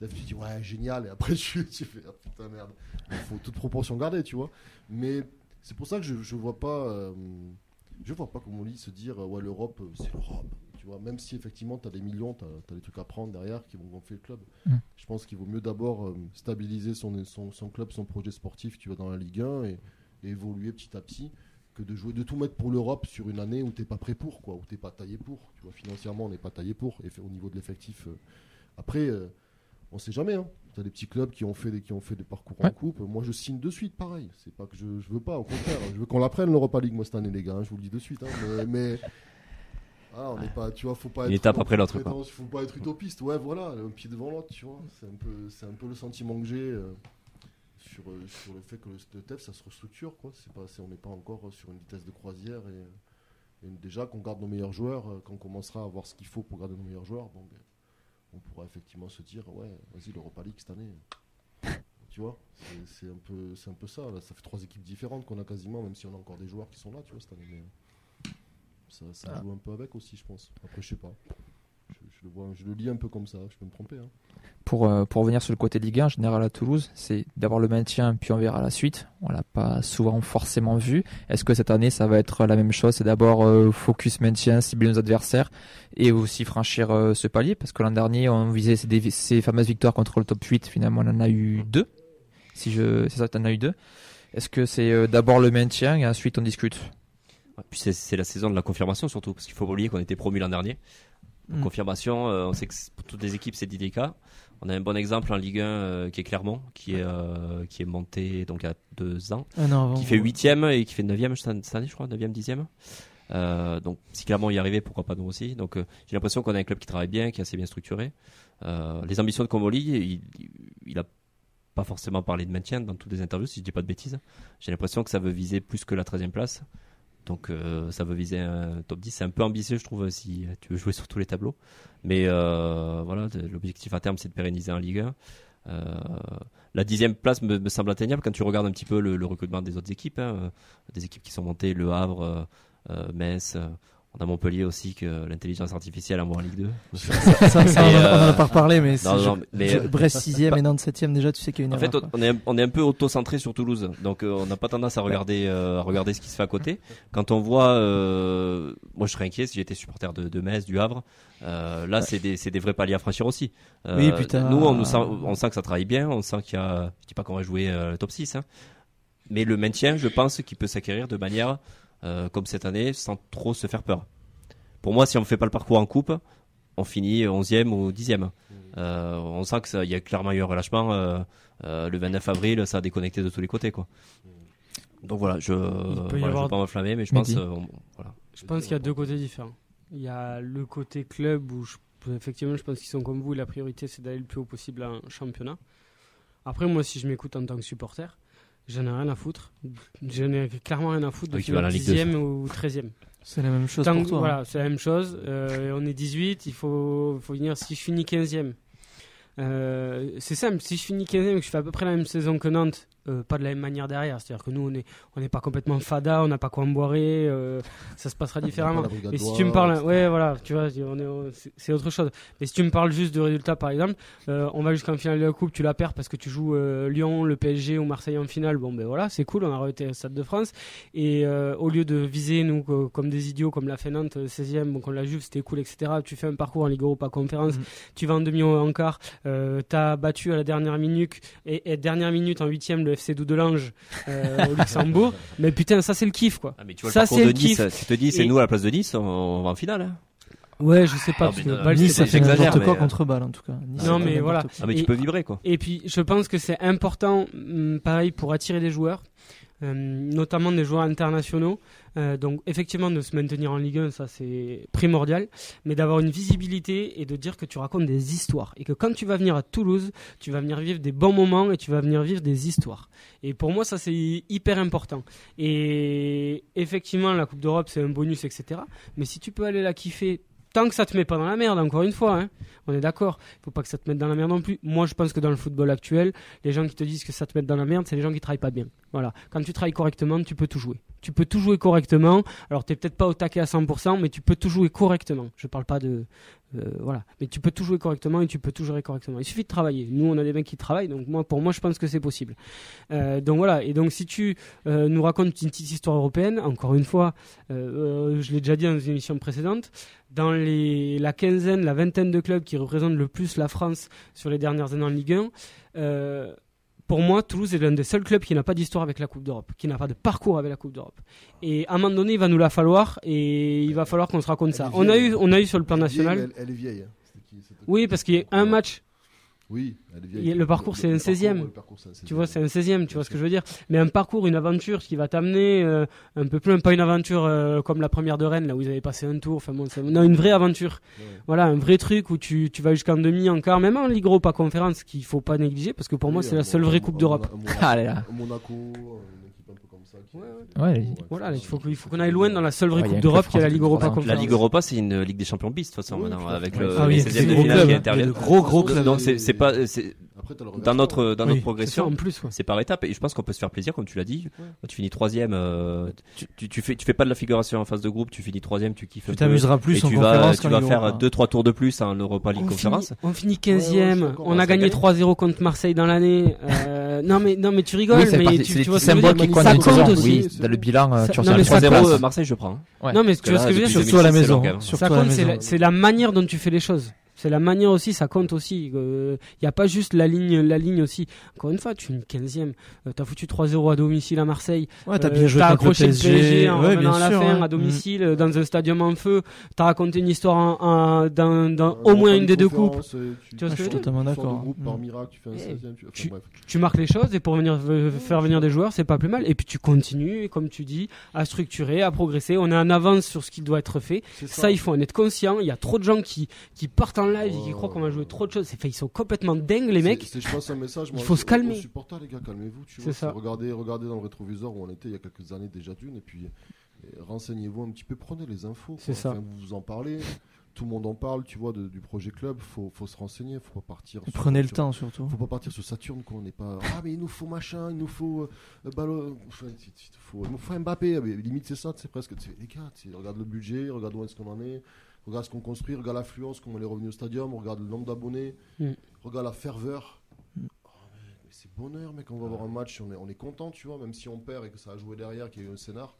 Speaker 5: TEF, tu dis, ouais, génial. Et après, tu, tu fais, ah putain, merde. Il faut toute proportion garder, tu vois. Mais c'est pour ça que je, je vois pas. euh, je vois pas comment se dire, euh, ouais, l'Europe, c'est l'Europe. Vois, même si effectivement, tu as des millions, tu as, des trucs à prendre derrière qui vont gonfler le club.
Speaker 1: Mm.
Speaker 5: Je pense qu'il vaut mieux d'abord euh, stabiliser son, son, son club, son projet sportif, tu vas dans la Ligue 1 et, et évoluer petit à petit que de jouer, de tout mettre pour l'Europe sur une année où t'es pas prêt pour, quoi, où t'es pas taillé pour. Tu vois, financièrement, on n'est pas taillé pour. Et au niveau de l'effectif, euh, après, euh, on sait jamais. Hein. T'as des petits clubs qui ont fait des, qui ont fait des parcours en coupe. Moi, je signe de suite, pareil. C'est pas que je, je veux pas, au contraire. Je veux qu'on la prenne l'Europa League moi cette année, les gars. hein, je vous le dis de suite. hein. Mais, mais- ah, on n'est pas, tu vois, faut pas
Speaker 3: Une
Speaker 5: être
Speaker 3: étape après l'autre, quoi.
Speaker 5: Faut pas être utopiste. Ouais, voilà, un pied devant l'autre, tu vois. C'est un peu, c'est un peu le sentiment que j'ai. euh, sur, euh, sur le fait que le, le TEF ça se restructure quoi c'est pas c'est- on n'est pas encore sur une vitesse de croisière et, et déjà qu'on garde nos meilleurs joueurs euh, quand on commencera à voir ce qu'il faut pour garder nos meilleurs joueurs bon ben, on pourra effectivement se dire ouais vas-y l'Europa League cette année tu vois c'est c'est un peu c'est un peu ça là. ça fait trois équipes différentes qu'on a quasiment même si on a encore des joueurs qui sont là tu vois cette année mais ça, ça
Speaker 1: Ah.
Speaker 5: joue un peu avec aussi je pense après je sais pas je, je le vois je le lis un peu comme ça je peux me tromper hein.
Speaker 1: Pour, euh, pour revenir sur le côté Ligue 1, en général à Toulouse, c'est d'abord le maintien, puis on verra la suite. On l'a pas souvent forcément vu. Est-ce que cette année, ça va être la même chose? C'est d'abord euh, focus maintien, cibler nos adversaires et aussi franchir euh, ce palier Parce que l'an dernier, on visait ces, fameuses victoires contre le top 8. Finalement, on en a eu deux. Si je, c'est ça, tu en as eu deux. Est-ce que c'est d'abord le maintien et ensuite on discute?
Speaker 3: Puis c'est- la saison de la confirmation surtout, parce qu'il faut pas oublier qu'on était promu l'an dernier. Donc,
Speaker 4: Mm.
Speaker 3: Confirmation, euh, on sait que pour toutes les équipes c'est délicat. On a un bon exemple en Ligue 1 euh, qui est Clermont, qui est, euh, qui est monté donc à deux ans, qui fait huitième et qui fait neuvième cette cette année je crois, neuvième, dixième. Euh, donc si Clermont y arrivait, pourquoi pas nous aussi. Donc j'ai l'impression qu'on a un club qui travaille bien, qui est assez bien structuré. Les ambitions de Comoli, il, il a pas forcément parlé de maintien dans toutes les interviews, si je dis pas de bêtises. J'ai l'impression que ça veut viser plus que la 13e place. Donc euh, ça veut viser un top 10. C'est un peu ambitieux, je trouve, si tu veux jouer sur tous les tableaux. Mais euh, voilà, l'objectif à terme, c'est de pérenniser en Ligue 1. Euh, la dixième place me, semble atteignable quand tu regardes un petit peu le, recrutement des autres équipes. hein. Des équipes qui sont montées, Le Havre, Metz. Euh, on a Montpellier aussi que l'intelligence artificielle envoie en Ligue 2.
Speaker 4: Ça, ça, ça,
Speaker 3: Et,
Speaker 4: on en a- on en a
Speaker 3: euh,
Speaker 4: pas reparlé, mais,
Speaker 3: non, non,
Speaker 4: je-
Speaker 3: mais-
Speaker 4: je- Brest 6ème et Nantes 7ème, déjà, tu sais qu'il y a une
Speaker 3: En fait,
Speaker 4: erreur,
Speaker 3: on est, on est un peu auto-centré sur Toulouse, donc euh, on n'a pas tendance à regarder, euh, à regarder ce qui se fait à côté. Quand on voit, euh, moi je serais inquiet si j'étais supporter de, de Metz, du Havre. Euh, là, c'est des, c'est des vrais paliers à franchir aussi. Euh,
Speaker 4: Oui, putain.
Speaker 3: Nous, on, nous sent, on sent que ça travaille bien, on sent qu'il y a, je dis pas qu'on va jouer euh, le top 6, hein, mais le maintien, je pense qu'il peut s'acquérir de manière euh, comme cette année, sans trop se faire peur. Pour moi, si on ne fait pas le parcours en coupe, on finit 11e ou 10e. Euh, on sent que ça- il y a clairement eu un relâchement. euh, euh, le 29 avril, ça a déconnecté de tous les côtés, quoi. Donc voilà, je, voilà, je
Speaker 2: avoir-
Speaker 3: vais pas m'enflammer, mais je pense, euh, on- voilà.
Speaker 2: Je pense qu'il y a deux côtés différents. Il y a le côté club où, je- effectivement, je pense qu'ils sont comme vous. La priorité, c'est d'aller le plus haut possible en championnat. Après, moi, si je m'écoute en tant que supporter, j'en ai rien à foutre. J'en ai clairement rien à foutre de
Speaker 3: Oui, la Ligue 2,
Speaker 2: 10e ou 13e.
Speaker 4: C'est la même chose
Speaker 2: Tant
Speaker 4: pour hein.
Speaker 2: Voilà, c'est la même chose. Euh, on est 18, il faut, faut venir. Si je finis 15e, euh, c'est simple. Si je finis 15e et que je fais à peu près la même saison que Nantes, euh, pas de la même manière derrière. C'est-à-dire que nous, on n'est on n'est pas complètement fada, on n'a pas quoi en boirer, euh, ça se passera différemment. Mais si tu me parles,
Speaker 5: etc.
Speaker 2: ouais, voilà, tu vois, on est, on- c'est- autre chose. Mais si tu me parles juste de résultats, par exemple, euh, on va jusqu'en finale de la Coupe, tu la perds parce que tu joues euh, Lyon, le PSG ou Marseille en finale. Bon, ben voilà, c'est cool, on a arrêté au Stade de France. Et euh, au lieu de viser, nous, co- comme des idiots, comme la Fénante, euh, 16e, bon, comme la Juve, c'était cool, etc. Tu fais un parcours en Ligue Europa Conférence,
Speaker 4: Mhm.
Speaker 2: tu vas en demi ou en quart, euh, t'as battu à la dernière minute, et, et dernière minute en huitième le FC Doudelange euh, au Luxembourg. Mais putain, ça c'est le kiff, quoi.
Speaker 3: Ah, mais tu vois
Speaker 2: Ça, c'est
Speaker 3: de
Speaker 2: le
Speaker 3: Nice,
Speaker 2: kiff.
Speaker 3: tu te dis c'est
Speaker 2: Et-
Speaker 3: nous à la place de Nice, on, on va en finale. Hein.
Speaker 2: Ouais, je sais pas,
Speaker 3: Ah,
Speaker 2: parce
Speaker 3: mais
Speaker 2: que
Speaker 3: non,
Speaker 2: Bâle,
Speaker 3: Nice,
Speaker 4: Nice, ça fait n'importe quoi
Speaker 3: euh,
Speaker 4: contre balle en tout cas. Nice,
Speaker 2: Non, mais voilà.
Speaker 3: Ah mais
Speaker 2: Et-
Speaker 3: tu peux vibrer quoi.
Speaker 2: Et puis, je pense que c'est important, hum, pareil, pour attirer des joueurs, notamment des joueurs internationaux. Euh, donc, effectivement, de se maintenir en Ligue 1, ça c'est primordial, mais d'avoir une visibilité et de dire que tu racontes des histoires. Et que quand tu vas venir à Toulouse, tu vas venir vivre des bons moments et tu vas venir vivre des histoires. Et pour moi, ça c'est hyper important. Et effectivement, la Coupe d'Europe, c'est un bonus, etc. Mais si tu peux aller la kiffer tant que ça te met pas dans la merde, encore une fois, hein, on est d'accord. Il faut pas que ça te mette dans la merde non plus. Moi, je pense que dans le football actuel, les gens qui te disent que ça te met dans la merde, c'est les gens qui travaillent pas bien. Voilà. Quand tu travailles correctement, tu peux tout jouer. Tu peux tout jouer correctement. Alors, t'es peut-être pas au taquet à 100%, mais tu peux tout jouer correctement. Je parle pas de, euh, voilà. Mais tu peux tout jouer correctement et tu peux tout gérer correctement. Il suffit de travailler. Nous, on a des mecs qui travaillent, donc moi, pour moi, je pense que c'est possible. Euh, donc voilà. Et donc, si tu euh, nous racontes une petite histoire européenne, encore une fois, je l'ai déjà dit dans une émission précédente, dans les, la quinzaine, la vingtaine de clubs qui représentent le plus la France sur les dernières années en Ligue 1, euh, pour moi, Toulouse est l'un des seuls clubs qui n'a pas d'histoire avec la Coupe d'Europe, qui n'a pas de parcours avec la Coupe d'Europe. Et à un moment donné, il va nous la falloir et il va falloir qu'on se raconte ça.
Speaker 5: Elle
Speaker 2: On a eu, on a eu sur le plan national.
Speaker 5: Elle, elle est vieille. hein. Qui,
Speaker 2: Oui, parce qu'il y a un match.
Speaker 5: Oui, vieille.
Speaker 2: Le parcours, c'est un
Speaker 5: le
Speaker 2: 16e.
Speaker 5: parcours, le parcours, c'est un
Speaker 2: Tu vois,
Speaker 5: 16e.
Speaker 2: c'est un 16e, tu vois ce que je veux dire. Mais un parcours, une aventure qui va t'amener euh, un peu plus, pas une aventure euh, comme la première de Rennes, là où vous avez passé un tour. Enfin bon, c'est- non, une vraie aventure.
Speaker 5: Ouais.
Speaker 2: Voilà, un vrai truc où tu, tu vas jusqu'en demi, en quart, même en Ligue Europa Conférence, qu'il faut pas négliger, parce que pour moi, c'est la seule vraie Coupe d'Europe.
Speaker 5: Monaco,
Speaker 2: Ouais, Voilà, il faut, qu'on aille loin dans la seule vraie Coupe d'Europe qui est la Ligue Europa.
Speaker 3: La. Ligue Europa c'est une Ligue des Champions bis de toute façon avec le
Speaker 4: Ah oui,
Speaker 3: les
Speaker 4: c'est
Speaker 3: 16e
Speaker 4: des
Speaker 3: de
Speaker 4: gros
Speaker 3: finale qui
Speaker 4: gros.
Speaker 3: Donc c'est pas c'est
Speaker 5: Après, t'as le
Speaker 3: dans notre dans
Speaker 2: Oui,
Speaker 3: notre progression
Speaker 2: en plus, quoi.
Speaker 3: c'est par étapes et je pense qu'on peut se faire plaisir comme tu l'as dit
Speaker 5: Ouais.
Speaker 3: tu finis troisième euh, tu, tu, tu fais tu fais pas de la figuration en phase de groupe tu finis troisième tu kiffes
Speaker 4: Tu t'amuseras plus
Speaker 3: et
Speaker 4: en
Speaker 3: tu vas
Speaker 4: conférence
Speaker 3: tu vas faire
Speaker 4: Europa.
Speaker 3: deux trois tours de plus en Europa League
Speaker 2: On finit,
Speaker 3: Conférence
Speaker 2: on finit
Speaker 5: Ouais, ouais,
Speaker 2: 15e,
Speaker 5: je suis d'accord,
Speaker 2: on a gagné
Speaker 3: gagne.
Speaker 2: 3-0 contre Marseille dans l'année. Euh, non mais non mais tu rigoles,
Speaker 1: Oui, c'est
Speaker 2: mais
Speaker 1: parti-
Speaker 2: tu, vois dire.
Speaker 1: qui
Speaker 5: Ça
Speaker 2: compte aussi.
Speaker 1: Dans le bilan, tu
Speaker 2: ça
Speaker 3: 3-0
Speaker 1: trois
Speaker 2: compte.
Speaker 3: euh,
Speaker 1: places.
Speaker 3: Marseille je prends hein.
Speaker 1: Ouais.
Speaker 2: Non mais ce que je veux dire.
Speaker 4: Surtout à la
Speaker 3: 2006, c'est
Speaker 4: maison.
Speaker 2: Ça
Speaker 4: Surtout à la
Speaker 2: compte, c'est la manière dont tu fais les choses. C'est la manière aussi, ça compte aussi. Il n'y a pas juste la ligne, la ligne aussi. Encore une fois, tu es une 15e. Euh, t'as foutu 3-0 à domicile à Marseille.
Speaker 4: Ouais, t'as
Speaker 2: Euh,
Speaker 4: bien joué
Speaker 2: t'as
Speaker 4: contre le
Speaker 2: accroché le
Speaker 4: PSG.
Speaker 2: PSG en
Speaker 4: Ouais, bien
Speaker 2: à la
Speaker 4: sûr,
Speaker 2: fin
Speaker 4: ouais.
Speaker 2: à domicile euh, dans un stadium en feu. T'as raconté une histoire en, en- dans, dans au moins une des deux coupes.
Speaker 5: Euh,
Speaker 2: Tu vois ce que je
Speaker 4: suis totalement
Speaker 5: tu
Speaker 4: d'accord. Mm.
Speaker 5: tu
Speaker 2: Eh,
Speaker 5: 16e. Tu...
Speaker 2: tu-. Tu marques les choses et pour venir euh, faire venir des joueurs, c'est pas plus mal. Et puis tu continues, comme tu dis, à structurer, à progresser. On est en avance sur ce qui doit être fait. Ça, il faut en être conscient. Il y a trop de gens qui, qui partent en live et qui croient qu'on va jouer trop de choses. Ils sont complètement dingues, les mecs.
Speaker 5: je pense, un message. moi,
Speaker 2: Il faut se calmer.
Speaker 5: Supporters, les gars, calmez-vous.
Speaker 2: C'est ça.
Speaker 5: Regardez, regardez dans le rétroviseur où on était il y a quelques années déjà d'une, et puis et renseignez-vous un petit peu, prenez les infos.
Speaker 2: C'est ça.
Speaker 5: Enfin, vous vous en parlez. Tout le monde en parle, tu vois, de- du projet club. Faut, faut se renseigner, faut pas partir. sur-
Speaker 4: Prenez le
Speaker 5: sur-
Speaker 4: temps surtout.
Speaker 5: Faut pas partir sur Saturne, quoi. On n'est pas. Ah, mais il nous faut machin, il nous faut euh, ballon. Enfin, il il faut, il nous faut Mbappé. Ah, mais limite, c'est ça, c'est presque. Les gars, regarde le budget, regarde où est-ce qu'on en est, regarde ce qu'on construit, regarde l'affluence, comment on est revenu au stadium, regarde le nombre d'abonnés,
Speaker 2: Mm.
Speaker 5: regarde la ferveur.
Speaker 4: Mm.
Speaker 5: Oh, mais, c'est bonheur, mec. On va avoir un match, on est, on est content, tu vois, même si on perd et que ça a joué derrière, qu'il y a eu un scénar.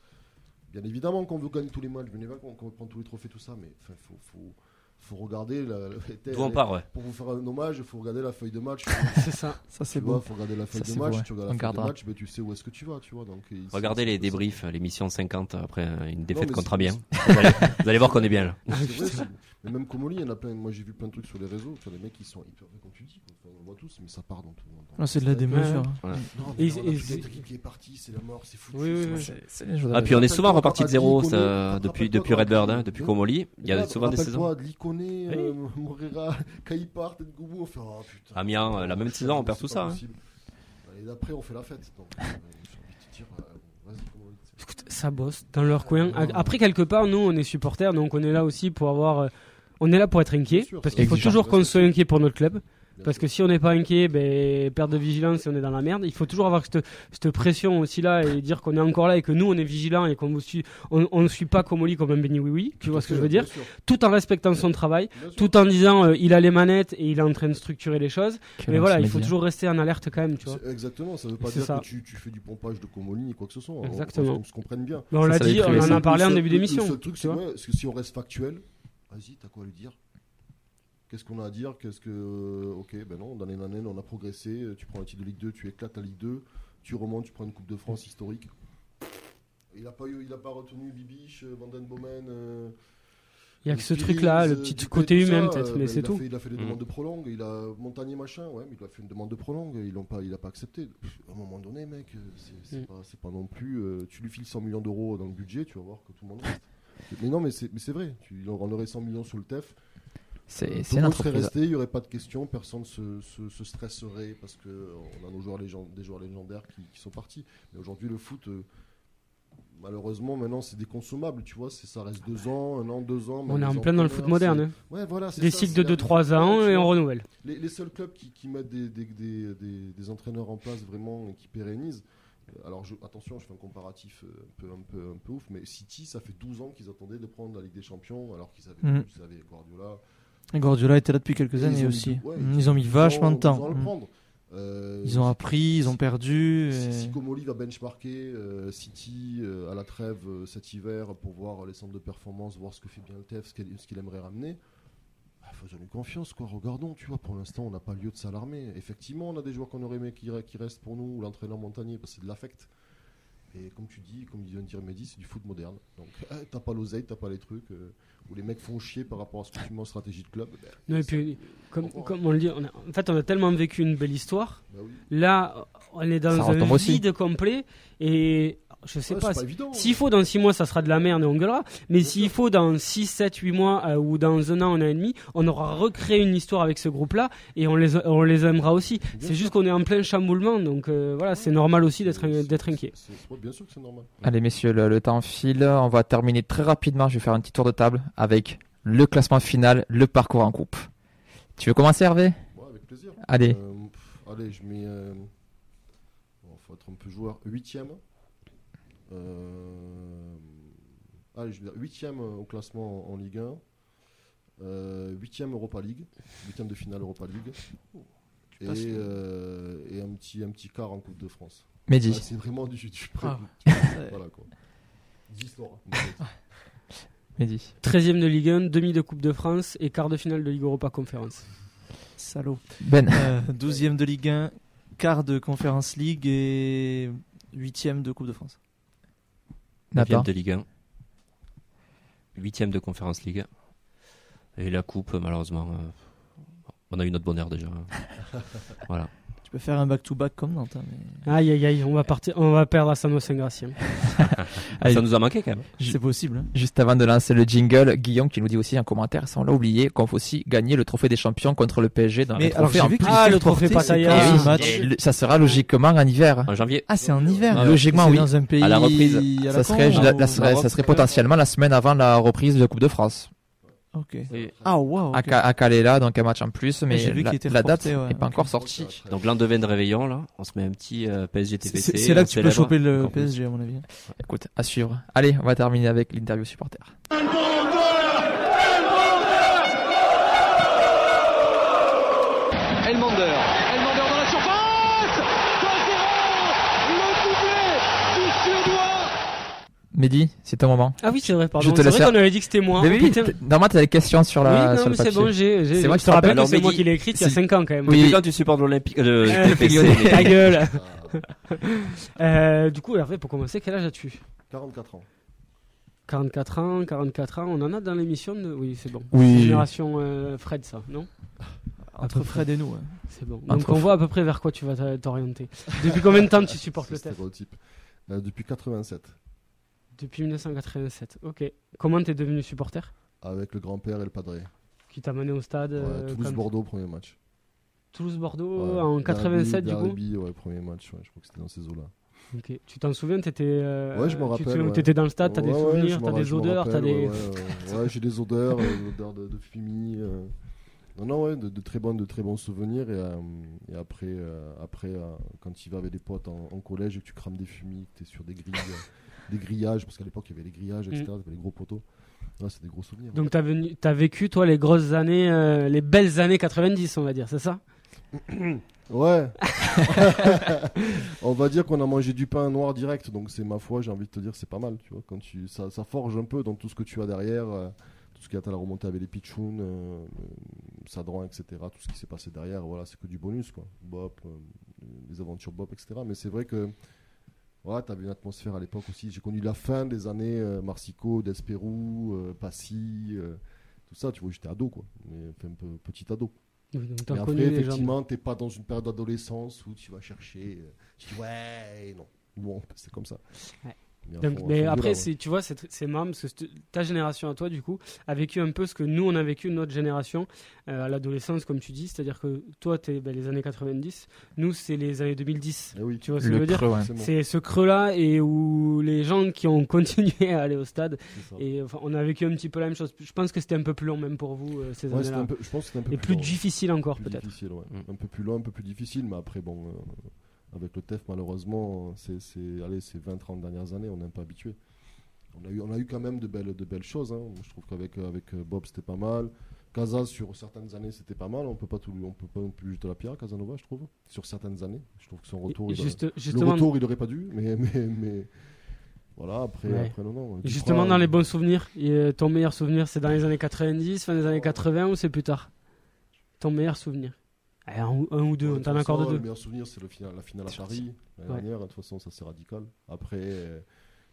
Speaker 5: Bien évidemment qu'on veut gagner tous les matchs, bien évidemment qu'on qu'on veut prendre tous les trophées, tout ça, mais faut, faut, faut regarder. La, la-
Speaker 3: d'où on part ouais
Speaker 5: Pour vous faire un hommage, il faut regarder la feuille de match.
Speaker 2: C'est ça.
Speaker 4: Ça c'est beau.
Speaker 5: faut regarder la feuille
Speaker 1: Ça,
Speaker 5: de
Speaker 1: c'est
Speaker 5: match.
Speaker 1: beau, ouais.
Speaker 5: Tu regardes la feuille de match, ben, tu sais où est-ce que tu vas, tu vois. Donc, c'est-
Speaker 3: regardez
Speaker 5: c'est-
Speaker 3: les
Speaker 5: c'est-
Speaker 3: débriefs l'émission 50 après euh, une défaite
Speaker 5: mais
Speaker 3: contre
Speaker 5: c'est-
Speaker 3: Amiens vous allez, vous allez voir qu'on est bien là
Speaker 5: c'est vrai, c'est- Mais même Comoli, il y en a plein. Moi, j'ai vu plein de trucs sur les réseaux. Sur les mecs qui sont hyper, comme tu dis. Enfin, on voit tous, mais ça part dans tout. dans-
Speaker 4: Ah, c'est de la démesure.
Speaker 2: Ouais.
Speaker 4: hein.
Speaker 5: Non,
Speaker 2: Et-
Speaker 5: mais on a
Speaker 2: et-
Speaker 5: toute notre équipe qui est partie, c'est la mort, c'est foutu. C'est.
Speaker 1: C'est
Speaker 3: ah puis on est souvent reparti de zéro depuis depuis Redbird hein, depuis. Comoli il y a souvent des saisons
Speaker 5: Liconé, euh, Morera, Ngoubou, on fait oh putain.
Speaker 3: Amiens, euh, la même saison, on perd tout ça, hein.
Speaker 5: Et d'après, on fait la fête. Donc, euh, dire.
Speaker 2: Écoute, ça bosse dans leur coin. Après, quelque part, nous, on est supporters, donc on est là aussi pour avoir. on est là pour être inquiet, parce qu'il faut toujours qu'on soit inquiet pour notre club. Parce que si on n'est pas inquiet, ben, perte de vigilance et on est dans la merde. Il faut toujours avoir cette, cette pression aussi là et dire qu'on est encore là et que nous on est vigilant et qu'on ne suit, on, on ne suit pas Comoli comme un béni oui oui. Tu
Speaker 5: Tout
Speaker 2: vois ce que je veux dire? Tout en respectant son travail, tout en disant euh, il a les manettes et il est en train de structurer les choses. Mais voilà, il faut toujours rester en alerte quand même, tu vois.
Speaker 5: Exactement, ça veut pas dire
Speaker 2: ça.
Speaker 5: que tu, tu fais du pompage de Comoli ni quoi que ce soit. On-
Speaker 2: Exactement.
Speaker 5: On, se comprenne bien.
Speaker 2: Mais on l'a dit, on en a parlé en début d'émission.
Speaker 5: Le seul truc, c'est que si on reste factuel, vas-y, t'as quoi à lui dire? Qu'est-ce qu'on a à dire? Qu'est-ce que. euh, Ok, ben non, dans les années, on a progressé. Tu prends un titre de Ligue 2, tu éclates la Ligue 2, tu remontes, tu prends une Coupe de France historique. Il a pas, eu, il a pas retenu Bibiche, euh, Van Den Bomen. euh,
Speaker 2: Il y a que ce truc-là, le
Speaker 5: euh,
Speaker 2: petit côté humain peut-être, mais
Speaker 5: ben,
Speaker 2: c'est
Speaker 5: il a
Speaker 2: tout.
Speaker 5: fait- il a fait des
Speaker 3: Mm.
Speaker 5: demandes de prolongue, il a Montagnier machin, ouais, mais il a fait une demande de prolongue, ils l'ont pas, il a pas accepté. À un moment donné, mec, c'est c'est
Speaker 2: Mm.
Speaker 5: pas, c'est pas non plus. euh, tu lui files 100 millions d'euros dans le budget, tu vas voir que tout le monde reste. mais non, mais c'est mais c'est vrai, tu, il en aurait 100 millions sur le TEF.
Speaker 1: C'est
Speaker 5: euh,
Speaker 1: c'est
Speaker 5: tout le monde serait resté, il n'y aurait pas de questions, personne se, se, se stresserait parce que euh, on a nos joueurs légend- des joueurs légendaires qui, qui sont partis. Mais aujourd'hui, le foot. euh, Malheureusement, maintenant, c'est déconsommable, tu vois. Ça reste deux ans, un an, deux ans.
Speaker 2: On est en plein dans le foot moderne. hein.
Speaker 5: Ouais, voilà,
Speaker 2: Des
Speaker 5: ça,
Speaker 2: cycles de
Speaker 5: la
Speaker 2: 2-3
Speaker 5: vie.
Speaker 2: ans et on renouvelle.
Speaker 5: Les, les seuls clubs qui, qui mettent des, des, des, des- des entraîneurs en place vraiment et qui pérennisent. euh, Alors je- attention, je fais un comparatif un peu, un, peu, un peu ouf, mais City, ça fait 12 ans qu'ils attendaient de prendre la Ligue des Champions, alors qu'ils avaient, ils avaient Guardiola.
Speaker 4: Guardiola était là depuis quelques années
Speaker 5: mis
Speaker 4: aussi.
Speaker 5: ouais,
Speaker 4: ils ont mis
Speaker 5: 12
Speaker 4: vachement de
Speaker 5: 12 ans
Speaker 4: temps. Mm.
Speaker 5: Euh,
Speaker 4: Ils ont appris, ils ont perdu.
Speaker 5: si,
Speaker 4: et-
Speaker 5: si Comoli va benchmarker euh, City euh, à la trêve cet hiver pour voir les centres de performance, voir ce que fait bien le TEF, ce qu'il aimerait ramener, bah, faisons-lui confiance, quoi. Regardons, tu vois, pour l'instant, on n'a pas lieu de s'alarmer. Effectivement, on a des joueurs qu'on aurait aimé qui, qui restent pour nous, ou l'entraîneur Montagnier, parce que c'est de l'affect. Et comme tu dis, comme vient de dire Mehdi, c'est du foot moderne. Donc, eh, t'as pas l'oseille, t'as pas les trucs, euh, où les mecs font chier par rapport à ce que tu mets en stratégie de club. ben,
Speaker 2: Non, et
Speaker 5: ça-
Speaker 2: puis, comme, comme on le dit, on a- en fait, on a tellement vécu une belle histoire.
Speaker 5: bah oui.
Speaker 2: Là, on est
Speaker 1: Ça
Speaker 2: dans un
Speaker 1: retombe aussi.
Speaker 2: vide complet. Et je sais
Speaker 5: Ouais,
Speaker 2: pas, s'il faut dans 6 mois, ça sera de la merde et on gueulera. Mais s'il faut dans 6, 7, 8 mois euh, ou dans un an, un an et demi, on aura recréé une histoire avec ce groupe-là et on les, on les aimera aussi. C'est juste qu'on est en plein chamboulement. Donc euh, voilà, c'est normal aussi d'être inquiet.
Speaker 5: bien sûr que c'est normal.
Speaker 1: Allez messieurs, le, le temps file. On va terminer très rapidement. Je vais faire un petit tour de table avec le classement final, le parcours en coupe. Tu veux commencer Hervé?
Speaker 5: Ouais, avec plaisir.
Speaker 1: Allez.
Speaker 5: Euh, pff, allez, je mets. Euh... Bon, faut être un peu joueur. Huitième. Euh... Allez, je vais dire huitième au classement en, en Ligue 1. Euh, huitième Europa League. Huitième de finale Europa League. Et, euh, un petit un petit quart en Coupe de France. Ouais, c'est vraiment du, du
Speaker 4: Ah.
Speaker 5: du- voilà quoi. 10 Laura.
Speaker 1: Mehdi.
Speaker 2: 13ème de Ligue 1, demi de Coupe de France et quart de finale de Ligue Europa Conférence.
Speaker 4: Salaud.
Speaker 1: Ben.
Speaker 4: Euh, 12e de Ligue 1, quart de Conference League et 8e de Coupe de France.
Speaker 3: 9
Speaker 1: Nathan.
Speaker 3: de Ligue 1. 8 de Conférence League. Et la Coupe, malheureusement, euh, on a eu notre bonheur déjà. voilà.
Speaker 4: Tu peux faire un back-to-back comme Nantes. hein, mais
Speaker 2: Aïe aïe aïe, on va partir, on va perdre à Sanois Saint-Gratien.
Speaker 3: Ça nous a manqué quand même.
Speaker 4: C'est possible. hein.
Speaker 1: Juste avant de lancer le jingle, Guillaume qui nous dit aussi en commentaire, ça on l'a oublié, qu'on faut aussi gagner le trophée des champions contre le PSG dans
Speaker 4: Mais
Speaker 1: le
Speaker 4: alors
Speaker 1: en
Speaker 4: vu
Speaker 1: plus.
Speaker 2: Ah, le trophée
Speaker 4: même
Speaker 1: oui,
Speaker 4: un
Speaker 1: ça sera logiquement en hiver.
Speaker 3: En janvier.
Speaker 4: Ah, c'est en hiver.
Speaker 1: Logiquement, oui.
Speaker 4: dans un pays
Speaker 3: À la reprise.
Speaker 4: à la
Speaker 1: Ça serait, la- la serait- ça serait potentiellement la semaine avant la reprise de Coupe de France.
Speaker 4: Ok.
Speaker 3: Et-
Speaker 4: Ah waouh.
Speaker 1: À,
Speaker 4: ok.
Speaker 1: Ca- à Calais là, donc un match en plus, mais
Speaker 4: vu
Speaker 1: la,
Speaker 4: qu'il était
Speaker 1: la date n'est
Speaker 4: ouais,
Speaker 1: pas encore sortie.
Speaker 3: Donc lendemain de réveillon, là, on se met un petit euh, PSG TPC.
Speaker 4: C'est là que tu peux choper le. PSG à mon avis.
Speaker 1: Écoute, à suivre. Allez, on va terminer avec l'interview supporter.
Speaker 10: Elmander. Elmander dans la surface 2-0 Le doublé du Suédois
Speaker 1: Mehdi, c'est ton moment.
Speaker 2: Ah oui, c'est vrai, pardon.
Speaker 1: Je te
Speaker 2: C'est
Speaker 1: laisse
Speaker 2: vrai
Speaker 1: faire.
Speaker 2: qu'on avait dit que c'était moi.
Speaker 1: Mais oui,
Speaker 2: Putain.
Speaker 1: normalement, tu as des questions sur la
Speaker 2: oui, non,
Speaker 1: sur
Speaker 2: mais c'est bon, j'ai, j'ai,
Speaker 1: C'est moi
Speaker 2: je
Speaker 1: qui
Speaker 2: te rappelle que c'est
Speaker 3: Alors,
Speaker 2: moi
Speaker 3: Mehdi,
Speaker 2: qui l'ai écrite il y a
Speaker 1: si-
Speaker 2: 5 ans quand même.
Speaker 1: Oui.
Speaker 3: Depuis quand tu supportes l'Olympique euh, mais-
Speaker 2: Ta gueule.
Speaker 5: Ah,
Speaker 2: Euh, du coup, Hervé, pour commencer, quel âge as-tu?
Speaker 5: 44 ans.
Speaker 2: 44 ans, 44 ans, on en a dans l'émission de... Oui, c'est bon.
Speaker 1: Oui.
Speaker 2: Génération euh, Fred, ça, non?
Speaker 4: Entre Fred et nous. hein.
Speaker 2: C'est bon.
Speaker 1: Entre
Speaker 2: Donc on voit à peu près vers quoi tu vas t'orienter. Depuis combien de temps tu supportes le TEF
Speaker 5: stéréotype. Euh, depuis 87.
Speaker 2: Depuis 1987. Ok. Comment t'es devenu supporter?
Speaker 5: Avec le grand-père et le padré.
Speaker 2: Qui t'a mené au stade
Speaker 5: Ouais,
Speaker 2: euh,
Speaker 5: Toulouse-Bordeaux, premier match.
Speaker 2: Toulouse-Bordeaux
Speaker 5: Ouais.
Speaker 2: en 87 du coup?
Speaker 5: Derby, ouais, premier match, ouais, je crois que c'était dans ces eaux-là.
Speaker 2: Ok. Tu t'en souviens? T'étais euh,
Speaker 5: Ouais, je me
Speaker 2: tu te-
Speaker 5: rappelle, ouais.
Speaker 2: T'étais dans le stade, t'as des
Speaker 5: Ouais, ouais,
Speaker 2: souvenirs, t'as des odeurs, t'as des.
Speaker 5: Ouais, j'ai des odeurs, euh, l'odeur de, de euh, Non, non, ouais, de, de très bons, de très bons souvenirs. Et, et après, après quand tu vas avec des potes en, en collège et que tu crames des fumis, que tu es sur des grilles, des grillages, parce qu'à l'époque il y avait les grillages, etc.
Speaker 2: Mm.
Speaker 5: t'avais les gros poteaux. Ouais, c'est des gros souvenirs.
Speaker 2: Donc t'as venu, t'as vécu toi les grosses années, euh, les belles années 90, on va dire, c'est ça?
Speaker 5: Ouais. On va dire qu'on a mangé du pain noir direct, donc c'est ma foi, j'ai envie de te dire, c'est pas mal, tu vois. Quand tu, ça, ça forge un peu dans tout ce que tu as derrière, euh, tout ce qui a à la remontée avec les pitchouns, euh, Sadran, etc. Tout ce qui s'est passé derrière, voilà, c'est que du bonus, quoi. Bop, euh, les aventures Bop, etc. Mais c'est vrai que, voilà, t'avais une atmosphère à l'époque aussi. J'ai connu la fin des années euh, Marsico, Desperou, euh, Passy, euh, tout ça, tu vois, j'étais ado, quoi. Mais enfin, un peu petit ado.
Speaker 2: Oui, donc t'as
Speaker 5: Mais après,
Speaker 2: les gens.
Speaker 5: effectivement, t'es pas dans une période d'adolescence où tu vas chercher. euh, tu dis ouais, non. Bon, c'est comme ça.
Speaker 2: Ouais.
Speaker 5: Mais,
Speaker 2: Donc,
Speaker 5: fond-
Speaker 2: après,
Speaker 5: violent,
Speaker 2: c'est, tu vois, c'est, c'est marrant parce que ta génération à toi, du coup, a vécu un peu ce que nous, on a vécu, notre génération, euh, à l'adolescence, comme tu dis. C'est-à-dire que toi, t'es ben, les années 90, nous, c'est les années 2010.
Speaker 5: Eh oui,
Speaker 2: Tu vois ce que je veux dire
Speaker 1: ouais.
Speaker 5: c'est bon,
Speaker 2: ce creux-là et où les gens qui ont continué à aller au stade, et enfin, on a vécu un petit peu la même chose. Je pense que c'était un peu plus long même pour vous, euh, ces
Speaker 5: Ouais,
Speaker 2: années-là.
Speaker 5: un peu, je pense que c'était un peu
Speaker 2: Et plus
Speaker 5: long, ouais.
Speaker 2: difficile encore,
Speaker 5: Plus
Speaker 2: peut-être.
Speaker 5: difficile, ouais.
Speaker 3: Mm.
Speaker 5: Un peu plus long, un peu plus difficile, mais après, bon, euh, avec le TEF, malheureusement, c'est, allez, ces 20-30 dernières années, on n'est pas habitué. On a, eu, on a eu quand même de belles, de belles choses. hein. Je trouve qu'avec avec euh, Bob, c'était pas mal. Casas, sur certaines années, c'était pas mal. On peut pas tout, on peut pas non plus jeter la pierre à Casanova, je trouve. Sur certaines années, je trouve que son retour,
Speaker 2: Et
Speaker 5: il a-
Speaker 2: juste-
Speaker 5: le
Speaker 2: justement,
Speaker 5: retour, il aurait pas dû, mais, mais, mais voilà, après,
Speaker 2: Ouais.
Speaker 5: après non, non.
Speaker 2: Justement, dans
Speaker 5: euh,
Speaker 2: les bons souvenirs, et, euh, ton meilleur souvenir, c'est dans les années 90, fin des années 80 ou c'est plus tard? Ton meilleur souvenir un, ou- un ou deux,
Speaker 5: Ouais,
Speaker 2: on
Speaker 5: de
Speaker 2: t'en accorde
Speaker 5: façon,
Speaker 2: deux.
Speaker 5: Le meilleur souvenir, c'est le final, la finale à Paris l'année
Speaker 2: Ouais.
Speaker 5: dernière. De toute façon, ça c'est radical. Après, euh,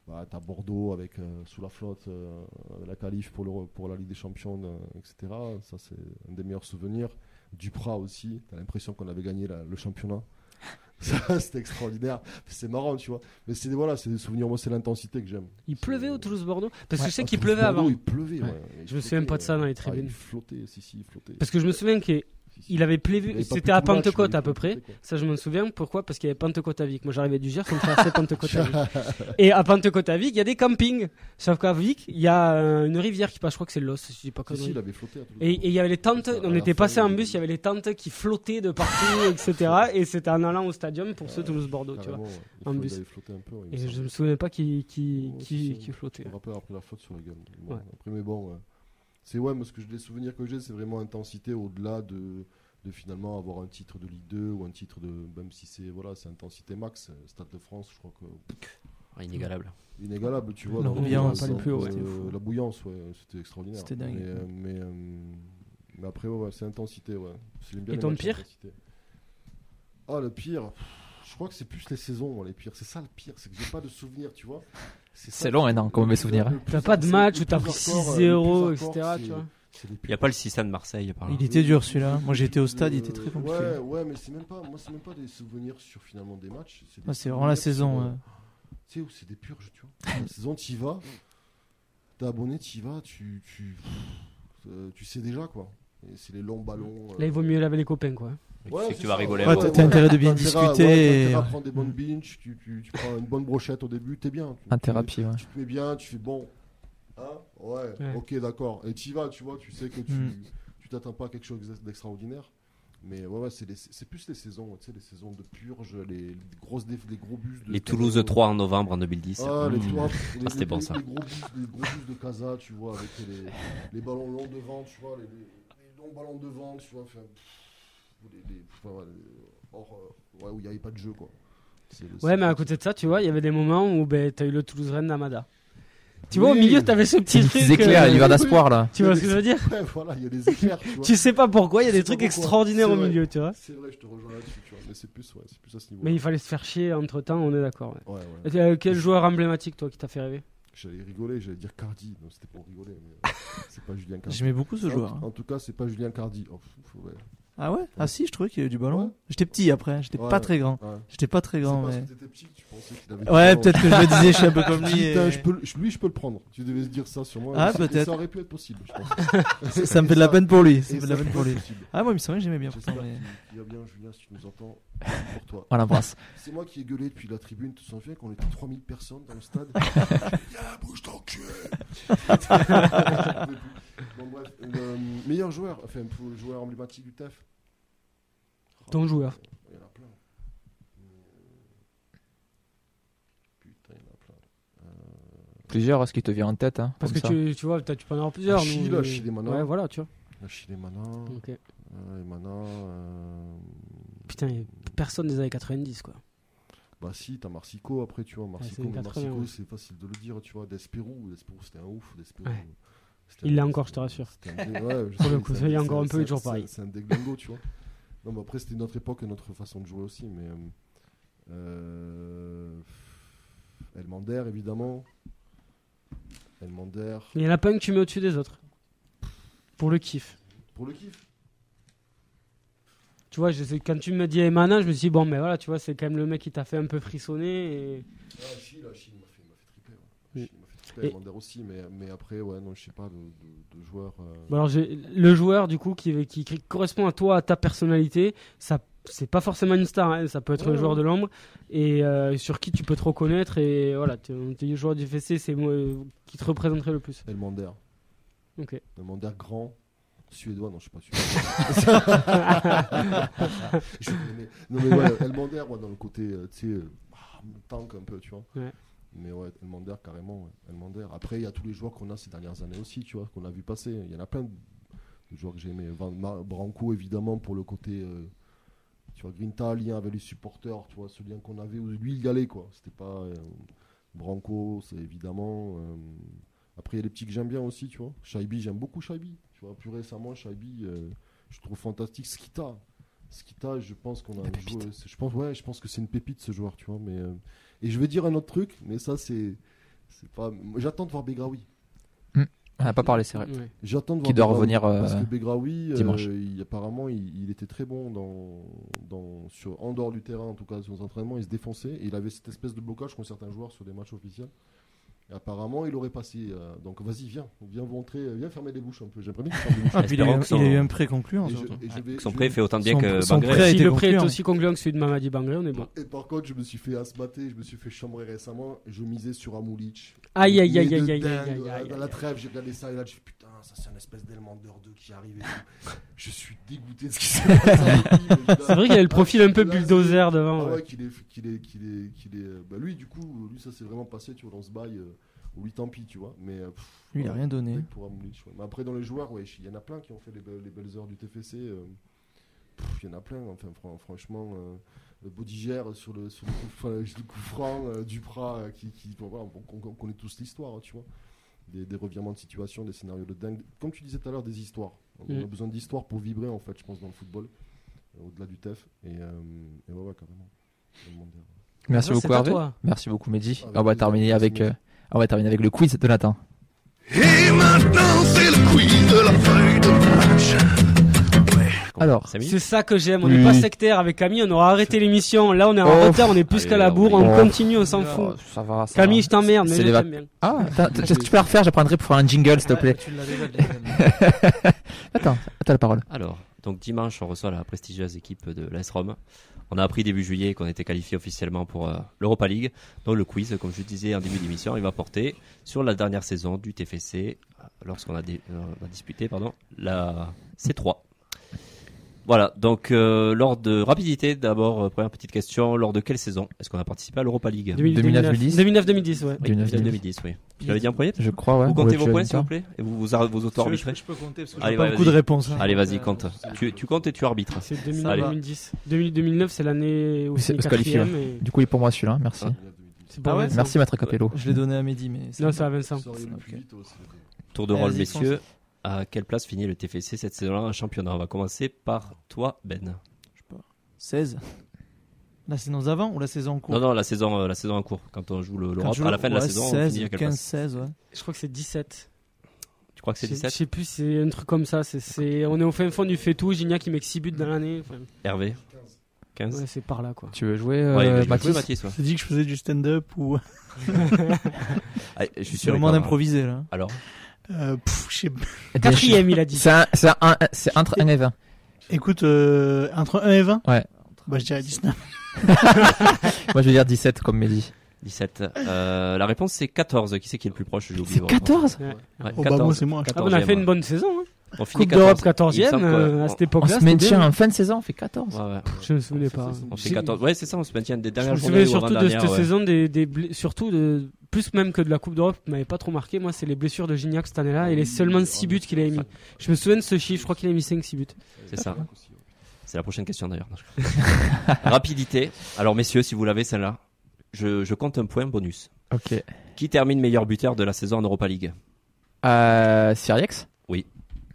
Speaker 5: bah, t'as Bordeaux avec euh, sous la flotte, euh, la qualif pour, le, pour la Ligue des Champions, euh, etc. Ça, c'est un des meilleurs souvenirs. Duprat aussi. T'as l'impression qu'on avait gagné la- le championnat. Ça, c'était extraordinaire. C'est marrant, tu vois. Mais c'est des, voilà, c'est des souvenirs. Moi, c'est l'intensité que j'aime.
Speaker 2: Il pleuvait au Toulouse-Bordeaux Parce que je sais qu'il pleuvait
Speaker 5: Bordeaux,
Speaker 2: avant.
Speaker 5: Il pleuvait, ouais.
Speaker 2: Ouais.
Speaker 5: Il
Speaker 2: Je me souviens pas de ça dans les tribunes.
Speaker 5: Ah, il flottait, si, si, il flottait.
Speaker 2: Parce que je me souviens
Speaker 5: si.
Speaker 2: Il avait
Speaker 5: pas
Speaker 2: c'était à
Speaker 5: match,
Speaker 2: Pentecôte à peu près. Ça, je m'en souviens. Pourquoi? Parce qu'il y avait Pentecôte à Vic. Moi, j'arrivais du Gers, on traversait Pentecôte à Vic. Et à Pentecôte à Vic, il y a des campings. Sauf qu'à Vic, il y a euh, une rivière qui passe, je crois que c'est l'Os, si je dis pas
Speaker 5: Si, si, il avait flotté à.
Speaker 2: Et et il y avait les tentes, on était passé en bus, il y avait les tentes qui flottaient de partout, etc. Et c'était en allant au stadium pour ceux Toulouse-Bordeaux, tu vois.
Speaker 5: Ouais.
Speaker 2: En bus.
Speaker 5: un peu, ouais, me
Speaker 2: Et je me souvenais pas qui, qui, qui, flottait.
Speaker 5: On rappelle après la faute sur la gueule. Bon,
Speaker 2: Ouais.
Speaker 5: Après, mais bon, c'est ouais, ce que je- les souvenirs que j'ai, c'est vraiment intensité au-delà de, de finalement avoir un titre de Ligue 2 ou un titre de. Même si c'est voilà, c'est intensité max. euh, Stade de France, je crois que.
Speaker 3: Inégalable.
Speaker 5: Inégalable, tu vois.
Speaker 1: L'ambiance,
Speaker 5: dans-
Speaker 1: pas les
Speaker 5: dans-
Speaker 1: plus haut,
Speaker 5: euh, La bouillance, ouais, c'était extraordinaire.
Speaker 1: C'était dingue.
Speaker 5: Mais, euh, mais, euh, mais après, ouais, c'est intensité, ouais. Bien
Speaker 2: Et ton pire
Speaker 5: intensité. Ah, le pire. Je crois que c'est plus les saisons, les pires. C'est ça le pire, c'est que j'ai pas de souvenirs, tu vois.
Speaker 1: C'est long comme souvenir, hein.
Speaker 5: le plus-
Speaker 2: T'as pas de
Speaker 5: c'est
Speaker 2: match où t'as pris
Speaker 5: hardcore,
Speaker 2: 6-0,
Speaker 5: le plus
Speaker 2: etc., tu
Speaker 5: c'est-
Speaker 2: vois.
Speaker 5: c'est les
Speaker 3: Il n'y a pas le Sissan de Marseille par.
Speaker 4: Il était dur celui-là. Moi j'étais au stade, il était très
Speaker 5: Euh,
Speaker 4: compliqué.
Speaker 5: Ouais, ouais, mais c'est même pas, moi c'est même pas des souvenirs sur finalement des matchs. des
Speaker 4: Ah, c'est vraiment la
Speaker 5: souvenirs
Speaker 4: saison.
Speaker 5: euh, Tu sais où c'est des purges, tu vois. La saison, t'y vas, t'es abonné, t'y vas, tu, tu, euh, tu sais déjà quoi. Et c'est les longs ballons. euh,
Speaker 2: Là, il vaut mieux laver les copains, quoi.
Speaker 3: Tu
Speaker 5: Ouais,
Speaker 3: sais que
Speaker 5: c'est
Speaker 3: tu vas rigoler.
Speaker 4: Ouais, t'as- intérêt de bien discuter
Speaker 5: à prendre des bonnes binges, tu, tu, tu prends une bonne brochette au début, t'es bien. Tu-
Speaker 1: En
Speaker 5: tu-
Speaker 1: thérapie, ouais.
Speaker 5: tu te mets bien, tu fais bon. Hein? Ouais,
Speaker 2: Ouais.
Speaker 5: ok, d'accord. Et tu vas, tu vois, tu sais que tu
Speaker 4: Mm.
Speaker 5: tu t'attends pas à quelque chose d'extraordinaire. Mais ouais, ouais c'est c'est plus les saisons, tu sais, les saisons de purge, les, les grosses déf- les gros bus de
Speaker 3: Les Toulouse 3 en novembre en 2010.
Speaker 5: Ah, les,
Speaker 3: Mmh.
Speaker 5: trois- les-
Speaker 3: c'était
Speaker 5: les-
Speaker 3: bon,
Speaker 5: les-
Speaker 3: ça.
Speaker 5: Les gros bus, les gros bus de Casa, tu vois, avec les, les ballons longs devant, tu vois, les, longs ballons devant, tu vois, pff, les, les- enfin, ouais, les- hors, euh, ouais, où il n'y avait pas de jeu, quoi.
Speaker 2: Ouais, mais à côté de ça, tu vois, il y avait des moments où ben, t'as eu le Toulouse-Rennes d'Amada. Tu vois, au milieu, t'avais ce petit
Speaker 1: Des
Speaker 2: truc.
Speaker 1: petits éclairs,
Speaker 2: euh,
Speaker 1: l'hiver d'espoir là.
Speaker 2: Tu vois ce que je veux dire
Speaker 5: Ouais, voilà, il y a des éclairs, tu vois.
Speaker 2: Tu sais pas pourquoi, il y a des trucs
Speaker 5: pourquoi.
Speaker 2: extraordinaires au milieu, tu vois.
Speaker 5: C'est vrai, je te rejoins là-dessus, tu vois, mais c'est plus, ouais, c'est plus à ce niveau.
Speaker 2: Mais il fallait se faire chier entre temps, on est d'accord. ouais.
Speaker 5: Ouais, ouais.
Speaker 2: Et, euh, quel joueur emblématique, toi, qui t'a fait rêver?
Speaker 5: J'allais rigoler, j'allais dire Cardi, non, c'était pour rigoler, mais euh, c'est pas Julien Cardi.
Speaker 4: J'aimais beaucoup ce
Speaker 5: En-
Speaker 4: joueur. hein.
Speaker 5: En, tout cas, c'est pas Julien Cardi. Oh, pff, ouais.
Speaker 4: Ah ouais Ah si, je trouvais qu'il y avait du ballon.
Speaker 5: Ouais.
Speaker 4: J'étais petit après, j'étais
Speaker 5: Ouais,
Speaker 4: pas très grand.
Speaker 5: ouais.
Speaker 4: J'étais pas très grand,
Speaker 5: parce
Speaker 4: mais.
Speaker 5: que t'étais petit que tu pensais qu'il avait du
Speaker 4: Ouais,
Speaker 5: talent.
Speaker 4: peut-être que je me disais, je suis un peu comme lui.
Speaker 5: Putain,
Speaker 4: et-
Speaker 5: je peux, le- je- lui, je peux le prendre. Tu devais se dire ça sur moi.
Speaker 4: Ah,
Speaker 5: Et ça- et
Speaker 4: peut-être.
Speaker 5: Ça aurait pu être possible, je pense.
Speaker 4: Ça, ça me fait de la peine pour lui. Ça
Speaker 5: Et
Speaker 4: me fait de la
Speaker 5: ça
Speaker 4: peine pour lui.
Speaker 5: possible.
Speaker 4: Ah, moi, il me semblait que j'aimais bien pourtant.
Speaker 5: J'espère
Speaker 4: mais-
Speaker 5: qu'il qu'il va bien, Julien, si tu nous entends. c'est pour toi.
Speaker 1: On l'embrasse.
Speaker 5: C'est moi qui ai gueulé depuis la tribune. Tu te souviens qu'on était 3000 personnes dans le stade Viens, bouge ton cul Bon, bref. le- Euh, meilleur joueur, enfin, pour le joueur emblématique du TEF.
Speaker 2: Ton joueur.
Speaker 5: Il y en a plein. Euh, Putain, il y en a plein.
Speaker 1: Plusieurs, ce qui te vient en tête. Hein,
Speaker 2: Parce que
Speaker 1: ça.
Speaker 2: tu, tu vois, t'as- tu peux en avoir plusieurs.
Speaker 5: Achille,
Speaker 2: nous,
Speaker 5: Achille et Manon.
Speaker 2: Ouais, voilà, tu vois.
Speaker 5: Achille Mana.
Speaker 2: Ok.
Speaker 5: Euh, Mana. euh,
Speaker 2: Putain, il y a personne des années 90, quoi.
Speaker 5: Bah si, t'as Marsico après, tu vois.
Speaker 2: c'est
Speaker 5: Marsico,
Speaker 2: une
Speaker 5: mais
Speaker 2: 80,
Speaker 5: Marsico,
Speaker 2: ouais.
Speaker 5: c'est facile de le dire, tu vois. Despirou, Despirou c'était un ouf. Despirou,
Speaker 2: Ouais. Il l'est encore, je te rassure.
Speaker 5: c'était un dé- ouais, je
Speaker 2: Pour le coup, ça y
Speaker 5: un-
Speaker 2: encore un peu, il
Speaker 5: c'est-
Speaker 2: toujours pareil.
Speaker 5: C'est un déglingo, tu vois. Non, mais après, c'était notre époque et notre façon de jouer aussi, mais. euh, euh, Elmander, évidemment. Elmander.
Speaker 2: Il y en a pas un que tu mets au-dessus des autres. Pour le kiff.
Speaker 5: Pour le kiff.
Speaker 2: Tu vois, je sais, quand tu me dis Emana, je me suis dit, bon, mais voilà, tu vois, c'est quand même le mec qui t'a fait un peu frissonner. Et...
Speaker 5: Ah, Achille, Achille m'a fait, m'a fait triper. ouais.
Speaker 2: Mm.
Speaker 5: Achille m'a fait triper.
Speaker 2: Et-
Speaker 5: Elmander aussi, mais, mais après, ouais, non, je sais pas, de, de, de joueurs.
Speaker 2: Bon, alors, le joueur, du coup, qui, qui, qui correspond à toi, à ta personnalité, ça, c'est pas forcément une star, hein, ça peut être
Speaker 5: Ouais,
Speaker 2: un joueur
Speaker 5: ouais.
Speaker 2: de l'ombre, et euh, sur qui tu peux te reconnaître, et voilà, tu es le joueur du FC, c'est moi euh, qui te représenterait le plus.
Speaker 5: Elmander.
Speaker 2: Ok.
Speaker 5: Elmander grand. Suédois, non, je sais pas suédois. Je- mais- non, mais ouais, Elmander, ouais, dans le côté, euh, tu sais, ah, tank un peu, tu vois. Mais ouais, Elmander, carrément, ouais, Elmander. Après, il y a tous les joueurs qu'on a ces dernières années aussi, tu vois, qu'on a vu passer. Il y en a plein de, de joueurs que j'ai aimés. Branco, évidemment, pour le côté, euh, tu vois, Grinta, lien avec les supporters, tu vois, ce lien qu'on avait où lui, il y allait, quoi. C'était pas. euh, Branco, c'est évidemment. euh, après, il y a les petits que j'aime bien aussi, tu vois. Shaibi, j'aime beaucoup Shaibi. Tu vois, plus récemment, Shaibi, je trouve fantastique. Skita. Skita, je pense qu'on a un joueur- Je pense, ouais, je pense que c'est une pépite ce joueur, tu vois. Mais, et je vais dire un autre truc, mais ça, c'est. c'est pas... J'attends de voir Begraoui.
Speaker 1: On n'a pas parlé, c'est vrai.
Speaker 5: J'attends de voir
Speaker 1: Qui doit
Speaker 5: Begraoui,
Speaker 1: revenir, euh,
Speaker 5: parce que Begraoui, euh,
Speaker 1: dimanche.
Speaker 5: il- apparemment, il, il était très bon dans, dans, sur, en dehors du terrain, en tout cas sur les entraînements, il se défonçait. Et il avait cette espèce de blocage qu'ont certains joueurs sur des matchs officiels. Et apparemment, il aurait passé. euh, donc vas-y, viens, viens montrer, euh, viens fermer les bouches un peu. J'aimerais bien que tu fermes les bouches.
Speaker 4: Ah, puis il, a
Speaker 3: son-
Speaker 4: il a eu un prêt concluant.
Speaker 5: Et je-
Speaker 4: surtout.
Speaker 5: et je vais-
Speaker 3: Son prêt fait autant de bien
Speaker 4: Son-
Speaker 3: que
Speaker 4: son
Speaker 3: Bangré.
Speaker 4: prêt
Speaker 2: Si le prêt est
Speaker 4: concluant.
Speaker 2: aussi concluant que celui de Mamadi Bangré, on est bon.
Speaker 5: Et par contre, je me suis fait asmater, je me suis fait chambrer récemment. Et je misais sur Amoulich.
Speaker 2: Aïe, aïe, aïe, aïe, aïe, aïe, aïe,
Speaker 5: Dans la
Speaker 2: aïe.
Speaker 5: trêve, j'ai regardé ça et là, je fais putain, ça c'est un espèce d'Elmander 2 qui arrive et tout. Je suis dégoûté de ce qui s'est passé.
Speaker 2: C'est vrai qu'il a le profil un peu bulldozer
Speaker 5: Ah
Speaker 2: devant.
Speaker 5: ouais,
Speaker 2: ouais.
Speaker 5: qu'il est, qu'il est, qu'il est, qu'il est. euh, Bah lui, du coup, lui, ça s'est vraiment passé, tu vois, dans ce bail. euh, où lui, tant pis, tu vois. Mais euh, pff,
Speaker 4: Lui, il a rien donné.
Speaker 5: pour. Mais après, dans les joueurs, ouais, il y en a plein qui ont fait les, be- les belles heures du TFC. euh, Il y en a plein, enfin, fran- franchement. Bodiger sur le, sur le coup, enfin, le coup franc, euh, Duprat, euh, qui, qui bon, voilà, on, on- on connaît tous l'histoire, hein, tu vois. Des, des revirements de situation, des scénarios de dingue. Comme tu disais tout à l'heure, des histoires. On a
Speaker 2: Mm.
Speaker 5: besoin d'histoires pour vibrer, en fait, je pense, dans le football, euh, au-delà du TEF. Et, euh, et ouais, ouais, carrément.
Speaker 1: Merci
Speaker 2: Ah,
Speaker 1: beaucoup Hervé.
Speaker 2: toi.
Speaker 1: Merci beaucoup Mehdi.
Speaker 5: Avec
Speaker 1: on va terminer avec, euh, on va terminer avec le quiz de Nathan.
Speaker 10: Et maintenant, c'est le quiz de la feuille de match.
Speaker 1: Alors,
Speaker 2: C'est ça que j'aime, on
Speaker 1: Oui.
Speaker 2: n'est pas sectaire avec Camille, on aura arrêté l'émission, là on est en
Speaker 1: Oh,
Speaker 2: retard, on est plus qu'à la bourre,
Speaker 3: on
Speaker 2: on
Speaker 1: va-
Speaker 2: continue, on s'en
Speaker 1: Oh,
Speaker 2: fout.
Speaker 1: ça va. ça
Speaker 2: Camille,
Speaker 1: va.
Speaker 2: je t'emmerde, mais
Speaker 1: C'est
Speaker 2: je bien.
Speaker 1: Ah, t'as- t'as- est-ce que tu peux la refaire? J'apprendrai pour faire un jingle, s'il te plaît. Attends, attends la parole.
Speaker 3: Alors, donc dimanche, on reçoit la prestigieuse équipe de l'AS Rome. On a appris début juillet qu'on était qualifié officiellement pour euh, l'Europa League. Donc le quiz, comme je disais en début d'émission, il va porter sur la dernière saison du TFC euh, lorsqu'on a, dé- euh, a disputé pardon, la C3. Voilà, donc euh, lors de rapidité, d'abord, euh, première petite question, lors de quelle saison est-ce qu'on a participé à l'Europa League?
Speaker 1: 2009-2010.
Speaker 2: 2009-2010, ouais.
Speaker 1: 2009,
Speaker 3: 2010, oui. Tu l'avais dit en premier?
Speaker 1: Je crois, ouais.
Speaker 3: Vous comptez vos points, s'il vous plaît? Et vous, vous, vous
Speaker 4: Je,
Speaker 3: auto-arbitrez
Speaker 4: je peux compter parce que
Speaker 3: Allez,
Speaker 4: j'ai pas beaucoup
Speaker 3: vas-y.
Speaker 4: de réponses. hein.
Speaker 3: Allez, vas-y,
Speaker 4: Euh,
Speaker 3: compte.
Speaker 4: c'est-
Speaker 3: Tu, tu comptes et tu arbitres.
Speaker 2: C'est
Speaker 4: Ça
Speaker 2: 2009-2010. 2000 2009, c'est l'année où
Speaker 1: C'est-
Speaker 2: et-
Speaker 1: Du coup, il est pour moi celui-là, merci.
Speaker 2: C'est pas
Speaker 4: Ah ouais.
Speaker 1: Merci, Maître Capello.
Speaker 4: Je l'ai donné à Mehdi, mais.
Speaker 2: Non, c'est à Vincent.
Speaker 5: Aussi.
Speaker 3: Tour de rôle, messieurs. À quelle place finit le TFC cette saison-là en championnat? On va commencer par toi, Ben.
Speaker 4: 16. La saison d'avant ou la saison en cours?
Speaker 3: Non, non, la saison, euh, la saison en cours. Quand on joue le- l'Europe,
Speaker 4: je-
Speaker 3: à la fin de la
Speaker 4: ouais,
Speaker 3: saison, on
Speaker 4: 16,
Speaker 3: finit à quelle
Speaker 4: 15,
Speaker 3: place?
Speaker 4: 16, ouais.
Speaker 2: Je crois que c'est 17.
Speaker 3: Tu crois que c'est
Speaker 2: Je- Je
Speaker 3: 17
Speaker 2: sais plus, c'est un truc comme ça. C'est, c'est, on est au fin fond du fait tout. Gignac qui met que 6 buts dans l'année. Enfin,
Speaker 3: Hervé? 15
Speaker 2: ouais, c'est par là, quoi.
Speaker 1: Tu veux jouer, euh,
Speaker 3: Ouais, il va jouer
Speaker 1: Mathis
Speaker 3: Mathis, ouais.
Speaker 6: Dit que je faisais du stand-up ou.
Speaker 3: Allez, je suis
Speaker 4: C'est
Speaker 3: sûr. va-
Speaker 4: d'improviser là.
Speaker 3: Alors,
Speaker 6: Euh, pff, je sais.
Speaker 2: Quatrième, il a dit.
Speaker 1: C'est un- c'est un- c'est entre 1 et 20.
Speaker 6: Écoute, euh, entre 1 et 20
Speaker 1: Ouais.
Speaker 6: Bah, je dirais 19.
Speaker 1: Moi, je vais dire 17 comme Mehdi.
Speaker 3: 17. Euh, la réponse, c'est 14. Qui c'est qui est le plus proche J'ai oublié.
Speaker 1: C'est 14
Speaker 2: Ouais.
Speaker 3: Ouais,
Speaker 6: Oh, bah,
Speaker 3: 14.
Speaker 6: moi, c'est moi.
Speaker 2: Ah, on a fait
Speaker 3: 14e.
Speaker 2: une bonne saison. hein.
Speaker 3: On finit
Speaker 2: Coupe d'Europe
Speaker 3: 14.
Speaker 2: 14
Speaker 3: Il me
Speaker 2: e
Speaker 3: semble que-
Speaker 2: à cette
Speaker 1: On
Speaker 2: époque-là.
Speaker 1: se
Speaker 2: c'était
Speaker 1: maintient en fin de saison, on fait 14.
Speaker 3: Ouais, ouais.
Speaker 2: Je me souvenais pas.
Speaker 3: On fait
Speaker 2: J'ai-
Speaker 3: 14. Ouais, c'est ça, on se maintient des
Speaker 2: Je
Speaker 3: dernières
Speaker 2: me
Speaker 3: journées
Speaker 2: souviens
Speaker 3: ou
Speaker 2: surtout de cette
Speaker 3: ouais.
Speaker 2: saison, des, des bl- surtout de, plus même que de la Coupe d'Europe, m'avait pas trop marqué. Moi, c'est les blessures de Gignac cette année-là et les seulement 6 buts qu'il a mis. Je me souviens de ce chiffre, je crois qu'il a mis 5-6 buts.
Speaker 3: C'est ça. C'est la prochaine question d'ailleurs. Je- Rapidité. Alors messieurs, si vous l'avez celle-là, je, je compte un point bonus.
Speaker 1: Ok.
Speaker 3: Qui termine meilleur buteur de la saison en Europa League?
Speaker 1: Euh, Siriex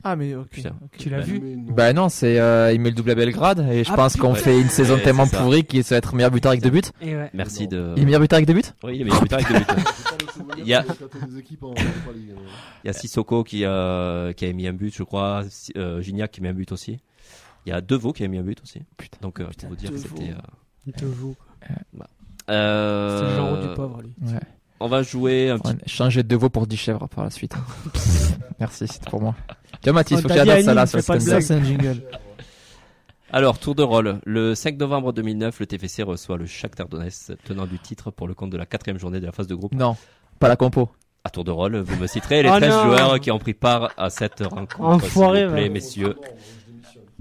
Speaker 4: Ah, mais ok.
Speaker 3: Putain.
Speaker 2: Tu l'as vu
Speaker 5: Mais non.
Speaker 1: Bah non, c'est euh, il met le double à Belgrade et je
Speaker 2: Ah,
Speaker 1: pense qu'on
Speaker 3: putain.
Speaker 1: fait une saison
Speaker 3: Ouais,
Speaker 1: tellement pourrie qu'il va être meilleur buteur avec deux buts.
Speaker 2: Et ouais.
Speaker 3: Merci de.
Speaker 1: Il est meilleur buteur avec deux buts?
Speaker 3: Oui, il est meilleur buteur avec deux buts. Il y a-
Speaker 5: a mais-
Speaker 3: Il y a Sissoko qui, euh, qui a mis un but, je crois. Euh, Gignac qui met un but aussi. Il y a Deveau qui a mis un but aussi. Donc, euh, pour vous dire que
Speaker 4: Deveau.
Speaker 3: c'était. euh,
Speaker 2: joue.
Speaker 3: euh,
Speaker 2: C'est le genre du pauvre, lui.
Speaker 1: Ouais.
Speaker 3: On va jouer un petit.
Speaker 1: Ouais, changer de veau pour 10 chèvres par la suite. Merci, c'était pour moi. Tiens Mathis, faut que ça là sur
Speaker 4: c'est un jingle.
Speaker 3: Alors, tour de rôle. Le 5 novembre 2009, le TFC reçoit le Shakhtar Donetsk, tenant du titre pour le compte de la quatrième journée de la phase de groupe.
Speaker 1: Non, pas la compo.
Speaker 3: À tour de rôle, vous me citerez les
Speaker 2: Oh
Speaker 3: 13
Speaker 2: non.
Speaker 3: joueurs qui ont pris part à cette rencontre.
Speaker 2: Enfoiré,
Speaker 3: s'il vous plaît, messieurs.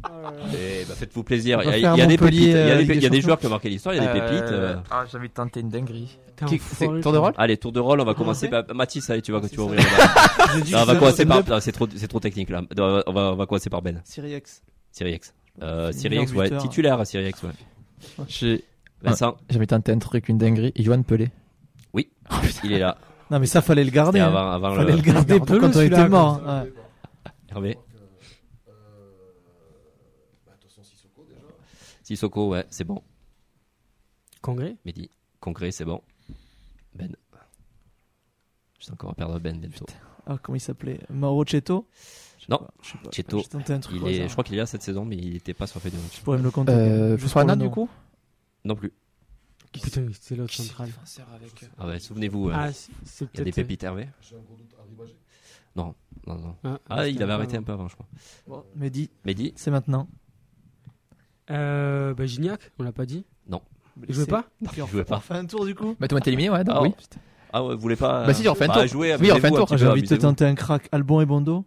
Speaker 3: Ben, faites-vous plaisir. Il y a, il y a des pépites. Il y a
Speaker 4: euh,
Speaker 3: des, il y a
Speaker 4: des
Speaker 3: joueurs qui ont marqué l'histoire. Il y a des pépites. euh.
Speaker 1: Ah, j'ai envie de tenter une dinguerie. Qui- c'est tour de rôle
Speaker 3: Allez, tour de rôle, on va commencer. Bah, Mathis, allez, tu vas, tu vas ouvrir. Non, on va commencer par. non, C'est trop, c'est trop technique là. On va, on va, on va commencer par Ben.
Speaker 4: Siriex.
Speaker 3: Siriex. Euh, Siriex, ouais.
Speaker 4: buteur.
Speaker 3: Titulaire, Siriex, ouais.
Speaker 1: J'ai
Speaker 3: Vincent,
Speaker 1: j'ai envie de tenter un truc, une dinguerie. Johan Pelé.
Speaker 3: il est là.
Speaker 4: Non, mais ça, fallait le garder. Hein.
Speaker 3: avant, avant
Speaker 4: Fallait
Speaker 3: le.
Speaker 4: le garder pour
Speaker 2: Garde-le,
Speaker 4: quand on
Speaker 2: celui-là,
Speaker 4: était mort. hein. Ouais.
Speaker 3: Hervé. Sissoko, ouais, c'est bon.
Speaker 2: Congrès
Speaker 3: Mehdi. Congrès, c'est bon. Ben. Je sais encore perdre Ben bientôt.
Speaker 4: Ah, comment il s'appelait? Mauro Cheto
Speaker 3: Non,
Speaker 4: pas, je sais pas.
Speaker 3: Cheto.
Speaker 4: Un truc
Speaker 3: Il est, je crois qu'il est là cette saison, mais il n'était pas sur la feuille de match.
Speaker 4: Je pourrais me le compter.
Speaker 1: Euh, Fofana
Speaker 4: le
Speaker 1: du coup?
Speaker 3: Non plus.
Speaker 2: Putain, c'est l'autre central.
Speaker 3: Ah ouais, souvenez-vous, euh,
Speaker 2: Ah,
Speaker 3: il y a des
Speaker 2: peut-être.
Speaker 3: pépites Hervé. Non, non, non.
Speaker 2: Ah,
Speaker 3: Ah, il avait arrêté un peu avant, je crois.
Speaker 4: Bon, Mehdi,
Speaker 3: Mehdi
Speaker 4: c'est maintenant.
Speaker 2: Euh, bah, Gignac, on l'a pas dit.
Speaker 3: Non.
Speaker 2: Il jouait pas
Speaker 3: Il jouait pas.
Speaker 4: On fait un tour du coup
Speaker 1: Bah, tu m'as éliminé, ouais, donc
Speaker 3: Ah,
Speaker 1: oui.
Speaker 3: Ah ouais, vous voulez pas.
Speaker 1: Bah si, on refait un
Speaker 3: bah,
Speaker 1: tour.
Speaker 3: jouer,
Speaker 1: Oui, on refait un tour.
Speaker 4: J'ai envie de tenter un crack. Albon et Bondo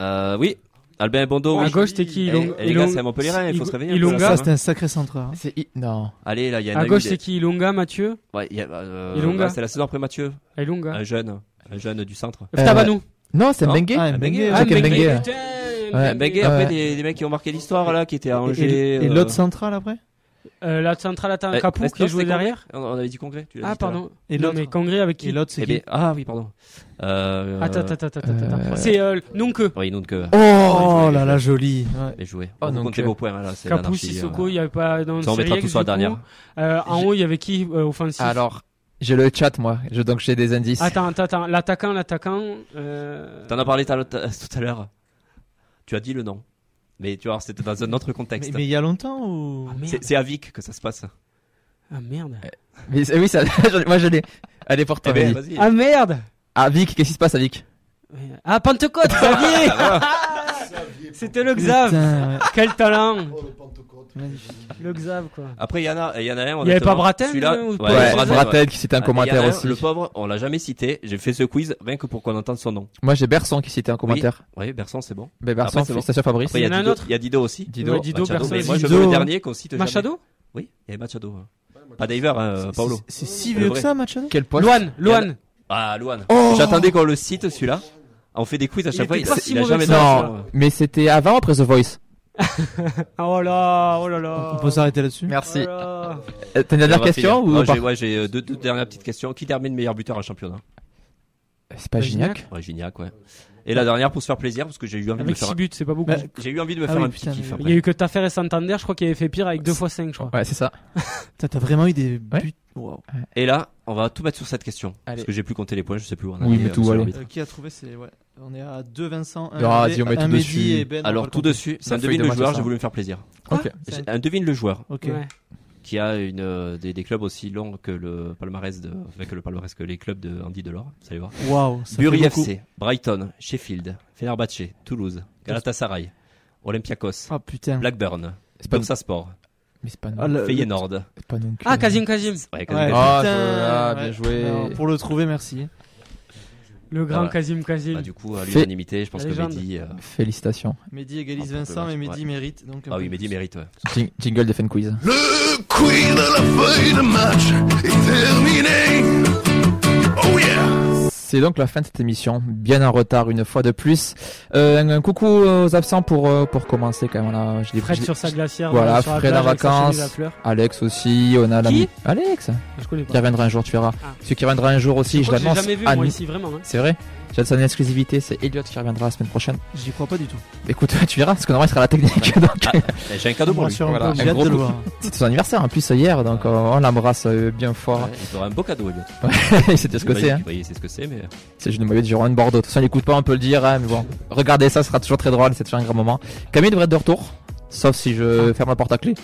Speaker 3: Euh, oui. Albin Bondo,
Speaker 2: À
Speaker 3: oui.
Speaker 2: gauche, t'es qui Ilong-
Speaker 3: eh, les gars,
Speaker 2: Ilong-
Speaker 3: c'est à Montpellier, il faut se réveiller. un peu,
Speaker 2: Ilonga.
Speaker 4: Ça, c'était un sacré centreur. hein.
Speaker 1: C'est I- non.
Speaker 3: Allez, là, il y a
Speaker 2: À
Speaker 3: un
Speaker 2: gauche,
Speaker 3: des-
Speaker 2: c'est qui Ilonga, Mathieu
Speaker 3: Ouais, il y a, euh,
Speaker 2: Ilonga.
Speaker 3: ouais, c'est la saison après Mathieu.
Speaker 2: Ilonga.
Speaker 3: Un jeune. Un jeune du centre.
Speaker 1: Euh,
Speaker 2: Ftabanou.
Speaker 1: Non, c'est
Speaker 3: Non.
Speaker 1: Mbengue.
Speaker 4: Ah.
Speaker 2: Ah,
Speaker 1: Jacques
Speaker 2: Mbengue,
Speaker 1: Mbengue. Ouais.
Speaker 3: Après, des, des mecs qui ont marqué l'histoire, là, qui étaient à
Speaker 4: Et-
Speaker 3: Angers.
Speaker 4: Et, et
Speaker 3: euh,
Speaker 4: l'autre central après?
Speaker 2: Euh, la centrale attend
Speaker 3: eh,
Speaker 2: Capou qui est joué derrière?
Speaker 3: Congrès. On on avait dit Congrès. tu
Speaker 2: Ah,
Speaker 3: dit
Speaker 2: pardon.
Speaker 4: Et
Speaker 2: non,
Speaker 4: l'autre
Speaker 2: mais Congrès avec qui
Speaker 4: Et l'autre, c'est
Speaker 3: Eh
Speaker 4: qui?
Speaker 3: ben, ah oui, pardon. Euh,
Speaker 2: Attends, attends, attends, attends,
Speaker 1: euh,
Speaker 2: attends. C'est euh, Nonke.
Speaker 3: Oui, donc, euh,
Speaker 4: Oh là là, joli. Ouais.
Speaker 3: bien joué.
Speaker 1: Oh,
Speaker 3: Vous
Speaker 1: donc,
Speaker 3: comptez
Speaker 1: euh,
Speaker 3: vos points, là. c'est
Speaker 2: Capou, Sissoko,
Speaker 3: euh.
Speaker 2: il n'y avait pas dans
Speaker 3: Ça, on mettra tout sur la dernière.
Speaker 2: En haut, il y avait qui offensif?
Speaker 1: Alors, j'ai le chat, moi. Je, donc, j'ai des indices.
Speaker 2: Attends, attends, attends. L'attaquant, l'attaquant. Euh...
Speaker 3: T'en as parlé tout à l'heure. Tu as dit le nom. Mais tu vois, c'était dans un autre
Speaker 4: Mais,
Speaker 3: contexte.
Speaker 4: mais il y a longtemps ou
Speaker 2: Ah, merde.
Speaker 3: C'est à Vic que ça se passe.
Speaker 2: Ah merde.
Speaker 1: Mais, c'est- oui, ça, moi, je l'ai. Allez, pour toi,
Speaker 3: Eh ben.
Speaker 2: Ah merde.
Speaker 1: Ah, Vic, qu'est-ce qui se passe à Vic
Speaker 2: Ah, Pentecôte, Xavier C'était le Xav. Quel talent.
Speaker 4: Magnifique.
Speaker 2: Le Xav, quoi.
Speaker 3: Après, il y en a, il y en a un.
Speaker 2: Il y avait pas Braten,
Speaker 3: celui-là-
Speaker 2: euh, ou
Speaker 3: Ouais,
Speaker 2: pas
Speaker 1: ouais. qui citait un
Speaker 3: en
Speaker 1: commentaire
Speaker 3: un,
Speaker 1: aussi.
Speaker 3: Le pauvre, on l'a jamais cité. J'ai fait ce quiz rien que pour qu'on entende son nom.
Speaker 1: Moi, j'ai Berson qui citait un commentaire.
Speaker 3: Oui, Berson, c'est bon.
Speaker 1: Mais Berson,
Speaker 3: Après, c'est bon.
Speaker 1: Fabrice.
Speaker 3: Après, il y
Speaker 2: en
Speaker 3: a
Speaker 2: un
Speaker 3: Dido,
Speaker 2: autre.
Speaker 3: il y a Dido aussi.
Speaker 1: Dido.
Speaker 2: Ouais, Dido,
Speaker 3: Machado.
Speaker 2: Berson.
Speaker 3: Mais moi, je veux le dernier qu'on cite.
Speaker 2: Machado
Speaker 3: Oui, il y avait Machado. Pas Diver, hein, Paolo.
Speaker 4: C'est si vieux que ça, Machado
Speaker 1: Quel poste
Speaker 2: Luan, Luan.
Speaker 3: Ah, Luan.
Speaker 4: Oh
Speaker 3: J'attendais qu'on le cite, celui-là. On fait des quiz à
Speaker 2: Il
Speaker 3: chaque fois.
Speaker 2: était pas si
Speaker 3: il a jamais
Speaker 1: Non, mais c'était avant après The Voice
Speaker 2: Oh là, oh là là.
Speaker 4: On peut s'arrêter là-dessus
Speaker 1: Merci.
Speaker 2: Oh là.
Speaker 1: Euh, T'as une dernière question ou
Speaker 3: Non,
Speaker 1: pas
Speaker 3: j'ai, ouais, j'ai euh, deux, deux dernières petites questions. Qui termine meilleur buteur en championnat
Speaker 1: C'est pas Gignac
Speaker 3: Ouais, Gignac, ouais. Et la dernière pour se faire plaisir, parce que j'ai eu envie de me
Speaker 2: Avec
Speaker 3: faire,
Speaker 2: 6 buts, c'est pas beaucoup.
Speaker 4: Bah,
Speaker 3: j'ai eu envie de me
Speaker 4: Ah
Speaker 3: faire
Speaker 4: oui,
Speaker 3: un petit kiff.
Speaker 2: Il y a eu que Tafer et Santander, je crois qu'il avait fait pire avec 2 x 5, je crois.
Speaker 1: Ouais, c'est ça.
Speaker 4: T'as vraiment eu des
Speaker 1: Ouais.
Speaker 4: buts. Wow.
Speaker 3: Et là, on va tout mettre sur cette question.
Speaker 1: Allez.
Speaker 3: Parce que j'ai plus compté les points, je sais plus où on
Speaker 1: Oui,
Speaker 3: est,
Speaker 1: mais
Speaker 3: euh,
Speaker 1: tout, allez.
Speaker 4: Euh, qui a trouvé c'est ouais. On est à 2 Vincent, 1
Speaker 1: Ah, dis, on met tout
Speaker 4: Mehdi
Speaker 1: dessus.
Speaker 4: et Ben.
Speaker 3: Alors tout dessus, c'est un
Speaker 1: feuille
Speaker 3: devine
Speaker 1: de
Speaker 3: le
Speaker 1: match,
Speaker 3: joueur, j'ai voulu me faire plaisir.
Speaker 1: Ok.
Speaker 3: Un devine le joueur
Speaker 4: Ok.
Speaker 2: Ouais.
Speaker 3: qui a une euh, des, des clubs aussi longs que le palmarès de enfin, que le palmarès que les clubs de Andy Delors, vous allez voir.
Speaker 4: Waouh. ça
Speaker 3: Bury
Speaker 4: fait beaucoup.
Speaker 3: FC, Brighton, Sheffield, Fenerbahce, Toulouse, Galatasaray, Olympiakos,
Speaker 4: Ah putain.
Speaker 3: Blackburn,
Speaker 1: C'est pas,
Speaker 3: Bursa Sport,
Speaker 1: mais c'est pas non.
Speaker 4: Ah, le-
Speaker 3: Feyenoord.
Speaker 1: c'est pas non plus.
Speaker 2: Ah, Kazim Kazim.
Speaker 3: Ouais,
Speaker 4: Ouais,
Speaker 3: Kazim.
Speaker 1: Ah, ah,
Speaker 4: ouais.
Speaker 1: bien joué.
Speaker 4: Pour le trouver, merci.
Speaker 2: Le grand
Speaker 3: Ah ouais.
Speaker 2: Kazim Kazim.
Speaker 3: Bah, du coup, à l'unanimité, je pense que. Mehdi. euh,
Speaker 1: Félicitations.
Speaker 4: Mehdi égalise Vincent et Mehdi
Speaker 3: ouais.
Speaker 4: mérite. Donc
Speaker 3: Ah oui. Mehdi mérite, ouais.
Speaker 1: Jing- Jingle de Fan Quiz.
Speaker 10: Le quiz de la feuille de match est terminé. Oh yeah!
Speaker 1: C'est donc la fin de cette émission, bien en retard une fois de plus. Euh, un, un coucou aux absents pour euh, pour commencer quand même. Je l'ai-
Speaker 2: Fred
Speaker 1: je l'ai-
Speaker 2: sur sa glacière.
Speaker 1: Voilà,
Speaker 2: sur la
Speaker 1: Fred
Speaker 2: plage
Speaker 1: en vacances.
Speaker 2: à.
Speaker 1: Alex aussi, on a la
Speaker 2: Qui
Speaker 1: Alex
Speaker 2: Je connais
Speaker 1: qui reviendra un jour, tu verras.
Speaker 2: Ah.
Speaker 1: Celui qui reviendra un jour aussi,
Speaker 2: Je
Speaker 1: je l'annonce.
Speaker 2: jamais vu, moi, ici, vraiment. hein.
Speaker 1: C'est vrai J'ai son exclusivité, c'est Elliot qui reviendra la semaine prochaine.
Speaker 4: J'y crois pas du tout.
Speaker 1: Écoute, tu verras, parce que normalement il sera à la technique. donc,
Speaker 3: Eh, J'ai un cadeau pour lui. Voilà.
Speaker 4: de.
Speaker 1: C'était son anniversaire en plus hier, donc euh, on l'embrasse euh, bien fort.
Speaker 3: Ouais, il aura un beau cadeau, Elliot.
Speaker 1: il sait ce que c'est.
Speaker 3: il-
Speaker 1: Hein.
Speaker 3: sait ce que c'est, mais.
Speaker 1: C'est juste le maillot de Giron Bordeaux. De toute façon, il écoute pas, on peut le dire, hein, mais bon. Regardez ça, ce sera toujours très drôle, c'est toujours un grand moment. Camille devrait être de retour, sauf si je ferme la porte à clé.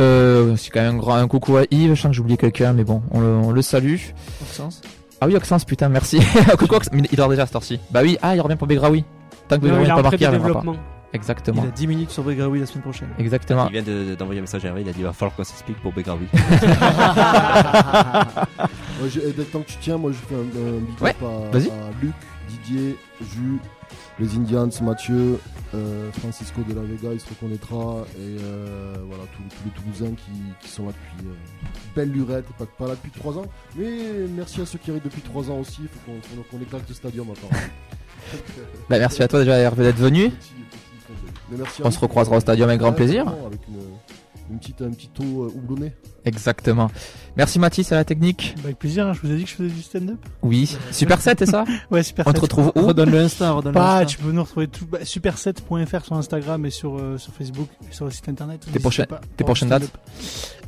Speaker 1: Euh, c'est quand même un grand un coucou à Yves, je sens que j'ai oublié quelqu'un, mais bon, on le, on le salue.
Speaker 4: Maxence.
Speaker 1: Ah oui, Oxens, putain, merci. coucou Oxens, mais il dort déjà à cette heure-ci. Bah oui, ah, il revient pour Begraoui. Tant que Begraoui
Speaker 2: il
Speaker 1: n'est pas marqué, il reviendra pas.
Speaker 2: développement.
Speaker 1: Exactement.
Speaker 4: Il a 10 minutes sur Begraoui la semaine prochaine.
Speaker 1: Exactement.
Speaker 3: Il vient de- d'envoyer un message à Hervé, il a dit il va falloir qu'on s'explique pour Begraoui.
Speaker 5: Moi, et dès que tant que tu tiens, moi je fais un, un big
Speaker 1: Ouais,
Speaker 5: up à,
Speaker 1: vas-y.
Speaker 5: à Luc, Didier, Jus, les Indians, Mathieu, euh, Francisco de la Vega, il se reconnaîtra, et euh, voilà, tous, tous les Toulousains qui, qui sont là depuis euh, belle lurette, pas, pas là depuis 3 ans, mais merci à ceux qui arrivent depuis 3 ans aussi, il faut qu'on faut qu'on éclate le stadium apparemment.
Speaker 1: Bah, merci à toi déjà, Hervé, d'être venu.
Speaker 5: Petit- petit merci
Speaker 1: On se recroisera au stadium avec grand plaisir.
Speaker 5: Avec une, une petite, un petit taux euh, houblonné.
Speaker 1: Exactement. Merci Mathis à la technique.
Speaker 6: Bah, avec plaisir, hein, je vous ai dit que je faisais du stand-up.
Speaker 1: Oui. Super 7, c'est ça
Speaker 6: Ouais, super.
Speaker 1: On te retrouve où
Speaker 4: Redonne le Insta, redonne le
Speaker 6: Bah,
Speaker 4: Insta.
Speaker 6: tu peux nous retrouver tout, bah, super7.fr sur Instagram et sur, euh, sur Facebook et sur le site internet.
Speaker 1: Tes prochaines-
Speaker 6: pas
Speaker 1: tes
Speaker 6: pour
Speaker 1: prochaines
Speaker 6: le stand-up.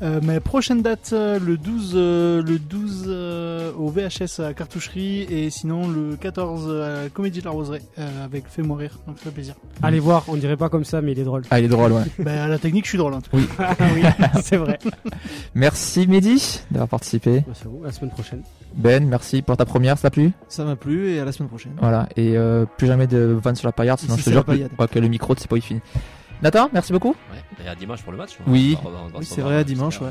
Speaker 6: euh, Mes prochaines dates, euh, le 12, euh, le 12 euh, au VHS à Cartoucherie et sinon le 14 à Comédie de la Roseraie euh, avec Fais-moi rire, donc ça fait plaisir.
Speaker 2: Allez voir, on dirait pas comme ça, mais il est drôle.
Speaker 1: Ah, il est drôle, ouais.
Speaker 6: bah, à la technique, je suis drôle en tout cas.
Speaker 1: Oui.
Speaker 2: Ah oui, c'est vrai.
Speaker 1: Merci Mehdi d'avoir participé.
Speaker 2: Bah, c'est bon, la semaine prochaine.
Speaker 1: Ben, merci pour ta première, ça t'a plu?
Speaker 4: Ça m'a plu et à la semaine prochaine.
Speaker 1: Voilà, et euh, plus jamais de vannes sur la paillarde, sinon
Speaker 4: Si,
Speaker 1: je te
Speaker 4: c'est
Speaker 1: jure que, ouais, que le micro, c'est pas fini. Nathan, merci beaucoup.
Speaker 3: Ouais, et à dimanche pour le match.
Speaker 1: Oui.
Speaker 4: Oui, c'est vrai, à
Speaker 3: j'espère.
Speaker 4: dimanche, ouais.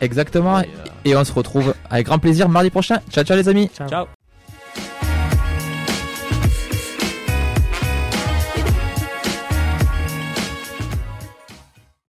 Speaker 1: Exactement,
Speaker 3: Et, euh,
Speaker 1: et on se retrouve avec grand plaisir mardi prochain. Ciao, ciao les amis.
Speaker 2: Ciao.
Speaker 3: Ciao.